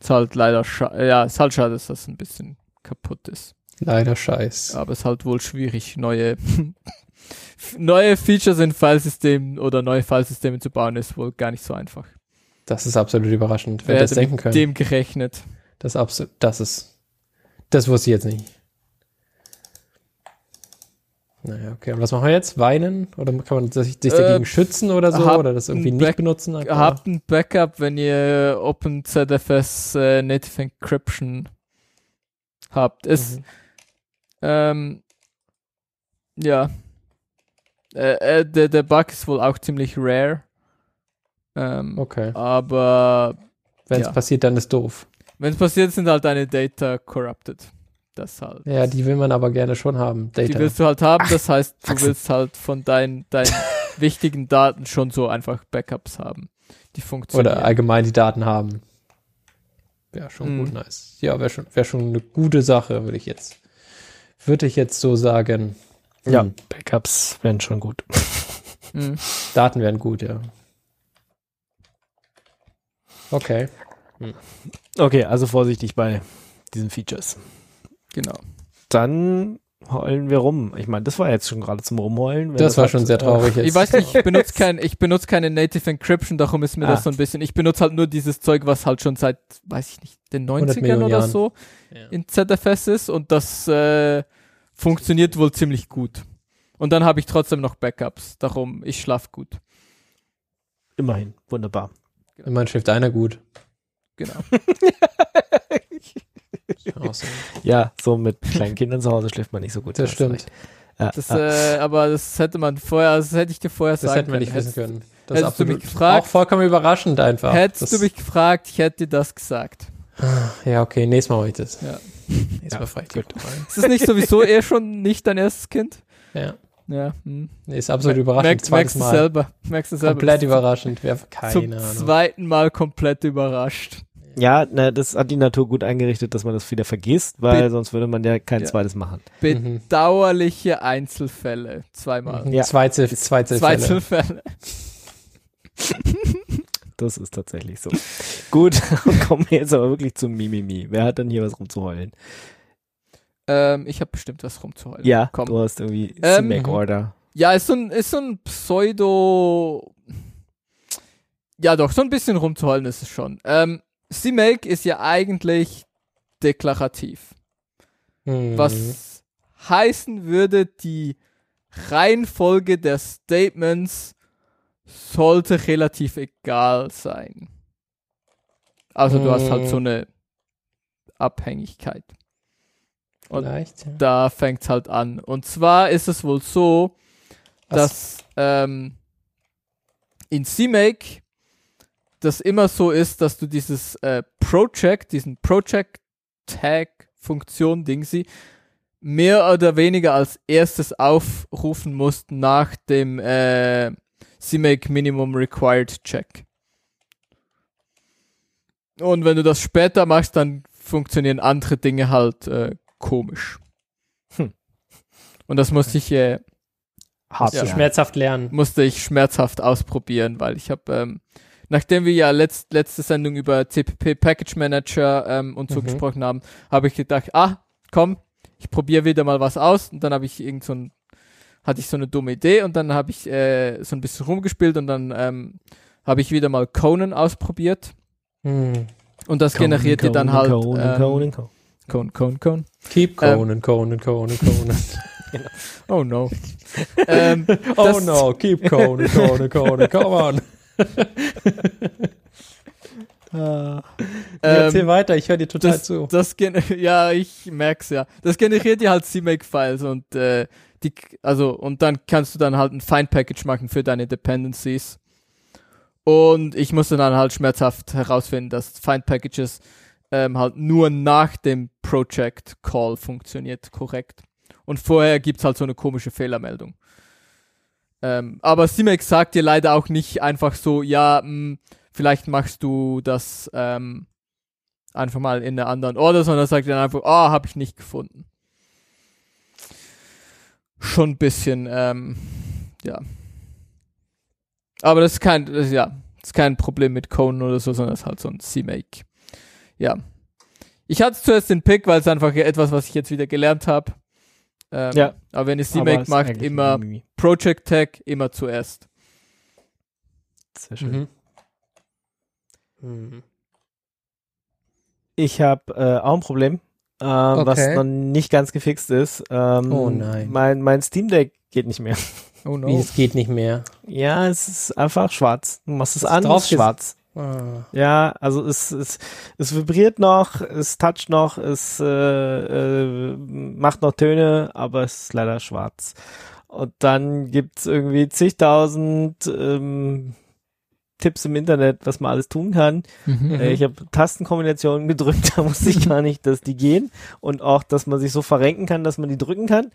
Speaker 4: ist halt leider, ja, ist halt schade, dass das ein bisschen kaputt ist.
Speaker 3: Leider scheiß.
Speaker 4: Aber es ist halt wohl schwierig, neue, neue Features in Filesystemen oder neue Filesysteme zu bauen, ist wohl gar nicht so einfach.
Speaker 3: Das ist absolut überraschend. Wer hätte das denken können?
Speaker 4: dem gerechnet?
Speaker 3: Das absolut, das ist, das wusste ich jetzt nicht. Naja, okay. Und was machen wir jetzt? Weinen? Oder kann man sich, sich
Speaker 4: Äh,
Speaker 3: dagegen schützen oder so? Oder das irgendwie nicht benutzen? einfach?
Speaker 4: Habt ein Backup, wenn ihr OpenZFS äh, Native Encryption habt. Es,
Speaker 3: Mhm.
Speaker 4: ähm, ja. Äh, äh, der, der Bug ist wohl auch ziemlich rare. Ähm,
Speaker 3: Okay.
Speaker 4: Aber
Speaker 3: Wenn es
Speaker 4: ja.
Speaker 3: passiert, dann ist doof.
Speaker 4: wenn es passiert, sind halt deine Data corrupted. Das halt.
Speaker 3: Ja, die will man aber gerne schon haben.
Speaker 4: Die
Speaker 3: Data.
Speaker 4: willst du halt haben, das heißt, du
Speaker 2: Faxen.
Speaker 4: willst halt von deinen, deinen wichtigen Daten schon so einfach Backups haben. Die funktionieren.
Speaker 3: Oder allgemein die Daten haben. Wäre schon
Speaker 4: Mhm.
Speaker 3: gut, nice. Ja, wäre schon, wär schon eine gute Sache, würde ich jetzt, würde ich jetzt so sagen.
Speaker 2: Ja,
Speaker 3: Hm,
Speaker 2: Backups wären schon gut.
Speaker 4: Mhm.
Speaker 3: Daten wären gut, ja. Okay.
Speaker 2: Okay, also vorsichtig bei diesen Features.
Speaker 4: Genau.
Speaker 2: Dann heulen wir rum. Ich meine, das war jetzt schon gerade zum Rumheulen. wenn
Speaker 3: Das war
Speaker 2: hat,
Speaker 3: schon sehr traurig jetzt.
Speaker 4: Ich weiß nicht, ich benutze kein, ich benutze keine Native Encryption, darum ist mir
Speaker 2: Ah.
Speaker 4: das so ein bisschen. Ich benutze halt nur dieses Zeug, was halt schon seit, weiß ich nicht, den
Speaker 3: 100
Speaker 4: 90ern
Speaker 3: Millionen
Speaker 4: oder
Speaker 3: Jahren.
Speaker 4: so
Speaker 3: Ja.
Speaker 4: in ZFS ist und das äh, funktioniert wohl ziemlich gut. Und dann habe ich trotzdem noch Backups, darum ich schlaf gut.
Speaker 2: Immerhin, wunderbar.
Speaker 3: Immerhin schläft einer gut.
Speaker 4: Genau.
Speaker 2: Ja, so mit kleinen Kindern zu Hause schläft man nicht so gut.
Speaker 3: Das stimmt.
Speaker 2: Ja,
Speaker 4: Das, äh, aber das hätte man vorher, das hätte ich dir vorher
Speaker 3: Das
Speaker 4: sagen
Speaker 3: hätten wir nicht
Speaker 4: können.
Speaker 3: wissen können. Das
Speaker 4: hättest du mich gefragt-
Speaker 3: auch vollkommen überraschend einfach.
Speaker 4: Hättest
Speaker 3: das,
Speaker 4: du mich gefragt, ich hätte dir das gesagt.
Speaker 3: Ja, okay, nächstes Mal mache ich das.
Speaker 4: Ja.
Speaker 3: Nächstes
Speaker 2: Ja,
Speaker 3: Mal frage ich dich.
Speaker 4: Ist das nicht sowieso eher schon nicht dein erstes Kind?
Speaker 3: Ja.
Speaker 4: Ja. Hm.
Speaker 3: Nee, ist absolut überraschend.
Speaker 4: Merk,
Speaker 3: Zweites
Speaker 4: merkst du
Speaker 3: Mal.
Speaker 4: selber. Merkst du selber.
Speaker 3: Komplett überraschend. Wer,
Speaker 4: Zum
Speaker 3: keine Ahnung.
Speaker 4: zweiten Mal komplett überrascht.
Speaker 2: Ja na, das hat die Natur gut eingerichtet, dass man das wieder vergisst, weil
Speaker 4: Be-
Speaker 2: sonst würde man ja kein
Speaker 4: Ja.
Speaker 2: zweites machen.
Speaker 4: Bedauerliche Einzelfälle. Zweimal.
Speaker 3: Mhm.
Speaker 2: Ja.
Speaker 3: Zweite, zweite
Speaker 4: Zwei
Speaker 3: Fälle.
Speaker 4: Einzelfälle.
Speaker 2: Das ist tatsächlich so. Gut, kommen wir jetzt aber wirklich zum Mimimi. Wer hat denn hier was rumzuheulen?
Speaker 4: Ähm, ich habe bestimmt was rumzuheulen.
Speaker 2: Ja,
Speaker 4: komm.
Speaker 2: du hast irgendwie
Speaker 4: Ähm,
Speaker 3: mhm.
Speaker 2: Order.
Speaker 4: Ja, ist so ein, ist so ein Pseudo. Ja, doch, so ein bisschen rumzuheulen ist es schon. Ähm, CMake ist ja eigentlich deklarativ.
Speaker 3: Mhm.
Speaker 4: Was heißen würde, die Reihenfolge der Statements sollte relativ egal sein. Also du hast halt so
Speaker 3: Mm.
Speaker 4: eine Abhängigkeit. Und
Speaker 3: Vielleicht, ja.
Speaker 4: da fängt's halt an. Und zwar ist es wohl so,
Speaker 3: Was-
Speaker 4: dass ähm, in CMake das immer so ist, dass du dieses äh, Project, diesen Project Tag Funktion Dingsy mehr oder weniger als erstes aufrufen musst nach dem äh, CMake Minimum Required Check. Und wenn du das später machst, dann funktionieren andere Dinge halt äh, komisch.
Speaker 2: Hm.
Speaker 4: Und das musste ich äh,
Speaker 2: Hart
Speaker 3: du
Speaker 2: ja.
Speaker 3: schmerzhaft lernen.
Speaker 4: musste ich schmerzhaft ausprobieren, weil ich habe, ähm, nachdem wir ja letzt, letzte Sendung über CPP Package Manager ähm, und so
Speaker 3: Mhm.
Speaker 4: gesprochen haben, habe ich gedacht, ah, komm, ich probiere wieder mal was aus und dann habe ich irgend so ein, hatte ich so eine dumme Idee und dann habe ich äh, so ein bisschen rumgespielt und dann ähm, habe ich wieder mal Conan ausprobiert
Speaker 3: Hm.
Speaker 4: und das generiert dir dann halt
Speaker 2: Conan,
Speaker 4: ähm,
Speaker 2: Conan, Conan.
Speaker 4: Conan, Conan, Conan.
Speaker 3: Keep
Speaker 4: Ähm,
Speaker 3: Conan, Conan, Conan, Conan.
Speaker 4: Oh no. ähm,
Speaker 3: oh no, keep Conan, Conan, Conan, come on. Erzähl
Speaker 4: ähm,
Speaker 3: weiter, ich höre dir total
Speaker 4: das,
Speaker 3: zu.
Speaker 4: das ja, ich merk's ja. Das generiert dir halt CMake-Files und äh, die, also und dann kannst du dann halt ein Find-Package machen für deine Dependencies. Und ich musste dann halt schmerzhaft herausfinden, dass Find Packages ähm, halt nur nach dem Project Call funktioniert korrekt. Und vorher gibt's halt so eine komische Fehlermeldung. Ähm, aber CMake sagt dir leider auch nicht einfach so, ja, mh, vielleicht machst du das ähm, einfach mal in einer anderen Order, sondern sagt dann einfach, ah, oh, habe ich nicht gefunden. Schon ein bisschen, ähm, ja. Aber das ist kein, das, ja, das ist kein Problem mit Conan oder so, sondern es ist halt so ein CMake. Ja. Ich hatte zuerst den Pick, weil es einfach etwas, was ich jetzt wieder gelernt habe. Ähm,
Speaker 2: Ja.
Speaker 4: Aber wenn ihr CMake macht, immer
Speaker 2: irgendwie
Speaker 4: Project Tag, immer zuerst.
Speaker 2: Sehr schön.
Speaker 3: Mhm. Mhm.
Speaker 2: Ich habe äh, auch ein Problem, äh, was
Speaker 3: Okay.
Speaker 2: noch nicht ganz gefixt ist. Ähm,
Speaker 3: Oh nein.
Speaker 2: Mein, mein Steam Deck geht nicht mehr.
Speaker 4: Oh
Speaker 3: Wie, es geht nicht mehr.
Speaker 2: Ja, es ist einfach schwarz. Du machst es
Speaker 3: Ist
Speaker 2: an, es ist schwarz.
Speaker 3: Ah.
Speaker 2: Ja, also es, es, es vibriert noch, es toucht noch, es äh, äh, macht noch Töne, aber es ist leider schwarz. Und dann gibt's irgendwie zigtausend ähm, Tipps im Internet, was man alles tun kann.
Speaker 4: Mhm.
Speaker 2: Äh, ich habe Tastenkombinationen gedrückt, da wusste ich gar nicht, dass die gehen. Und auch, dass man sich so verrenken kann, dass man die drücken kann.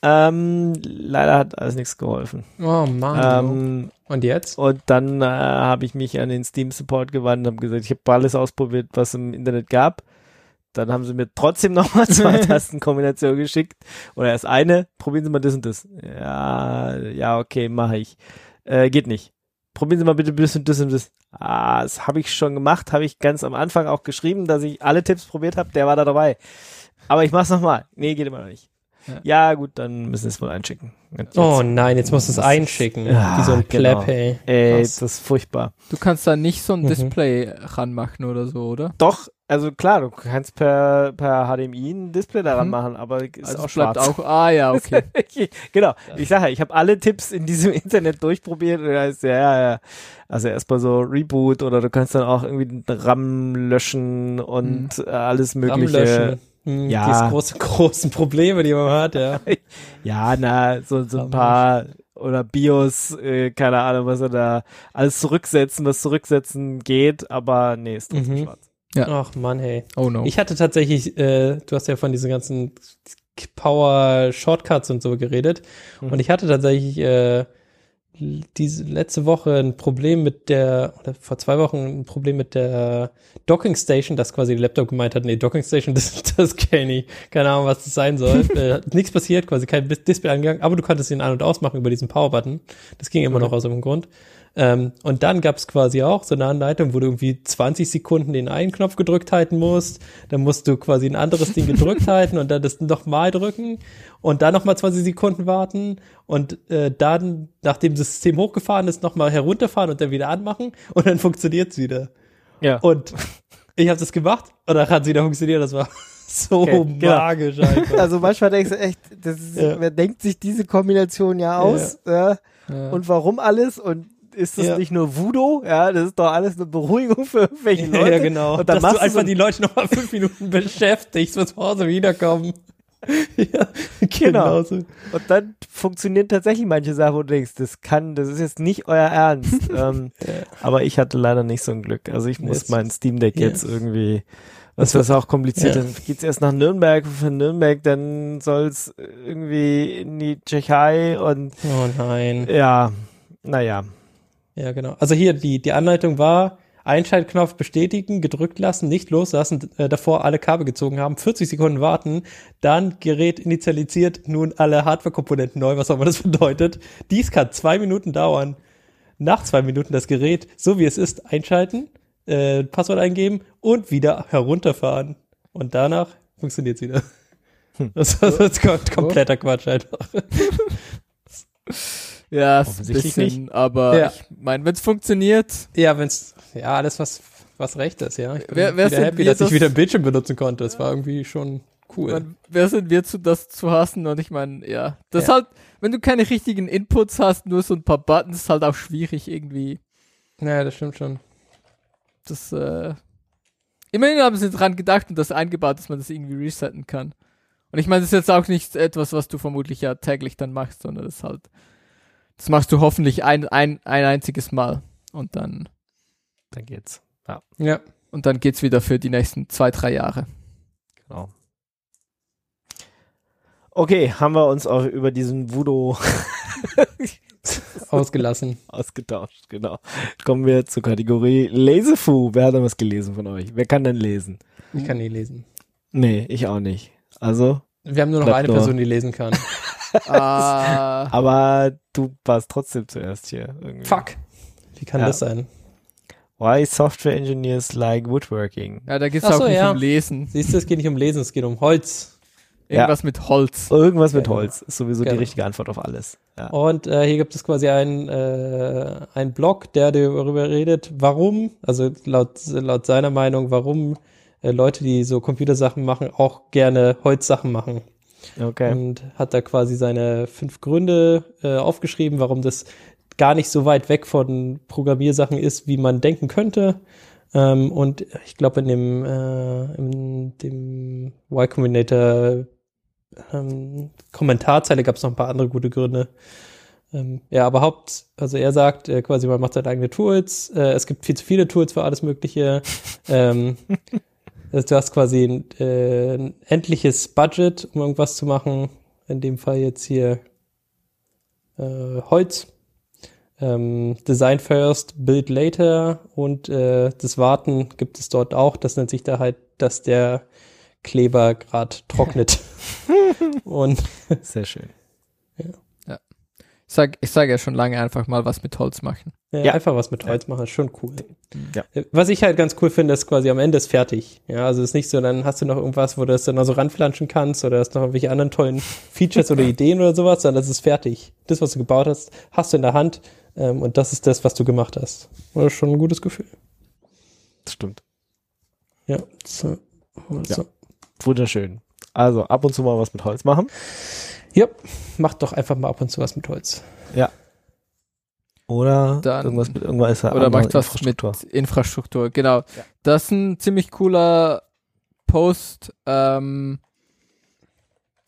Speaker 2: Ähm, leider hat alles nichts geholfen.
Speaker 3: Oh Mann.
Speaker 2: Ähm,
Speaker 3: Und jetzt?
Speaker 2: und dann äh, habe ich mich an den Steam Support gewandt und habe gesagt, ich habe alles ausprobiert, was im Internet gab. Dann haben sie mir trotzdem nochmal zwei Tastenkombinationen geschickt. Oder erst eine, probieren Sie mal das und das. Ja, ja, okay, mache ich. Äh, geht nicht. Probieren Sie mal bitte das und das und das. Ah, das habe ich schon gemacht, habe ich ganz am Anfang auch geschrieben, dass ich alle Tipps probiert habe, der war da dabei. Aber ich mach's nochmal. Nee, geht immer noch nicht.
Speaker 4: Ja.
Speaker 2: Ja, gut, dann müssen wir es wohl einschicken. Jetzt-
Speaker 3: Oh nein, jetzt musst du es einschicken.
Speaker 2: Ja,
Speaker 3: Wie so ein
Speaker 2: genau.
Speaker 3: Pleb, ey.
Speaker 2: Ey, das ist furchtbar.
Speaker 4: Du kannst da nicht so ein
Speaker 3: Mhm.
Speaker 4: Display ranmachen oder so, oder?
Speaker 2: Doch, also klar, du kannst per, per HDMI ein Display daran
Speaker 4: Mhm.
Speaker 2: machen, aber ist
Speaker 4: Also
Speaker 2: auch
Speaker 4: es
Speaker 2: schwarz.
Speaker 4: auch. Ah ja, okay.
Speaker 2: genau, ich sage ja, ich habe alle Tipps in diesem Internet durchprobiert und da ist ja, ja, ja. Also erstmal so Reboot oder du kannst dann auch irgendwie den RAM löschen und äh, alles mögliche.
Speaker 3: Ramlöschen. Hm,
Speaker 2: Ja.
Speaker 3: Diese großen, großen Probleme, die man hat, ja.
Speaker 2: Ja, na, so, so ein paar oder BIOS, äh, keine Ahnung, was er da alles zurücksetzen, was zurücksetzen geht, aber nee, ist trotzdem
Speaker 3: Mhm.
Speaker 2: schwarz.
Speaker 3: Ach Mann, hey.
Speaker 4: Oh no.
Speaker 3: Ich hatte tatsächlich, äh, du hast ja von diesen ganzen Power Shortcuts und so geredet.
Speaker 2: Mhm.
Speaker 3: Und ich hatte tatsächlich äh, diese letzte Woche ein Problem mit der, oder vor zwei Wochen ein Problem mit der Docking Station, dass quasi der Laptop gemeint hat, nee, Docking Station, das, das kenne ich. Keine Ahnung, was das sein soll. äh, nichts passiert, quasi kein Dis- Display angegangen, aber du konntest ihn an- und ausmachen über diesen Power-Button. Das ging immer noch aus irgendeinem Grund. Ähm, und dann gab es quasi auch so eine Anleitung, wo du irgendwie 20 Sekunden den einen Knopf gedrückt halten musst. Dann musst du quasi ein anderes Ding gedrückt halten und dann das nochmal drücken und dann nochmal 20 Sekunden warten und äh, dann, nachdem das System hochgefahren ist, nochmal herunterfahren und dann wieder anmachen und dann funktioniert's wieder.
Speaker 2: Ja.
Speaker 3: Und ich habe das gemacht und dann hat es wieder funktioniert. Das war so
Speaker 2: Okay, genau.
Speaker 3: magisch einfach.
Speaker 2: Also manchmal denkst du echt, das ist,
Speaker 3: Ja.
Speaker 2: wer denkt sich diese Kombination ja aus? Ja.
Speaker 4: Ja.
Speaker 2: Und warum alles? Und ist das
Speaker 3: Ja.
Speaker 2: nicht nur Voodoo? Ja, das ist doch alles eine Beruhigung für irgendwelche Leute.
Speaker 3: ja, genau.
Speaker 2: Und dann
Speaker 3: Dass
Speaker 2: machst
Speaker 3: du einfach
Speaker 2: so-
Speaker 3: die Leute nochmal fünf Minuten beschäftigst, bis zu Hause wiederkommen. ja,
Speaker 2: Genau.
Speaker 3: so.
Speaker 2: Und dann funktionieren tatsächlich manche Sachen, wo du denkst, das kann, das ist jetzt nicht euer Ernst. ähm, aber ich hatte leider nicht so ein Glück. Also ich muss mein Steam Deck
Speaker 3: Ja.
Speaker 2: jetzt irgendwie, das auch kompliziert,
Speaker 3: Ja.
Speaker 2: dann geht's erst nach Nürnberg, von Nürnberg, dann soll's irgendwie in die Tschechei und
Speaker 3: Oh nein.
Speaker 2: ja, naja.
Speaker 3: Ja, genau. Also hier, die, die Anleitung war, Einschaltknopf bestätigen, gedrückt lassen, nicht loslassen, äh, davor alle Kabel gezogen haben, 40 Sekunden warten, dann Gerät initialisiert, nun alle Hardware-Komponenten neu, was auch immer das bedeutet. Dies kann zwei Minuten dauern. Nach zwei Minuten das Gerät, so wie es ist, einschalten, äh, Passwort eingeben und wieder herunterfahren. Und danach funktioniert es wieder. Das, das ist kom- kompletter Quatsch einfach.
Speaker 4: Ja, ist ein
Speaker 2: Offensichtlich
Speaker 4: bisschen, aber
Speaker 3: Ja.
Speaker 4: ich meine, wenn es funktioniert,
Speaker 3: Ja, wenn's, ja, alles was, was recht ist, ja. Ich bin
Speaker 4: Wer- wer
Speaker 3: wieder happy, dass ich
Speaker 4: das-
Speaker 3: wieder ein Bildschirm benutzen konnte. Das war irgendwie schon cool.
Speaker 4: man, wer sind wir zu das zu hassen? Und ich meine, ja, das
Speaker 3: Ja.
Speaker 4: halt, wenn du keine richtigen Inputs hast, nur so ein paar Buttons, ist halt auch schwierig irgendwie.
Speaker 3: naja, das stimmt schon.
Speaker 4: Das, äh, immerhin haben sie dran gedacht und das eingebaut, dass man das irgendwie resetten kann. Und ich meine, das ist jetzt auch nicht etwas, was du vermutlich ja täglich dann machst, sondern das ist halt, das machst du hoffentlich ein, ein, ein einziges Mal. Und dann,
Speaker 2: Dann geht's.
Speaker 3: Ja.
Speaker 4: und dann geht's wieder für die nächsten zwei, drei Jahre.
Speaker 2: Genau. Okay, haben wir uns auch über diesen Voodoo
Speaker 3: Ausgelassen.
Speaker 2: ausgetauscht, genau. Kommen wir zur Kategorie Lesefu. Wer hat denn was gelesen von euch? Wer kann denn lesen?
Speaker 3: Ich kann nie lesen.
Speaker 2: Nee, ich auch nicht. Also,
Speaker 3: Wir haben nur noch eine
Speaker 2: nur-
Speaker 3: Person, die lesen kann.
Speaker 4: Ah,
Speaker 2: aber du warst trotzdem zuerst hier. Irgendwie.
Speaker 3: Fuck. Wie kann
Speaker 2: Ja.
Speaker 3: das sein?
Speaker 2: Why software engineers like woodworking?
Speaker 4: ja, da geht's
Speaker 3: Ach
Speaker 4: auch
Speaker 3: so,
Speaker 4: nicht
Speaker 3: ja.
Speaker 4: um Lesen.
Speaker 3: Siehst du, es geht nicht um Lesen, es geht um Holz.
Speaker 4: Irgendwas mit Holz.
Speaker 2: Irgendwas mit. Holz ist sowieso
Speaker 3: Genau.
Speaker 2: die richtige Antwort auf alles. Ja.
Speaker 3: Und äh, hier gibt es quasi einen, äh, einen Blog, der darüber redet, warum, also laut, laut seiner Meinung, warum äh, Leute, die so Computersachen machen, auch gerne Holzsachen machen.
Speaker 2: Okay.
Speaker 3: Und hat da quasi seine fünf Gründe äh, aufgeschrieben, warum das gar nicht so weit weg von Programmiersachen ist, wie man denken könnte. Ähm, und ich glaube, in dem, äh, in dem Y Combinator ähm, Kommentarzeile gab es noch ein paar andere gute Gründe. Ähm, ja, aber Haupt, also er sagt äh, quasi, man macht seine eigene Tools. Äh, es gibt viel zu viele Tools für alles Mögliche. ähm, also du hast quasi ein, äh, ein endliches Budget, um irgendwas zu machen. In dem Fall jetzt hier äh, Holz. Ähm, Design first, build later und äh, das Warten gibt es dort auch. Das nennt sich da halt, dass der Kleber grad trocknet. und
Speaker 2: Sehr schön.
Speaker 4: Ich sag, ich sage ja schon lange einfach mal was mit Holz machen.
Speaker 3: Äh,
Speaker 2: Ja.
Speaker 3: einfach was mit Holz machen, ist schon cool.
Speaker 2: Ja.
Speaker 3: Äh, Was ich halt ganz cool finde, ist quasi am Ende ist fertig. Ja, also ist nicht so, dann hast du noch irgendwas, wo du das dann noch so ranflanschen kannst oder hast noch irgendwelche anderen tollen Features oder Ideen oder sowas, sondern das ist fertig. Das, was du gebaut hast, hast du in der Hand ähm, und das ist das, was du gemacht hast. Das ist schon ein gutes Gefühl.
Speaker 2: Das stimmt.
Speaker 3: Ja, so. so.
Speaker 2: Wunderschön. Also ab und zu mal was mit Holz machen.
Speaker 3: Ja, mach doch einfach mal ab und zu was mit Holz.
Speaker 2: Oder
Speaker 4: Dann-
Speaker 2: irgendwas mit irgendwas
Speaker 4: Oder macht was mit
Speaker 2: Infrastruktur.
Speaker 4: Infrastruktur. Genau. Das ist ein ziemlich cooler Post ähm,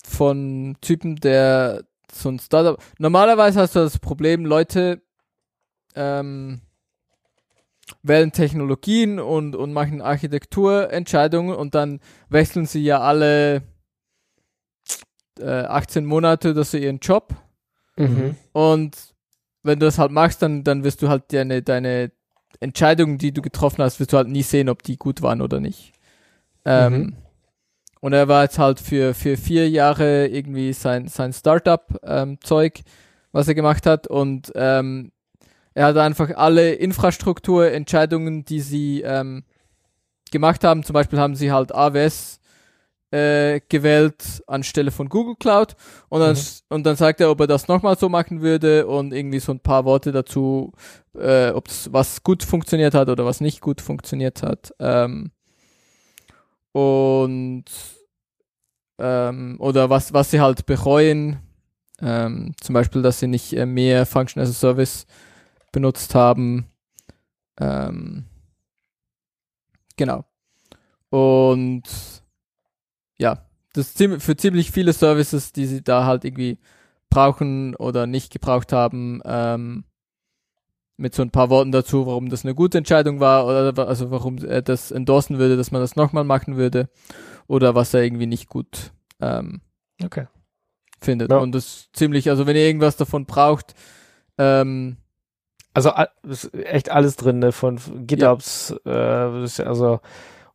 Speaker 4: von Typen, der so ein Startup. Normalerweise hast du das Problem, Leute ähm, wählen Technologien und, und machen Architekturentscheidungen und dann wechseln sie ja alle äh, 18 Monate oder so ihren Job.
Speaker 3: Mhm.
Speaker 4: Und wenn du das halt machst, dann, dann wirst du halt deine, deine Entscheidungen, die du getroffen hast, wirst du halt nie sehen, ob die gut waren oder nicht. Ähm,
Speaker 3: Mhm.
Speaker 4: Und er war jetzt halt für, für vier Jahre irgendwie sein, sein Startup-Zeug, was er gemacht hat. Und ähm, er hat einfach alle Infrastrukturentscheidungen, die sie ähm, gemacht haben, zum Beispiel haben sie halt AWS äh, gewählt anstelle von Google Cloud und dann, und dann sagt er, ob er das nochmal so machen würde und irgendwie so ein paar Worte dazu, äh, ob das was gut funktioniert hat oder was nicht gut funktioniert hat. Ähm, und ähm, oder was, was sie halt bereuen, ähm, zum Beispiel, dass sie nicht äh, mehr Function as a Service benutzt haben. Ähm, genau. Und ja, das für ziemlich viele Services, die sie da halt irgendwie brauchen oder nicht gebraucht haben, ähm, mit so ein paar Worten dazu, warum das eine gute Entscheidung war oder also warum er das endorsen würde, dass man das nochmal machen würde oder was er irgendwie nicht gut ähm,
Speaker 2: Okay.
Speaker 4: findet.
Speaker 2: Ja.
Speaker 4: Und das ist ziemlich, also wenn ihr irgendwas davon braucht, ähm,
Speaker 2: Also echt alles drin, ne? Von GitHubs, äh, ja also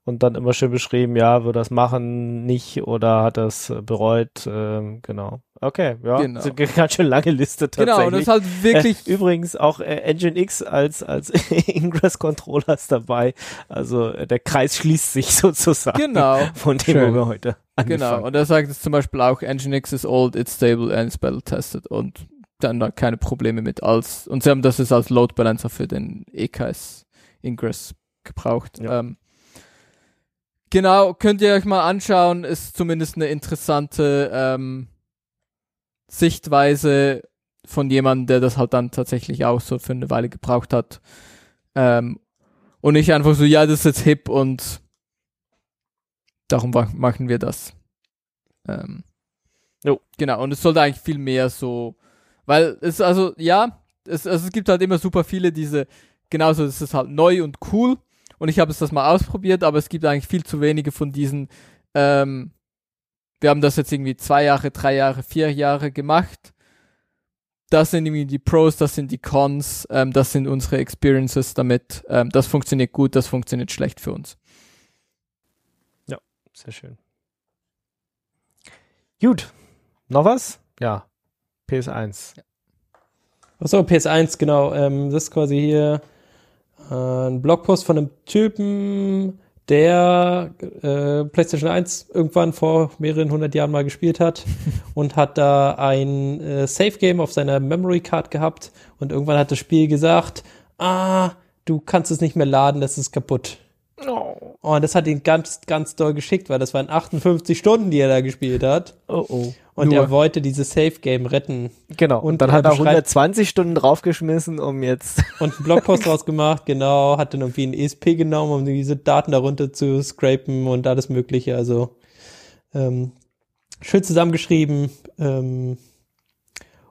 Speaker 2: und dann immer schön beschrieben, ja, würde das machen, nicht oder hat das äh, bereut, ähm, genau. Okay, ja,
Speaker 4: Genau.
Speaker 2: ist eine ganz schön lange Liste tatsächlich.
Speaker 4: genau, und das ist halt wirklich,
Speaker 2: Äh, übrigens auch äh, Nginx als als Ingress Controller ist dabei. Also äh, der Kreis schließt sich sozusagen
Speaker 4: genau,
Speaker 2: von dem,
Speaker 3: Schön.
Speaker 2: wo wir heute
Speaker 4: genau.
Speaker 2: angefangen.
Speaker 4: Und er sagt jetzt zum Beispiel auch, Nginx is old, it's stable and it's battle tested und dann da keine Probleme mit als, und sie haben das jetzt als Load Balancer für den EKS Ingress gebraucht.
Speaker 2: Ja.
Speaker 4: Ähm, genau, könnt ihr euch mal anschauen, ist zumindest eine interessante ähm, Sichtweise von jemandem, der das halt dann tatsächlich auch so für eine Weile gebraucht hat. Ähm, und nicht einfach so, ja, das ist jetzt hip und darum machen wir das. Ähm,
Speaker 2: Jo.
Speaker 4: Genau, und es sollte eigentlich viel mehr so, weil es also, ja, es, also es gibt halt immer super viele diese genauso ist es halt neu und cool. Und ich habe es das mal ausprobiert, aber es gibt eigentlich viel zu wenige von diesen, ähm, wir haben das jetzt irgendwie zwei Jahre, drei Jahre, vier Jahre gemacht. Das sind irgendwie die Pros, das sind die Cons, ähm, das sind unsere Experiences damit. Ähm, das funktioniert gut, das funktioniert schlecht für uns.
Speaker 2: Sehr schön. Gut. Noch was? Ja. PS1.
Speaker 3: Achso, PS1, genau. Ähm, das ist quasi hier äh, ein Blogpost von einem Typen, der äh, PlayStation 1 irgendwann vor mehreren hundert Jahren mal gespielt hat und hat da ein äh, Save Game auf seiner Memory Card gehabt und irgendwann hat das Spiel gesagt, ah, du kannst es nicht mehr laden, das ist kaputt.
Speaker 2: Oh.
Speaker 3: Und das hat ihn ganz, ganz doll geschickt, weil das waren 58 Stunden, die er da gespielt hat.
Speaker 2: Oh, oh.
Speaker 3: Und
Speaker 4: Nur.
Speaker 3: er wollte dieses Save Game retten
Speaker 2: Genau.
Speaker 3: Und
Speaker 2: dann hat er
Speaker 3: beschreibt-
Speaker 2: 120 Stunden draufgeschmissen, um jetzt.
Speaker 3: und einen Blogpost draus gemacht, genau, hat dann irgendwie ein ESP genommen, um diese Daten darunter zu scrapen und alles Mögliche. Also ähm, schön zusammengeschrieben. Ähm,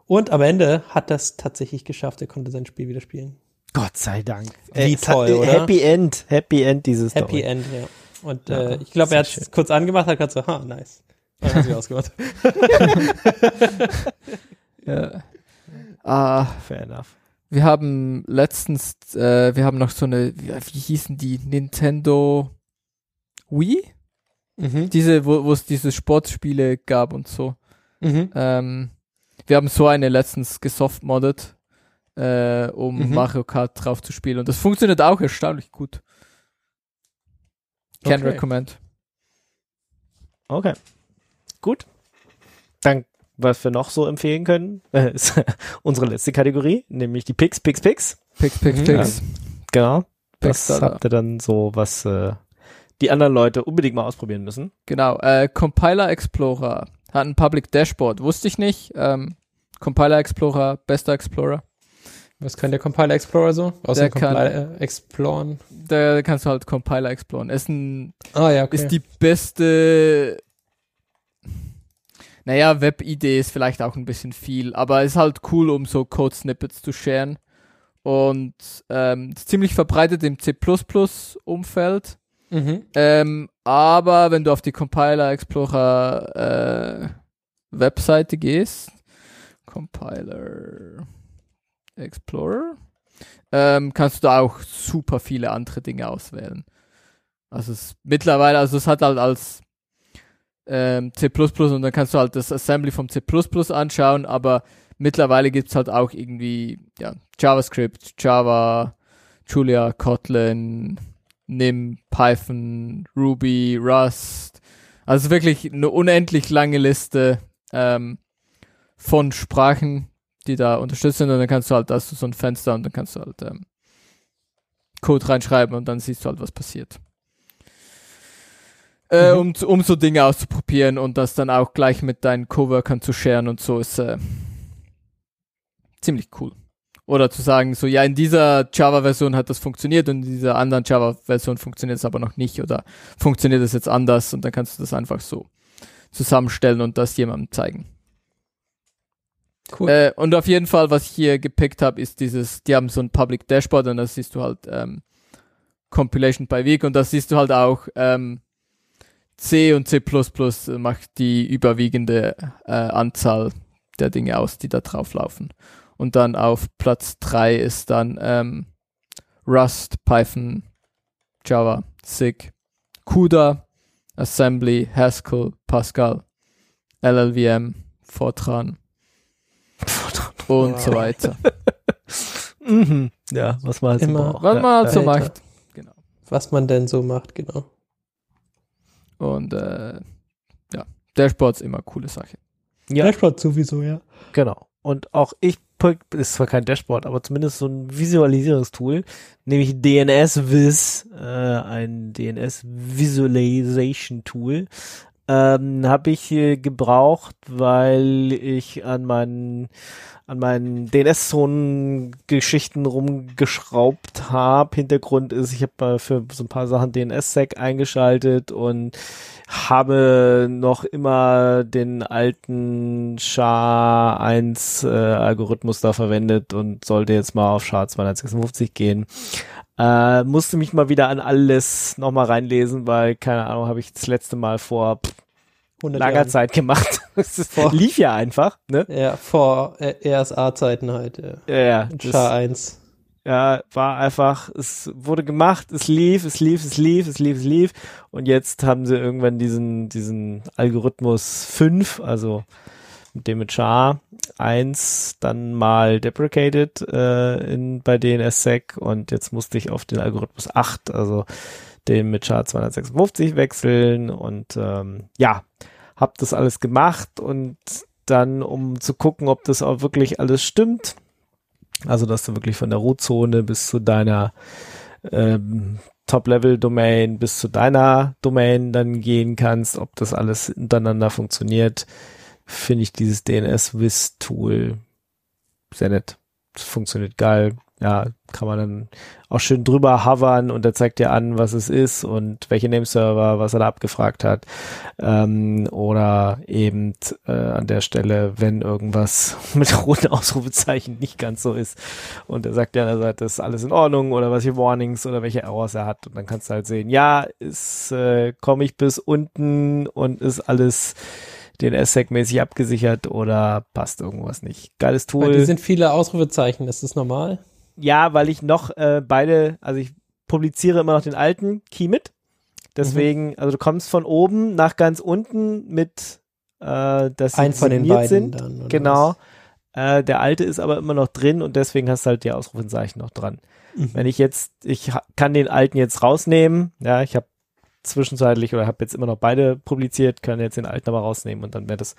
Speaker 3: und am Ende hat das tatsächlich geschafft. Er konnte sein Spiel wieder spielen.
Speaker 2: Gott sei Dank.
Speaker 3: Wie
Speaker 2: es hat-
Speaker 3: toll, oder?
Speaker 2: Happy End. Happy End dieses
Speaker 3: Happy
Speaker 2: Story.
Speaker 3: End, ja. Und
Speaker 2: Ja,
Speaker 3: äh, ich glaube, er hat es kurz angemacht, hat gerade so, ha, nice. Dann hat sich ausgemacht.
Speaker 4: Ja. Ah,
Speaker 2: Fair enough.
Speaker 4: wir haben letztens, äh, wir haben noch so eine, wie, wie hießen die? Nintendo Wii?
Speaker 3: mhm.
Speaker 4: Diese, wo wo es diese Sportspiele gab und so.
Speaker 3: Mhm.
Speaker 4: Ähm, wir haben so eine letztens gesoftmoddet, äh, um
Speaker 3: Mhm.
Speaker 4: Mario Kart drauf zu spielen. Und das funktioniert auch erstaunlich gut. Can
Speaker 3: Okay.
Speaker 4: recommend.
Speaker 2: Okay. Gut. Dann, was wir noch so empfehlen können, ist unsere letzte Kategorie, nämlich die Picks, Picks, Picks.
Speaker 4: Picks, picks,
Speaker 3: Mhm.
Speaker 4: picks.
Speaker 2: Genau.
Speaker 4: Picks
Speaker 2: Das
Speaker 4: da, da.
Speaker 2: habt ihr dann so, was äh, die anderen Leute unbedingt mal ausprobieren müssen.
Speaker 4: Genau. Äh, Compiler Explorer hat ein Public Dashboard. Wusste ich nicht. Ähm, Compiler Explorer, bester Explorer.
Speaker 3: Was kann der Compiler Explorer so? Außer
Speaker 4: Der kann-
Speaker 3: Compiler äh, Exploren.
Speaker 4: Da kannst du halt Compiler exploren. Ist, ein,
Speaker 3: Ah ja, okay.
Speaker 4: ist die beste. Naja, Web-Idee ist vielleicht auch ein bisschen viel, aber ist halt cool, um so Code-Snippets zu sharen. Und ähm, ist ziemlich verbreitet im C++-Umfeld.
Speaker 3: mhm.
Speaker 4: Ähm, aber wenn du auf die Compiler Explorer äh, Webseite gehst, Compiler Explorer, ähm, kannst du da auch super viele andere Dinge auswählen. Also es mittlerweile, also es hat halt als ähm, C++ und dann kannst du halt das Assembly vom C++ anschauen, aber mittlerweile gibt's halt auch irgendwie ja, JavaScript, Java, Julia, Kotlin, Nim, Python, Ruby, Rust. Also wirklich eine unendlich lange Liste ähm, von Sprachen, die da unterstützt sind. Und dann kannst du halt, da hast du so ein Fenster und dann kannst du halt ähm, Code reinschreiben und dann siehst du halt, was passiert. Äh,
Speaker 3: Mhm.
Speaker 4: um, um so Dinge auszuprobieren und das dann auch gleich mit deinen Coworkern zu sharen und so ist äh, ziemlich cool. Oder zu sagen, so, ja, in dieser Java-Version hat das funktioniert und in dieser anderen Java-Version funktioniert es aber noch nicht oder funktioniert es jetzt anders und dann kannst du das einfach so zusammenstellen und das jemandem zeigen.
Speaker 3: Cool.
Speaker 4: Äh, und auf jeden Fall, was ich hier gepickt habe, ist dieses, die haben so ein Public Dashboard und da siehst du halt ähm, Compilation by Week und da siehst du halt auch ähm, C und C++ macht die überwiegende äh, Anzahl der Dinge aus, die da drauf laufen. Und dann auf Platz 3 ist dann ähm, Rust, Python, Java, SIG, CUDA, Assembly, Haskell, Pascal, LLVM, Fortran und so weiter.
Speaker 2: Mhm. Ja, was man halt so
Speaker 3: Immer.
Speaker 2: braucht.
Speaker 4: Was
Speaker 2: ja,
Speaker 4: man halt so
Speaker 3: Alter.
Speaker 4: macht.
Speaker 3: Was man denn so macht, genau.
Speaker 4: Und äh, ja, Dashboard ist immer eine coole Sache.
Speaker 2: Ja.
Speaker 3: Dashboard sowieso, ja.
Speaker 2: Genau. Und auch ich ist zwar kein Dashboard, aber zumindest so ein Visualisierungstool, nämlich DNS Viz, äh, ein DNS Visualization Tool. Ähm, habe ich äh, gebraucht, weil ich an meinen an meinen DNS-Zonen-Geschichten rumgeschraubt habe. Hintergrund ist, ich habe mal für so ein paar Sachen DNS-Sec eingeschaltet und habe noch immer den alten SHA-1 äh, da verwendet und sollte jetzt mal auf SHA-256 gehen. Äh, musste mich mal wieder an alles nochmal reinlesen, weil, keine Ahnung, habe ich das letzte Mal vor pff,
Speaker 3: 100
Speaker 2: langer
Speaker 3: Jahren.
Speaker 2: Zeit gemacht.
Speaker 3: Vor-
Speaker 2: lief ja einfach, ne?
Speaker 3: Ja, vor RSA-Zeiten halt. Ja.
Speaker 2: Ja, ja. Das,
Speaker 3: SHA-1.
Speaker 2: ja, war einfach, es wurde gemacht, es lief, es lief, es lief, es lief, es lief. Und jetzt haben sie irgendwann diesen, diesen Algorithmus 5, also mit dem mit SHA 1 dann mal deprecated äh, in, bei DNSSEC und jetzt musste ich auf den Algorithmus 8, also den mit SHA 256 wechseln und ähm, ja, hab das alles gemacht und dann, um zu gucken, ob das auch wirklich alles stimmt, also dass du wirklich von der Root-Zone bis zu deiner ähm, Top-Level-Domain bis zu deiner Domain dann gehen kannst, ob das alles untereinander funktioniert, finde ich dieses DNS-Wiz-Tool sehr nett. Das funktioniert geil. Ja, kann man dann auch schön drüber hovern und er zeigt dir an, was es ist und welche Nameserver, was er da abgefragt hat. Ähm, oder eben äh, an der Stelle, wenn irgendwas mit roten Ausrufezeichen nicht ganz so ist und er sagt der Seite, ist alles in Ordnung oder welche Warnings oder welche Errors er hat und dann kannst du halt sehen, ja, ist, äh, komme ich bis unten und ist alles DNS-Sec-mäßig abgesichert oder passt irgendwas nicht. Geiles
Speaker 3: Weil
Speaker 2: Tool.
Speaker 3: die sind viele Ausrufezeichen, ist das normal?
Speaker 2: Ja, weil ich noch äh, beide, also ich publiziere immer noch den alten Key mit. Deswegen,
Speaker 3: Mhm.
Speaker 2: also du kommst von oben nach ganz unten mit, äh, dass sie
Speaker 3: Ein von den beiden
Speaker 2: sind.
Speaker 3: dann.
Speaker 2: Genau. Äh, der alte ist aber immer noch drin und deswegen hast du halt die Ausrufezeichen noch dran.
Speaker 3: Mhm.
Speaker 2: Wenn ich jetzt, ich kann den alten jetzt rausnehmen, ja, ich habe zwischenzeitlich oder habe jetzt immer noch beide publiziert, kann jetzt den alten aber rausnehmen und dann wäre das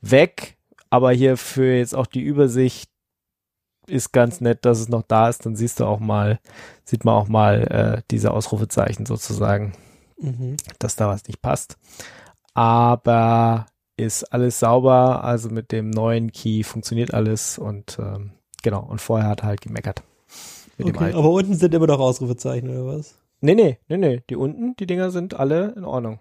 Speaker 2: weg. Aber hier für jetzt auch die Übersicht ist ganz nett, dass es noch da ist. Dann siehst du auch mal, sieht man auch mal äh, diese Ausrufezeichen sozusagen,
Speaker 3: Mhm.
Speaker 2: dass da was nicht passt. Aber ist alles sauber, also mit dem neuen Key funktioniert alles und ähm, genau, und vorher hat er halt gemeckert.
Speaker 3: Okay, aber unten sind immer noch Ausrufezeichen, oder was?
Speaker 2: Nee, nee, nee, nee. Die unten, die Dinger sind alle in Ordnung.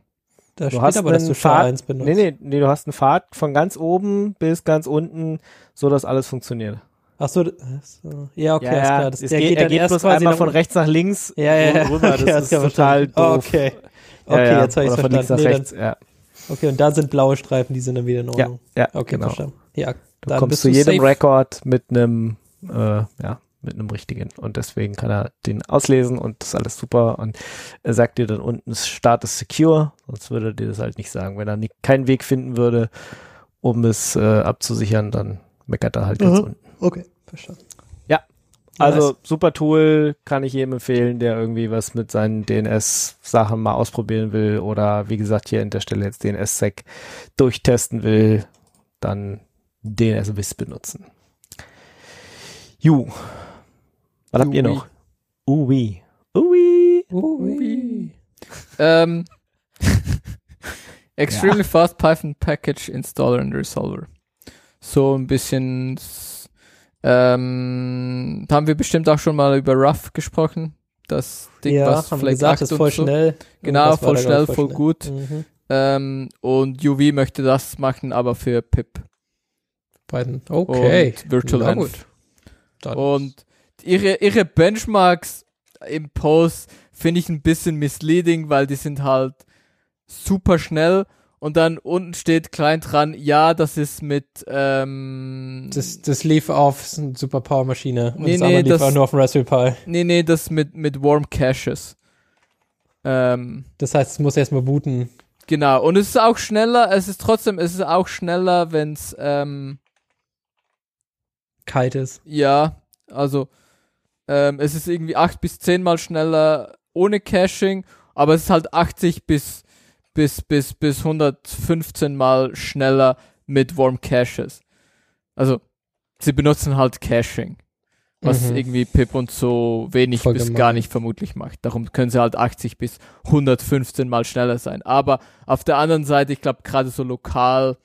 Speaker 3: Da
Speaker 2: Du
Speaker 3: steht
Speaker 2: hast
Speaker 3: aber, dass du
Speaker 2: Pfad-
Speaker 3: SHA-1 benutzt.
Speaker 2: Nee, nee, nee, du hast einen Pfad von ganz oben bis ganz unten, so dass alles funktioniert.
Speaker 3: Ach so, so. ja, okay,
Speaker 2: ja, ja,
Speaker 3: klar. Das,
Speaker 2: es
Speaker 3: der
Speaker 2: geht,
Speaker 3: geht
Speaker 2: er
Speaker 3: dann
Speaker 2: geht bloß einmal von rechts nach links
Speaker 3: Ja, ja, ja.
Speaker 2: rüber. Das
Speaker 3: Okay,
Speaker 2: ist total
Speaker 3: verstanden.
Speaker 2: Doof.
Speaker 3: okay.
Speaker 2: Ja,
Speaker 3: Okay,
Speaker 2: ja,
Speaker 3: jetzt habe ich
Speaker 2: oder von links nach
Speaker 3: verstanden.
Speaker 2: rechts, ja.
Speaker 3: Dann, okay, und da sind blaue Streifen, die sind dann wieder in
Speaker 2: Ja,
Speaker 3: Ordnung.
Speaker 2: ja,
Speaker 3: Okay,
Speaker 2: genau.
Speaker 3: verstanden. Ja,
Speaker 2: Du
Speaker 3: dann
Speaker 2: kommst zu
Speaker 3: du
Speaker 2: jedem
Speaker 3: safe.
Speaker 2: Rekord mit einem, äh, ja, mit einem richtigen. Und deswegen kann er den auslesen und das ist alles super. Und er sagt dir dann unten, Start ist secure, sonst würde er dir das halt nicht sagen. Wenn er nie, keinen Weg finden würde, um es äh, abzusichern, dann meckert er halt ganz
Speaker 3: Mhm.
Speaker 2: unten.
Speaker 3: Okay, verstanden.
Speaker 2: Ja, Also
Speaker 3: Nice.
Speaker 2: super Tool, kann ich jedem empfehlen, der irgendwie was mit seinen DNS-Sachen mal ausprobieren will oder wie gesagt hier an der Stelle jetzt DNS-Sec durchtesten will, dann DNS-Wiss benutzen. Ju. Was habt ihr noch? Ui. Ui.
Speaker 3: Ui.
Speaker 4: Ähm, extremely fast Python Package Installer and Resolver. So ein bisschen, ähm, da haben wir bestimmt auch schon mal über Rough gesprochen. Das Ding,
Speaker 3: ja,
Speaker 4: was
Speaker 3: haben
Speaker 4: vielleicht
Speaker 3: gesagt, ist voll schnell.
Speaker 4: Genau, voll schnell,
Speaker 3: ich,
Speaker 4: voll gut.
Speaker 3: Mhm.
Speaker 4: Ähm, und UV möchte das machen, aber für PIP
Speaker 3: Python. Okay.
Speaker 4: und Virtual
Speaker 3: Na
Speaker 4: Env. Und ihre, ihre Benchmarks im Post finde ich ein bisschen misleading, weil die sind halt super schnell und dann unten steht klein dran, ja, das ist mit ähm,
Speaker 3: das, das lief auf ist eine Super Power Maschine. Und
Speaker 4: Nee,
Speaker 3: das
Speaker 4: nee,
Speaker 3: andere lief
Speaker 4: das-
Speaker 3: auch nur auf dem Raspberry Pi.
Speaker 4: nee, nee, das mit mit Warm Caches. Ähm,
Speaker 3: Das heißt, es muss erstmal booten.
Speaker 4: genau, und es ist auch schneller, es ist trotzdem, es ist auch schneller, wenn's ähm,
Speaker 3: Kite ist.
Speaker 4: Ja, also ähm, es ist irgendwie 8 bis 10 mal schneller ohne Caching, aber es ist halt 80 bis, bis, bis, bis 115 mal schneller mit Warm Caches. Also sie benutzen halt Caching. was
Speaker 3: Mhm.
Speaker 4: irgendwie Pip und so wenig
Speaker 3: Voll
Speaker 4: bis
Speaker 3: gemein.
Speaker 4: gar nicht vermutlich macht. Darum können sie halt 80 bis 115 mal schneller sein. Aber auf der anderen Seite, ich glaube, gerade so lokal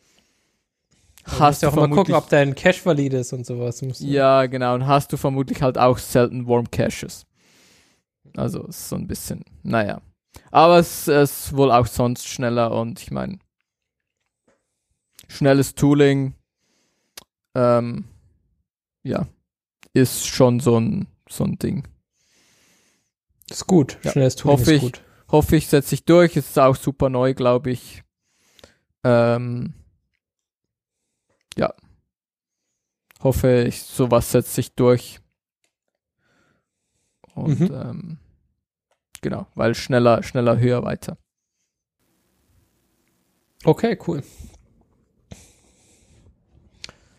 Speaker 3: Du
Speaker 4: hast du
Speaker 3: auch mal gucken, ob dein Cache valid ist und sowas. Musst du-
Speaker 4: ja, genau, und hast du vermutlich halt auch selten Warm Caches. Also so ein bisschen, naja. Aber es ist wohl auch sonst schneller und ich meine, schnelles Tooling, ähm, ja, ist schon so ein, so ein Ding.
Speaker 3: Ist gut.
Speaker 4: Ja,
Speaker 3: Schnelles Tooling
Speaker 4: hoffe
Speaker 3: ist
Speaker 4: ich.
Speaker 3: gut.
Speaker 4: Hoffe ich, setzt sich durch. Es ist auch super neu, glaube ich. Ähm, ja. Hoffe ich, sowas setzt sich durch. Und
Speaker 3: Mhm.
Speaker 4: ähm, genau, weil schneller, schneller, höher, weiter.
Speaker 3: Okay, cool.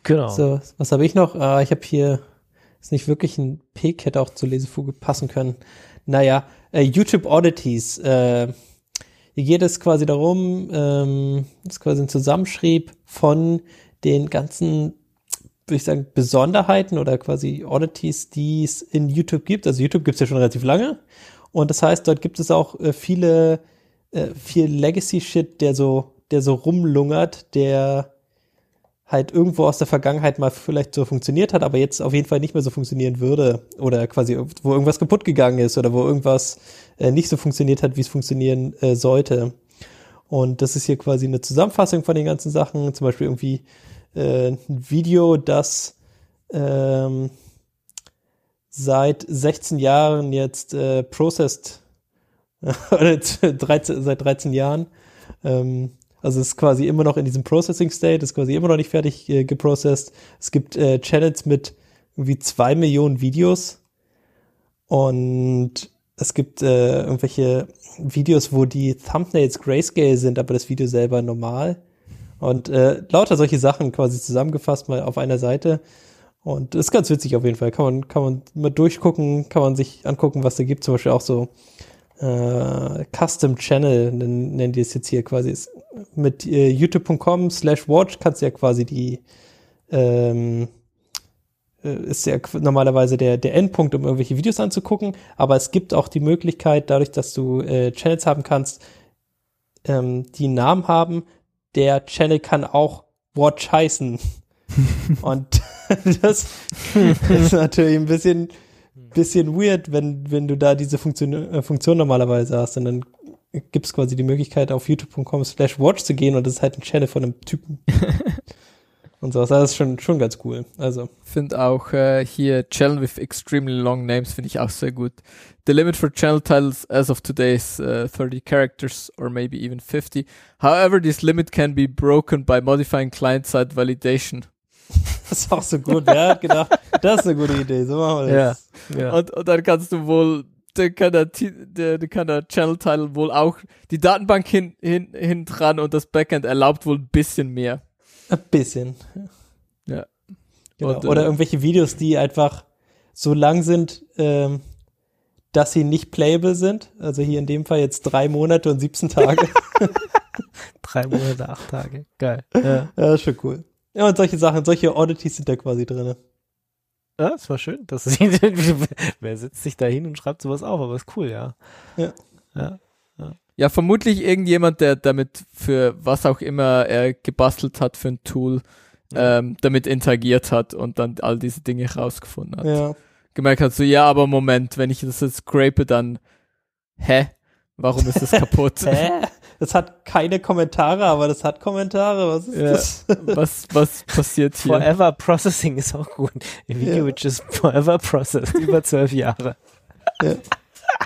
Speaker 2: Genau.
Speaker 3: So, was habe ich noch? Ah, ich habe hier, ist nicht wirklich ein Pick, hätte auch zur Lesefuge passen können. Naja, äh, YouTube Oddities. Äh, hier geht es quasi darum, ähm, ist quasi ein Zusammenschrieb von den ganzen, würde ich sagen, Besonderheiten oder quasi Oddities, die es in YouTube gibt. Also YouTube gibt es ja schon relativ lange. Und das heißt, dort gibt es auch äh, viele, äh, viel Legacy-Shit, der so, der so rumlungert, der halt irgendwo aus der Vergangenheit mal vielleicht so funktioniert hat, aber jetzt auf jeden Fall nicht mehr so funktionieren würde oder quasi wo irgendwas kaputt gegangen ist oder wo irgendwas äh, nicht so funktioniert hat, wie es funktionieren äh, sollte. Und das ist hier quasi eine Zusammenfassung von den ganzen Sachen, zum Beispiel irgendwie äh, ein Video, das ähm, seit 16 Jahren jetzt äh, processed. Oder 13, seit 13 Jahren. Ähm, also es ist quasi immer noch in diesem Processing State, ist quasi immer noch nicht fertig äh, geprocessed. Es gibt äh, Channels mit irgendwie zwei Millionen Videos. Und es gibt äh, irgendwelche Videos, wo die Thumbnails grayscale sind, aber das Video selber normal. Und äh, lauter solche Sachen quasi zusammengefasst mal auf einer Seite. Und ist ganz witzig auf jeden Fall. Kann man, kann man mal durchgucken, kann man sich angucken, was da gibt. Zum Beispiel auch so äh, Custom Channel, nennen, die es jetzt hier quasi. Ist, mit äh, youtube.com slash watch kannst du ja quasi die ähm, äh, ist ja normalerweise der, der Endpunkt, um irgendwelche Videos anzugucken, aber es gibt auch die Möglichkeit, dadurch, dass du äh, Channels haben kannst, ähm, die einen Namen haben, der Channel kann auch Watch heißen. Und das ist natürlich ein bisschen, bisschen weird, wenn, wenn du da diese Funktion, äh, Funktion normalerweise hast. Und dann gibt es quasi die Möglichkeit, auf youtube.com slash watch zu gehen und das ist halt ein Channel von einem Typen. und sowas. Das ist schon, schon ganz cool. Also,
Speaker 4: Finde auch äh, hier Channel with extremely long names finde ich auch sehr gut. The limit for channel titles as of today is uh, 30 characters or maybe even 50. However, this limit can be broken by modifying client-side validation.
Speaker 3: das ist auch so gut. Hat gedacht, das ist eine gute Idee. So machen wir das.
Speaker 2: Ja.
Speaker 4: Und, und dann kannst du wohl, dann kann der, der, der kann der Channel Title wohl auch die Datenbank hin, hin, hin dran und das Backend erlaubt wohl ein bisschen mehr.
Speaker 3: Ein bisschen.
Speaker 4: Ja.
Speaker 3: Genau.
Speaker 4: Und, äh,
Speaker 3: Oder irgendwelche Videos, die einfach so lang sind, ähm, dass sie nicht playable sind. Also hier in dem Fall jetzt drei Monate und 17 Tage.
Speaker 2: Drei Monate, acht Tage. Geil. Ja.
Speaker 3: ja, ist schon cool. Ja, und solche Sachen, solche Oddities sind da quasi drin.
Speaker 2: Ja, das war schön. Das wer setzt sich da hin und schreibt sowas auf? Aber ist cool, ja.
Speaker 3: Ja.
Speaker 2: Ja.
Speaker 4: Ja, vermutlich irgendjemand, der damit für was auch immer er gebastelt hat für ein Tool, ähm, damit interagiert hat und dann all diese Dinge rausgefunden hat.
Speaker 3: Ja.
Speaker 4: Gemerkt hat, so, ja, aber Moment, wenn ich das jetzt scrape, dann, hä? Warum ist das kaputt?
Speaker 3: Hä? Das hat keine Kommentare, aber das hat Kommentare. Was ist
Speaker 2: Ja.
Speaker 3: das?
Speaker 4: Was, was passiert hier?
Speaker 2: Forever Processing ist auch gut. A Video
Speaker 3: Ja.
Speaker 2: which is forever processed. Über zwölf Jahre.
Speaker 3: Ja.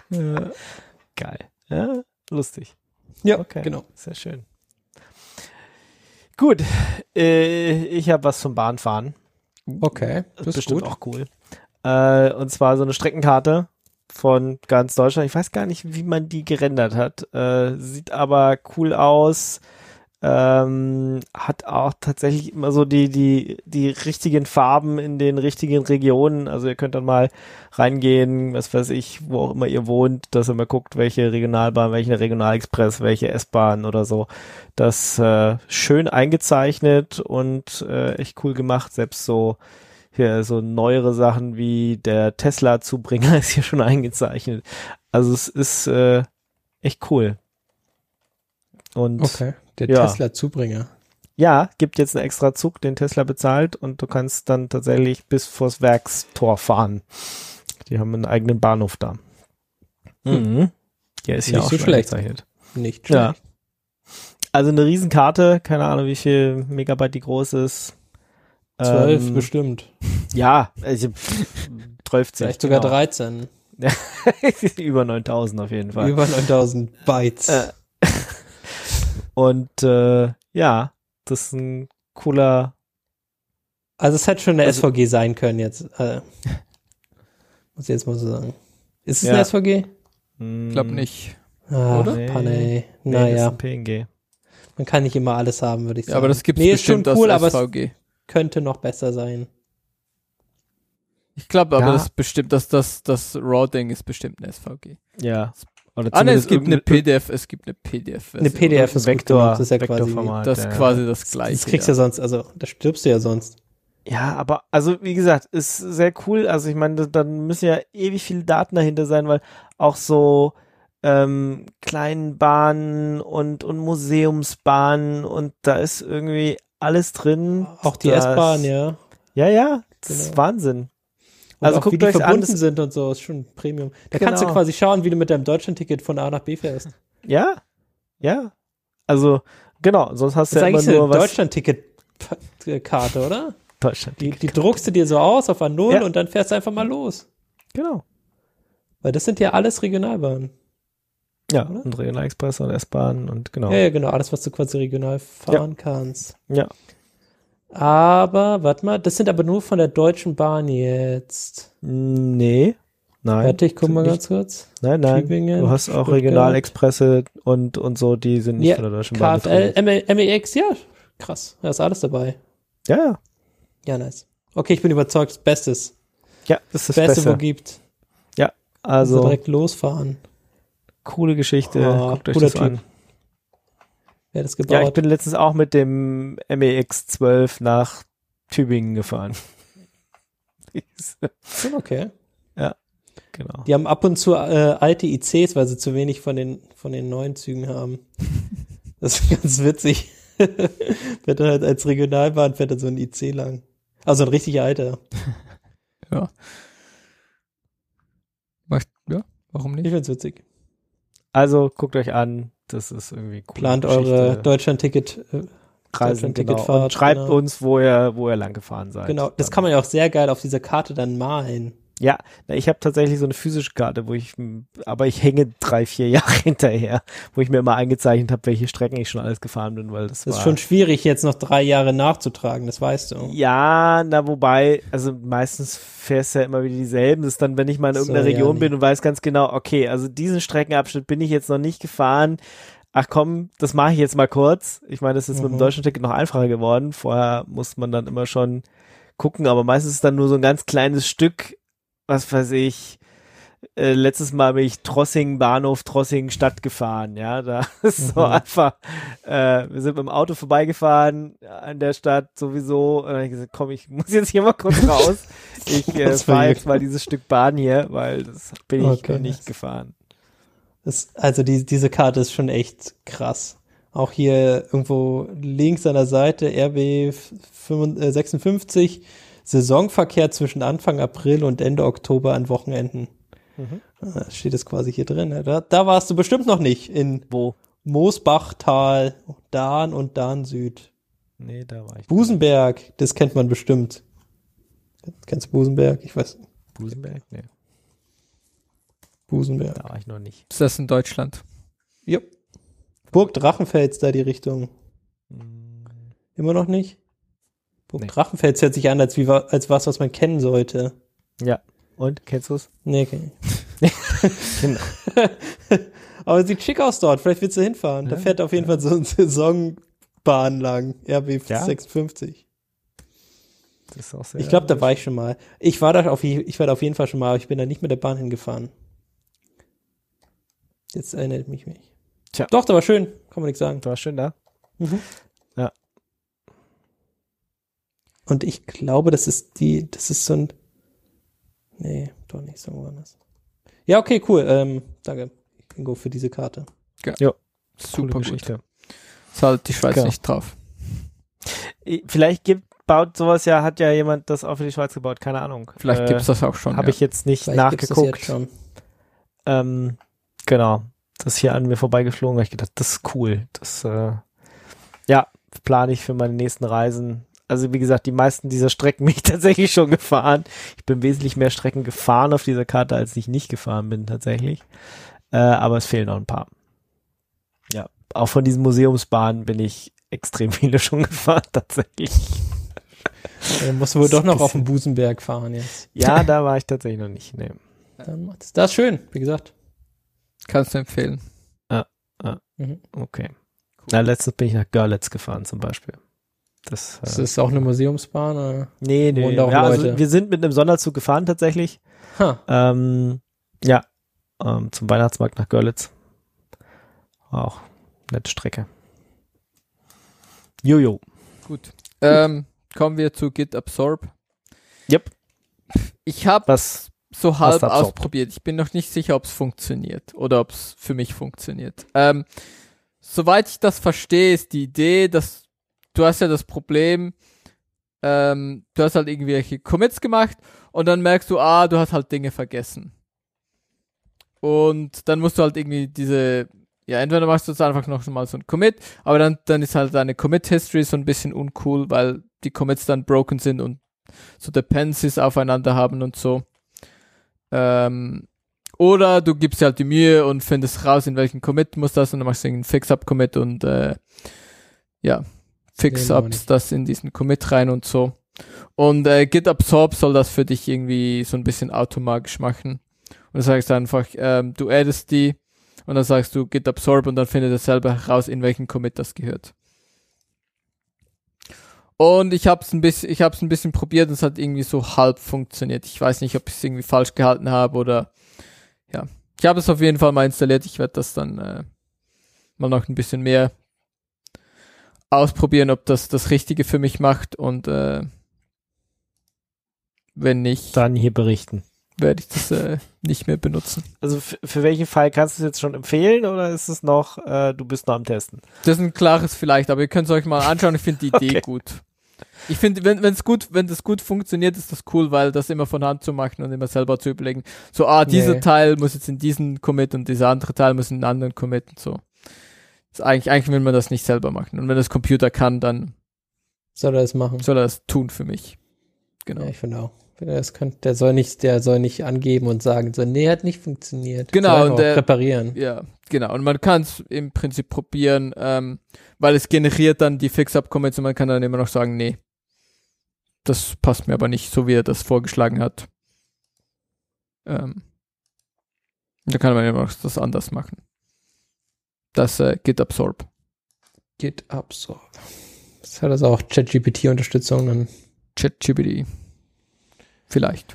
Speaker 2: Ja. Geil. Ja, lustig.
Speaker 3: Ja,
Speaker 2: Okay.
Speaker 3: genau.
Speaker 2: Sehr schön. Gut. Äh, ich habe was zum Bahnfahren.
Speaker 3: Okay,
Speaker 2: Das ist bestimmt auch cool. Äh, und zwar so eine Streckenkarte von ganz Deutschland. Ich weiß gar nicht, wie man die gerendert hat. Äh, sieht aber cool aus. Ähm, hat auch tatsächlich immer so die, die, die richtigen Farben in den richtigen Regionen. Also ihr könnt dann mal reingehen, was weiß ich, wo auch immer ihr wohnt, dass ihr mal guckt, welche Regionalbahn, welche Regionalexpress, welche S-Bahn oder so. Das äh, schön eingezeichnet und äh, echt cool gemacht. Selbst so hier so neuere Sachen wie der Tesla-Zubringer ist hier schon eingezeichnet. Also es ist äh, echt cool. Und
Speaker 3: Okay. Der
Speaker 2: Ja.
Speaker 3: Tesla-Zubringer.
Speaker 2: ja, gibt jetzt einen extra Zug, den Tesla bezahlt und du kannst dann tatsächlich bis vors Werkstor fahren. Die haben einen eigenen Bahnhof da. Mhm. Der ist ja
Speaker 3: Nicht
Speaker 2: auch
Speaker 3: so schlecht.
Speaker 2: eingezeichnet.
Speaker 3: Nicht
Speaker 2: Ja.
Speaker 3: schlecht.
Speaker 2: Also eine Riesenkarte, keine Ahnung, wie viel Megabyte die groß ist.
Speaker 3: Zwölf
Speaker 2: Ähm,
Speaker 3: bestimmt.
Speaker 2: Ja, also 12,
Speaker 3: Vielleicht sogar
Speaker 2: genau.
Speaker 3: 13.
Speaker 2: Über 9000 auf jeden Fall.
Speaker 3: Über 9000 Bytes.
Speaker 2: Äh, Und äh, ja, das ist ein cooler.
Speaker 3: Also es hätte schon eine
Speaker 2: Also-
Speaker 3: SVG sein können jetzt. Äh, muss ich jetzt mal so sagen. Ist es
Speaker 2: Ja.
Speaker 3: eine SVG?
Speaker 2: Ich
Speaker 4: Glaub nicht.
Speaker 3: Ah,
Speaker 2: Oder? Nee, das
Speaker 3: Naja,
Speaker 2: PNG.
Speaker 3: man kann nicht immer alles haben, würde ich
Speaker 4: Ja,
Speaker 3: sagen.
Speaker 4: aber das gibt's
Speaker 3: nee, ist schon
Speaker 4: bestimmt
Speaker 3: cool, aber es
Speaker 4: SVG.
Speaker 3: könnte noch besser sein.
Speaker 4: Ich glaube aber,
Speaker 2: Ja.
Speaker 4: das ist bestimmt, dass das, das Raw-Ding ist bestimmt eine SVG.
Speaker 2: Ja. Oder
Speaker 4: Ah, ne, es
Speaker 2: zumindest
Speaker 4: gibt eine PDF, es gibt eine PDF.
Speaker 3: Eine PDF ist
Speaker 2: Vektor,
Speaker 3: das ist ja quasi.
Speaker 4: Das ist
Speaker 2: ja.
Speaker 4: quasi das gleiche.
Speaker 3: das kriegst du ja sonst, also da stirbst du ja sonst.
Speaker 2: Ja, aber also wie gesagt, ist sehr cool. Also ich meine, dann müssen ja ewig viele Daten dahinter sein, weil auch so ähm, kleinen Bahnen und und Museumsbahnen und da ist irgendwie alles drin.
Speaker 3: Auch die S-Bahn, ja.
Speaker 2: Ja, ja, das ist
Speaker 3: Genau.
Speaker 2: Wahnsinn.
Speaker 3: Und
Speaker 2: Also
Speaker 3: auch
Speaker 2: guckt euch an,
Speaker 3: verbunden
Speaker 2: das-
Speaker 3: sind und so, ist schon Premium. Da kannst du
Speaker 2: Genau.
Speaker 3: quasi schauen, wie du mit deinem Deutschlandticket von A nach B fährst.
Speaker 2: Ja, ja. Also genau, sonst hast du ja immer nur was
Speaker 3: Deutschlandticket-Karte, oder?
Speaker 2: Deutschland.
Speaker 3: Die, die druckst du dir so aus auf A0
Speaker 2: Ja.
Speaker 3: und dann fährst du einfach mal los.
Speaker 2: Genau.
Speaker 3: Weil das sind ja alles Regionalbahnen.
Speaker 2: Ja,
Speaker 3: Oder?
Speaker 2: und Regionalexpress und S-Bahn und genau.
Speaker 3: Ja, ja, genau, alles, was du quasi regional fahren kannst.
Speaker 2: Ja.
Speaker 3: Aber, warte mal, das sind aber nur von der Deutschen Bahn jetzt.
Speaker 2: Nee. Nein.
Speaker 3: Warte, ich guck mal
Speaker 2: nicht-
Speaker 3: ganz kurz.
Speaker 2: Nein, nein.
Speaker 3: Tübingen,
Speaker 2: du hast auch. Regionalexpresse und, und so, die sind nicht
Speaker 3: Ja,
Speaker 2: von der Deutschen Bahn.
Speaker 3: KFL, MEX, ja, krass. Da ist alles dabei.
Speaker 2: Ja, ja.
Speaker 3: Ja, nice. Okay, ich bin überzeugt, das Bestes.
Speaker 2: Ja, das ist das
Speaker 3: Beste,
Speaker 2: Beste.
Speaker 3: wo gibt.
Speaker 2: Also,
Speaker 3: Also direkt losfahren.
Speaker 2: coole Geschichte.
Speaker 3: Oh,
Speaker 2: Guckt euch
Speaker 3: cooler
Speaker 2: das an.
Speaker 3: Typ. Wer hat das
Speaker 2: Ja, ich
Speaker 3: gebaut?
Speaker 2: bin letztens auch mit dem MEX 12 nach Tübingen gefahren.
Speaker 3: okay.
Speaker 2: genau.
Speaker 3: Die haben ab und zu äh, alte ICs, weil sie zu wenig von den, von den neuen Zügen haben. Das ist ganz witzig. fährt dann halt als Regionalbahn fährt dann so ein IC lang. Also ein richtig alter.
Speaker 4: Macht, ja, warum
Speaker 3: Ich
Speaker 4: nicht?
Speaker 3: find's witzig.
Speaker 2: Also, guckt euch an. Das ist irgendwie cool.
Speaker 3: Plant eure Deutschland-Ticket. Äh,
Speaker 2: Reisen, genau.
Speaker 3: Deutschland-Ticketfahrt,
Speaker 2: Und schreibt
Speaker 3: genau.
Speaker 2: uns, wo ihr, wo ihr lang gefahren seid.
Speaker 3: genau, das
Speaker 2: Dann-
Speaker 3: kann man ja auch sehr geil auf dieser Karte dann malen.
Speaker 2: Ja, na, ich habe tatsächlich so eine physische Karte, wo ich, aber ich hänge drei, vier Jahre hinterher, wo ich mir immer eingezeichnet habe, welche Strecken ich schon alles gefahren bin, weil das,
Speaker 3: Das
Speaker 2: war
Speaker 3: ist schon schwierig, jetzt noch drei Jahre nachzutragen, das weißt du.
Speaker 2: Ja, na wobei, also meistens fährst du ja immer wieder dieselben. Das ist dann, wenn ich mal in
Speaker 3: So,
Speaker 2: irgendeiner
Speaker 3: ja,
Speaker 2: Region
Speaker 3: nee.
Speaker 2: bin und weiß ganz genau, okay, also diesen Streckenabschnitt bin ich jetzt noch nicht gefahren. Ach komm, das mache ich jetzt mal kurz. Ich meine, das ist mit dem
Speaker 3: Mhm.
Speaker 2: Deutschlandticket noch einfacher geworden. Vorher muss man dann immer schon gucken, aber meistens ist dann nur so ein ganz kleines Stück, was weiß ich. Äh, letztes Mal bin ich Trossing Bahnhof, Trossing Stadt gefahren, ja, da ist so
Speaker 3: Mhm.
Speaker 2: einfach, äh, wir sind mit dem Auto vorbeigefahren an der Stadt sowieso, und dann hab ich gesagt, komm, ich muss jetzt hier mal kurz raus, ich äh, fahre jetzt mal dieses Stück Bahn hier, weil das bin ich
Speaker 3: Okay,
Speaker 2: nicht
Speaker 3: nice.
Speaker 2: gefahren.
Speaker 3: Das, also die, diese Karte ist schon echt krass. Auch hier irgendwo links an der Seite RB 55, äh, 56, Saisonverkehr zwischen Anfang April und Ende Oktober an Wochenenden.
Speaker 2: Mhm.
Speaker 3: Da steht es quasi hier drin. ne? Da, da warst du bestimmt noch nicht. In
Speaker 2: Wo?
Speaker 3: Moosbachtal, Dahn und Dahn Süd.
Speaker 2: Nee, da war ich.
Speaker 3: Busenberg, das kennt man bestimmt. Kennst du Busenberg? Ich weiß.
Speaker 2: Busenberg? Nee,
Speaker 3: Busenberg.
Speaker 2: da war ich noch nicht.
Speaker 4: Ist das in Deutschland?
Speaker 3: Jo. Burg Drachenfels da die Richtung.
Speaker 2: Hm,
Speaker 3: Immer noch nicht? Burg
Speaker 2: Nee.
Speaker 3: Drachenfels hört sich an, als, wie, als was, was man kennen sollte.
Speaker 2: Ja. Und, kennst du's?
Speaker 3: Nee, okay.
Speaker 2: Genau.
Speaker 3: Aber sieht schick aus dort. Vielleicht willst du hinfahren. Da
Speaker 2: Ja,
Speaker 3: fährt auf jeden Fall so eine Saisonbahn lang. RB
Speaker 2: Ja.
Speaker 3: 56.
Speaker 2: Das ist auch sehr
Speaker 3: Ich glaube, da war ich schon mal. Ich war da auf, ich war da auf jeden Fall schon mal, aber ich bin da nicht mit der Bahn hingefahren. Jetzt erinnert mich nicht.
Speaker 2: Tja.
Speaker 3: Doch, da war schön. Kann man nichts sagen.
Speaker 2: Du warst schön da.
Speaker 3: Mhm. Und ich glaube, das ist die, das ist so ein, nee, doch nicht so anders. Ja, okay, cool. Ähm, danke, Ingo, für diese Karte.
Speaker 2: Coole
Speaker 4: Super gut.
Speaker 2: Geschichte.
Speaker 4: Ist halt die Schweiz
Speaker 2: Genau.
Speaker 4: nicht drauf.
Speaker 2: Vielleicht gibt, baut sowas ja, hat ja jemand das auch für die Schweiz gebaut, keine Ahnung.
Speaker 4: Vielleicht
Speaker 2: äh,
Speaker 4: gibt's das auch schon.
Speaker 2: Habe
Speaker 4: ja.
Speaker 2: ich jetzt nicht
Speaker 3: Vielleicht
Speaker 2: nachgeguckt.
Speaker 3: jetzt schon.
Speaker 2: Ähm, genau. Das ist hier an mir vorbeigeflogen, weil ich gedacht, das ist cool. Das, äh, ja, plane ich für meine nächsten Reisen. Also wie gesagt, die meisten dieser Strecken bin ich tatsächlich schon gefahren. Ich bin wesentlich mehr Strecken gefahren auf dieser Karte, als ich nicht gefahren bin tatsächlich. Äh, aber es fehlen noch ein paar. Ja, auch von diesen Museumsbahnen bin ich extrem viele schon gefahren tatsächlich.
Speaker 3: Dann musst du wohl doch noch auf den Busenberg fahren jetzt.
Speaker 2: Ja, da war ich tatsächlich noch nicht. Nee.
Speaker 3: Dann macht es. Das ist schön, wie gesagt.
Speaker 4: Kannst du empfehlen.
Speaker 3: Mhm.
Speaker 2: Okay. Na, letztens bin ich nach Görlitz gefahren zum Beispiel. Das,
Speaker 3: Das
Speaker 2: äh,
Speaker 3: ist auch eine Museumsbahn. Oder?
Speaker 2: nee, nee.
Speaker 3: auch
Speaker 2: Ja, also wir sind mit einem Sonderzug gefahren tatsächlich.
Speaker 3: Ha,
Speaker 2: Ähm, ja, ähm, zum Weihnachtsmarkt nach Görlitz. War Auch nette Strecke. Jojo.
Speaker 4: Gut. Ähm, kommen wir zu Git Absorb.
Speaker 2: Yep.
Speaker 4: Ich habe
Speaker 2: Was?
Speaker 4: so halb ausprobiert. Ich bin noch nicht sicher, ob es funktioniert oder ob es für mich funktioniert. Ähm, soweit ich das verstehe, ist die Idee, dass du hast ja das Problem, ähm, du hast halt irgendwelche Commits gemacht und dann merkst du, ah, du hast halt Dinge vergessen. Und dann musst du halt irgendwie diese, ja, entweder machst du jetzt einfach noch mal so ein Commit, aber dann, dann ist halt deine Commit-History so ein bisschen uncool, weil die Commits dann broken sind und so Dependencies aufeinander haben und so. Ähm, oder du gibst dir halt die Mühe und findest raus, in welchen Commit muss das und dann machst du einen Fix-Up-Commit und äh, ja, Fix-Ups
Speaker 3: nicht.
Speaker 4: das in diesen Commit rein und so. Und äh, Git Absorb soll das für dich irgendwie so ein bisschen automatisch machen. Und dann sagst du einfach, ähm, du addest die und dann sagst du Git Absorb und dann findet er selber heraus, in welchen Commit das gehört. Und ich habe es ein bisschen, ich habe es ein bisschen probiert und es hat irgendwie so halb funktioniert. Ich weiß nicht, ob ich es irgendwie falsch gehalten habe oder ja. Ich habe es auf jeden Fall mal installiert. Ich werde das dann äh, mal noch ein bisschen mehr ausprobieren, ob das das Richtige für mich macht und äh, wenn nicht,
Speaker 2: Dann hier berichten.
Speaker 4: werde ich das äh, nicht mehr benutzen.
Speaker 2: Also für welchen Fall kannst du es jetzt schon empfehlen oder ist es noch, äh, du bist noch am Testen?
Speaker 4: Das ist ein klares vielleicht, aber ihr könnt es euch mal anschauen. Ich finde die Idee
Speaker 2: Okay.
Speaker 4: gut. Ich finde, wenn es gut, wenn das gut funktioniert, ist das cool, weil das immer von Hand zu machen und immer selber zu überlegen. So, ah, dieser
Speaker 3: Nee.
Speaker 4: Teil muss jetzt in diesen Commit und dieser andere Teil muss in einen anderen Commit und so. Ist eigentlich, eigentlich will man das nicht selber machen. Und wenn das Computer kann, dann
Speaker 3: soll er das machen?
Speaker 4: soll er das tun für mich. Genau.
Speaker 3: Ja, ich finde auch. Das könnte, der soll nicht, der soll nicht angeben und sagen, so, nee, hat nicht funktioniert.
Speaker 4: Genau, und der-
Speaker 3: reparieren.
Speaker 4: Ja, genau. Und man kann es im Prinzip probieren, ähm, weil es generiert dann die Fix-Up-Commits und man kann dann immer noch sagen, nee, das passt mir aber nicht, so wie er das vorgeschlagen hat. Ähm, da kann man immer noch das anders machen. Das äh, Git Absorb.
Speaker 3: Git Absorb. Das hat also auch ChatGPT-Unterstützung dann
Speaker 4: ChatGPT. Vielleicht.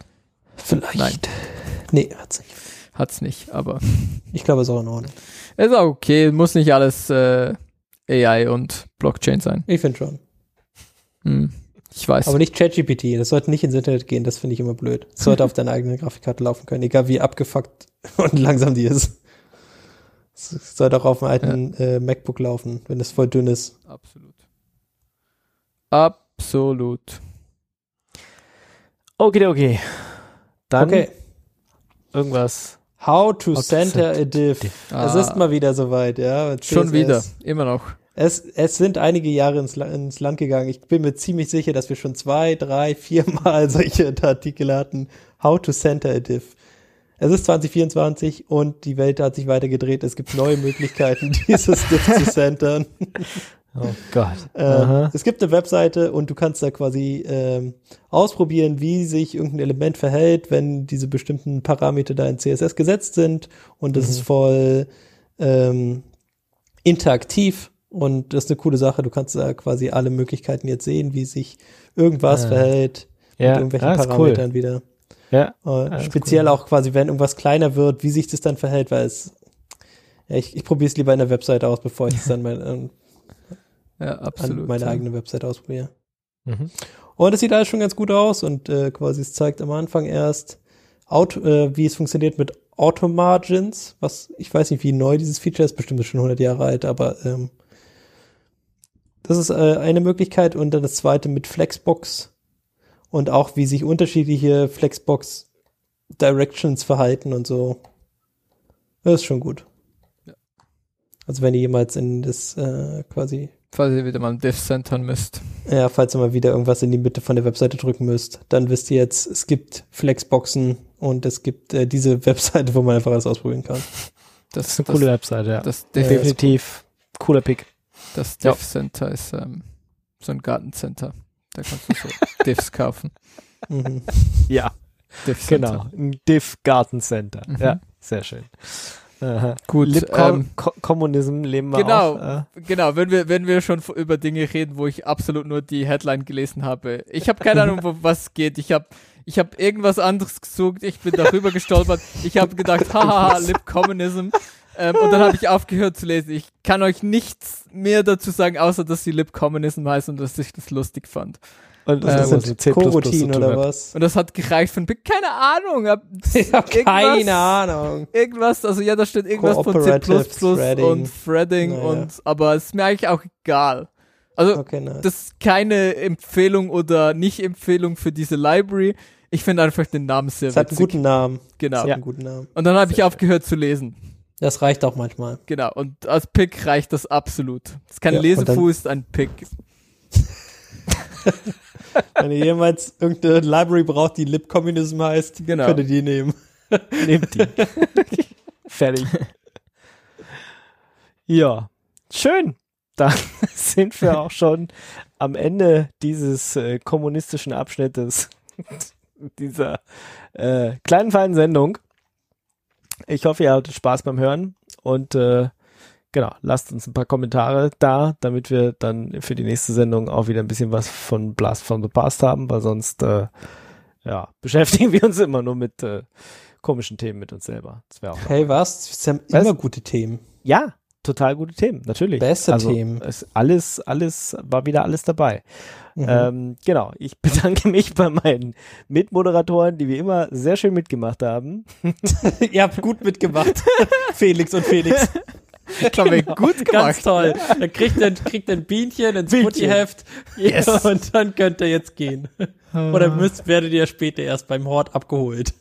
Speaker 3: vielleicht.
Speaker 4: Nein.
Speaker 3: Nee, hat's nicht.
Speaker 4: Hat's nicht, aber
Speaker 3: Ich glaube, es ist auch in Ordnung.
Speaker 4: ist auch okay. Muss nicht alles äh, AI und Blockchain sein.
Speaker 3: Ich finde schon.
Speaker 4: Hm. Ich weiß.
Speaker 3: Aber nicht ChatGPT. Das sollte nicht ins Internet gehen. Das finde ich immer blöd. Das sollte auf deiner eigenen Grafikkarte laufen können. Egal wie abgefuckt und langsam die ist. Es sollte auch auf einem alten äh, MacBook laufen, wenn es voll dünn ist.
Speaker 4: Absolut. Absolut.
Speaker 2: Okay, okay. Dann
Speaker 3: okay.
Speaker 2: irgendwas.
Speaker 3: How to
Speaker 2: How
Speaker 3: center a diff. Es
Speaker 4: Ah.
Speaker 3: ist mal wieder soweit, ja.
Speaker 4: Schon wieder. Immer noch.
Speaker 3: Es, es sind einige Jahre ins, ins Land gegangen. Ich bin mir ziemlich sicher, dass wir schon zwei, drei, vier Mal solche Artikel hatten. How to center a diff. Es ist 2024 und die Welt hat sich weiter gedreht. Es gibt neue Möglichkeiten, dieses Diff zu centern.
Speaker 2: Oh Gott.
Speaker 3: Ähm, es gibt eine Webseite und du kannst da quasi ähm, ausprobieren, wie sich irgendein Element verhält, wenn diese bestimmten Parameter da in CSS gesetzt sind. Und das
Speaker 2: Mhm.
Speaker 3: ist voll ähm, interaktiv und das ist eine coole Sache. Du kannst da quasi alle Möglichkeiten jetzt sehen, wie sich irgendwas
Speaker 2: Ah.
Speaker 3: verhält
Speaker 2: Ja,
Speaker 3: mit irgendwelchen
Speaker 2: ah,
Speaker 3: Parametern
Speaker 2: cool.
Speaker 3: wieder.
Speaker 2: Ja,
Speaker 3: Äh, speziell
Speaker 2: cool.
Speaker 3: auch quasi, wenn irgendwas kleiner wird, wie sich das dann verhält, weil es ja, ich, ich probiere es lieber in der Webseite aus, bevor ich es dann mein, ähm,
Speaker 4: Ja,
Speaker 3: an
Speaker 4: absolut.
Speaker 3: meine
Speaker 4: ja.
Speaker 3: eigene Webseite ausprobiere.
Speaker 2: Mhm.
Speaker 3: Und es sieht alles schon ganz gut aus und äh, quasi es zeigt am Anfang erst, Auto, äh, wie es funktioniert mit Automargins, was ich weiß nicht, wie neu dieses Feature ist, bestimmt ist schon 100 Jahre alt, aber ähm, das ist äh, eine Möglichkeit und dann das zweite mit Flexbox und auch wie sich unterschiedliche Flexbox Directions verhalten und so. Das ist schon gut. Also wenn ihr jemals in das äh, quasi
Speaker 4: Falls ihr wieder mal ein Dev centern müsst.
Speaker 3: ja, falls ihr mal wieder irgendwas in die Mitte von der Webseite drücken müsst, dann wisst ihr jetzt, es gibt Flexboxen und es gibt äh, diese Webseite, wo man einfach alles ausprobieren kann.
Speaker 2: Das ist eine coole Webseite, ja.
Speaker 4: Das,
Speaker 3: Ja,
Speaker 4: Dev,
Speaker 2: Definitiv cooler Pick.
Speaker 4: das
Speaker 2: Ja.
Speaker 4: Dev Center ist ähm, so ein Gartencenter. Da kannst du so Devs kaufen.
Speaker 3: Mhm.
Speaker 2: Ja,
Speaker 4: Dev
Speaker 2: genau. Ein Div Garten Center.
Speaker 4: Mhm.
Speaker 2: Ja, sehr schön. Aha.
Speaker 4: Gut,
Speaker 2: Lib
Speaker 4: ähm,
Speaker 2: Ko Kommunism leben wir
Speaker 4: genau.
Speaker 2: auch. Äh,
Speaker 4: Genau, wenn wir, wenn wir schon über Dinge reden, wo ich absolut nur die Headline gelesen habe. Ich habe keine Ahnung, wo was es geht. Ich habe ich hab irgendwas anderes gesucht, ich bin darüber gestolpert. Ich habe gedacht, haha, Lib Communism. Ähm, und dann habe ich aufgehört zu lesen. Ich kann euch nichts mehr dazu sagen, außer dass sie Lib Communism heißt und dass ich das lustig fand.
Speaker 2: und
Speaker 3: Das
Speaker 2: das
Speaker 3: ist
Speaker 2: C++
Speaker 3: Coroutine oder
Speaker 2: hat.
Speaker 3: was?
Speaker 4: Und das hat gereicht von, keine Ahnung. Hab
Speaker 3: Ich habe
Speaker 4: irgendwas-
Speaker 3: keine Ahnung.
Speaker 4: Irgendwas, also ja, da steht irgendwas von C++
Speaker 3: Threading.
Speaker 4: und Threading
Speaker 3: Naja.
Speaker 4: und, aber es ist mir eigentlich auch egal. Also,
Speaker 3: Okay, nice.
Speaker 4: das ist keine Empfehlung oder Nicht-Empfehlung für diese Library. Ich finde einfach den Namen sehr
Speaker 3: Es hat einen
Speaker 4: witzig.
Speaker 3: guten Namen. Es
Speaker 4: genau.
Speaker 3: hat
Speaker 2: Ja.
Speaker 3: einen guten Namen.
Speaker 4: Und dann habe ich aufgehört zu lesen.
Speaker 3: Das reicht auch manchmal.
Speaker 4: Genau. Und als Pick reicht das absolut. Das ist kein
Speaker 3: Ja,
Speaker 4: Lesefuß, ein Pick.
Speaker 3: Wenn ihr jemals irgendeine Library braucht, die libcommunism heißt,
Speaker 4: Genau.
Speaker 3: könnt ihr die nehmen.
Speaker 2: Nehmt die. Fertig. Ja, schön. Dann sind wir auch schon am Ende dieses äh, kommunistischen Abschnittes dieser äh, kleinen feinen Sendung. Ich hoffe, ihr hattet Spaß beim Hören und äh, genau, lasst uns ein paar Kommentare da, damit wir dann für die nächste Sendung auch wieder ein bisschen was von Blast from the Past haben, weil sonst äh, ja, beschäftigen wir uns immer nur mit äh, komischen Themen mit uns selber. Das wäre auch
Speaker 3: Hey, was? Es haben
Speaker 2: Was?
Speaker 3: immer gute Themen.
Speaker 2: ja, total gute Themen, natürlich.
Speaker 3: Beste
Speaker 2: also,
Speaker 3: Themen.
Speaker 2: Es alles, alles, war wieder alles dabei.
Speaker 3: Mhm.
Speaker 2: Ähm, genau, ich bedanke mich bei meinen Mitmoderatoren, die wie immer sehr schön mitgemacht haben.
Speaker 3: Ihr habt gut mitgemacht. Felix und Felix.
Speaker 4: Das haben wir gut gemacht.
Speaker 3: Ganz toll. Dann kriegt er, kriegt ein Bienchen, ein
Speaker 2: Bienchen.
Speaker 3: Sputty-Heft.
Speaker 2: Yes.
Speaker 3: Und dann könnt ihr jetzt gehen. Oder müsst, werdet ihr später erst beim Hort abgeholt.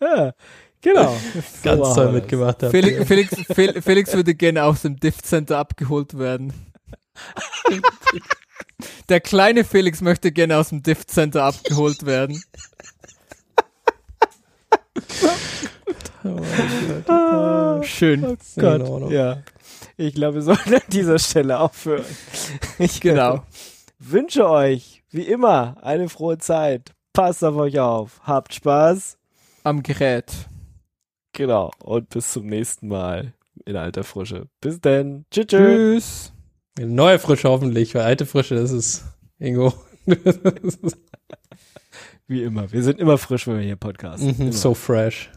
Speaker 2: Ja, genau.
Speaker 3: Ganz
Speaker 2: So
Speaker 3: toll mitgemacht habt.
Speaker 4: Felix, Felix, Fel- Felix würde gerne aus dem Diff Center abgeholt werden. Der kleine Felix möchte gerne aus dem Diff Center abgeholt werden. Schön.
Speaker 2: Oh Gott, ja. Ich glaube, wir sollten an dieser Stelle aufhören. Ich
Speaker 4: Genau.
Speaker 2: wünsche euch, wie immer, eine frohe Zeit. Passt auf euch auf. Habt Spaß.
Speaker 4: Am Gerät.
Speaker 2: Genau. Und bis zum nächsten Mal in alter Frische. Bis denn. Tschüss. tschüss.
Speaker 3: Neue Frische hoffentlich, weil alte Frische, das ist Ingo.
Speaker 2: Wie immer. Wir sind immer frisch, wenn wir hier podcasten.
Speaker 3: Mhm, so fresh.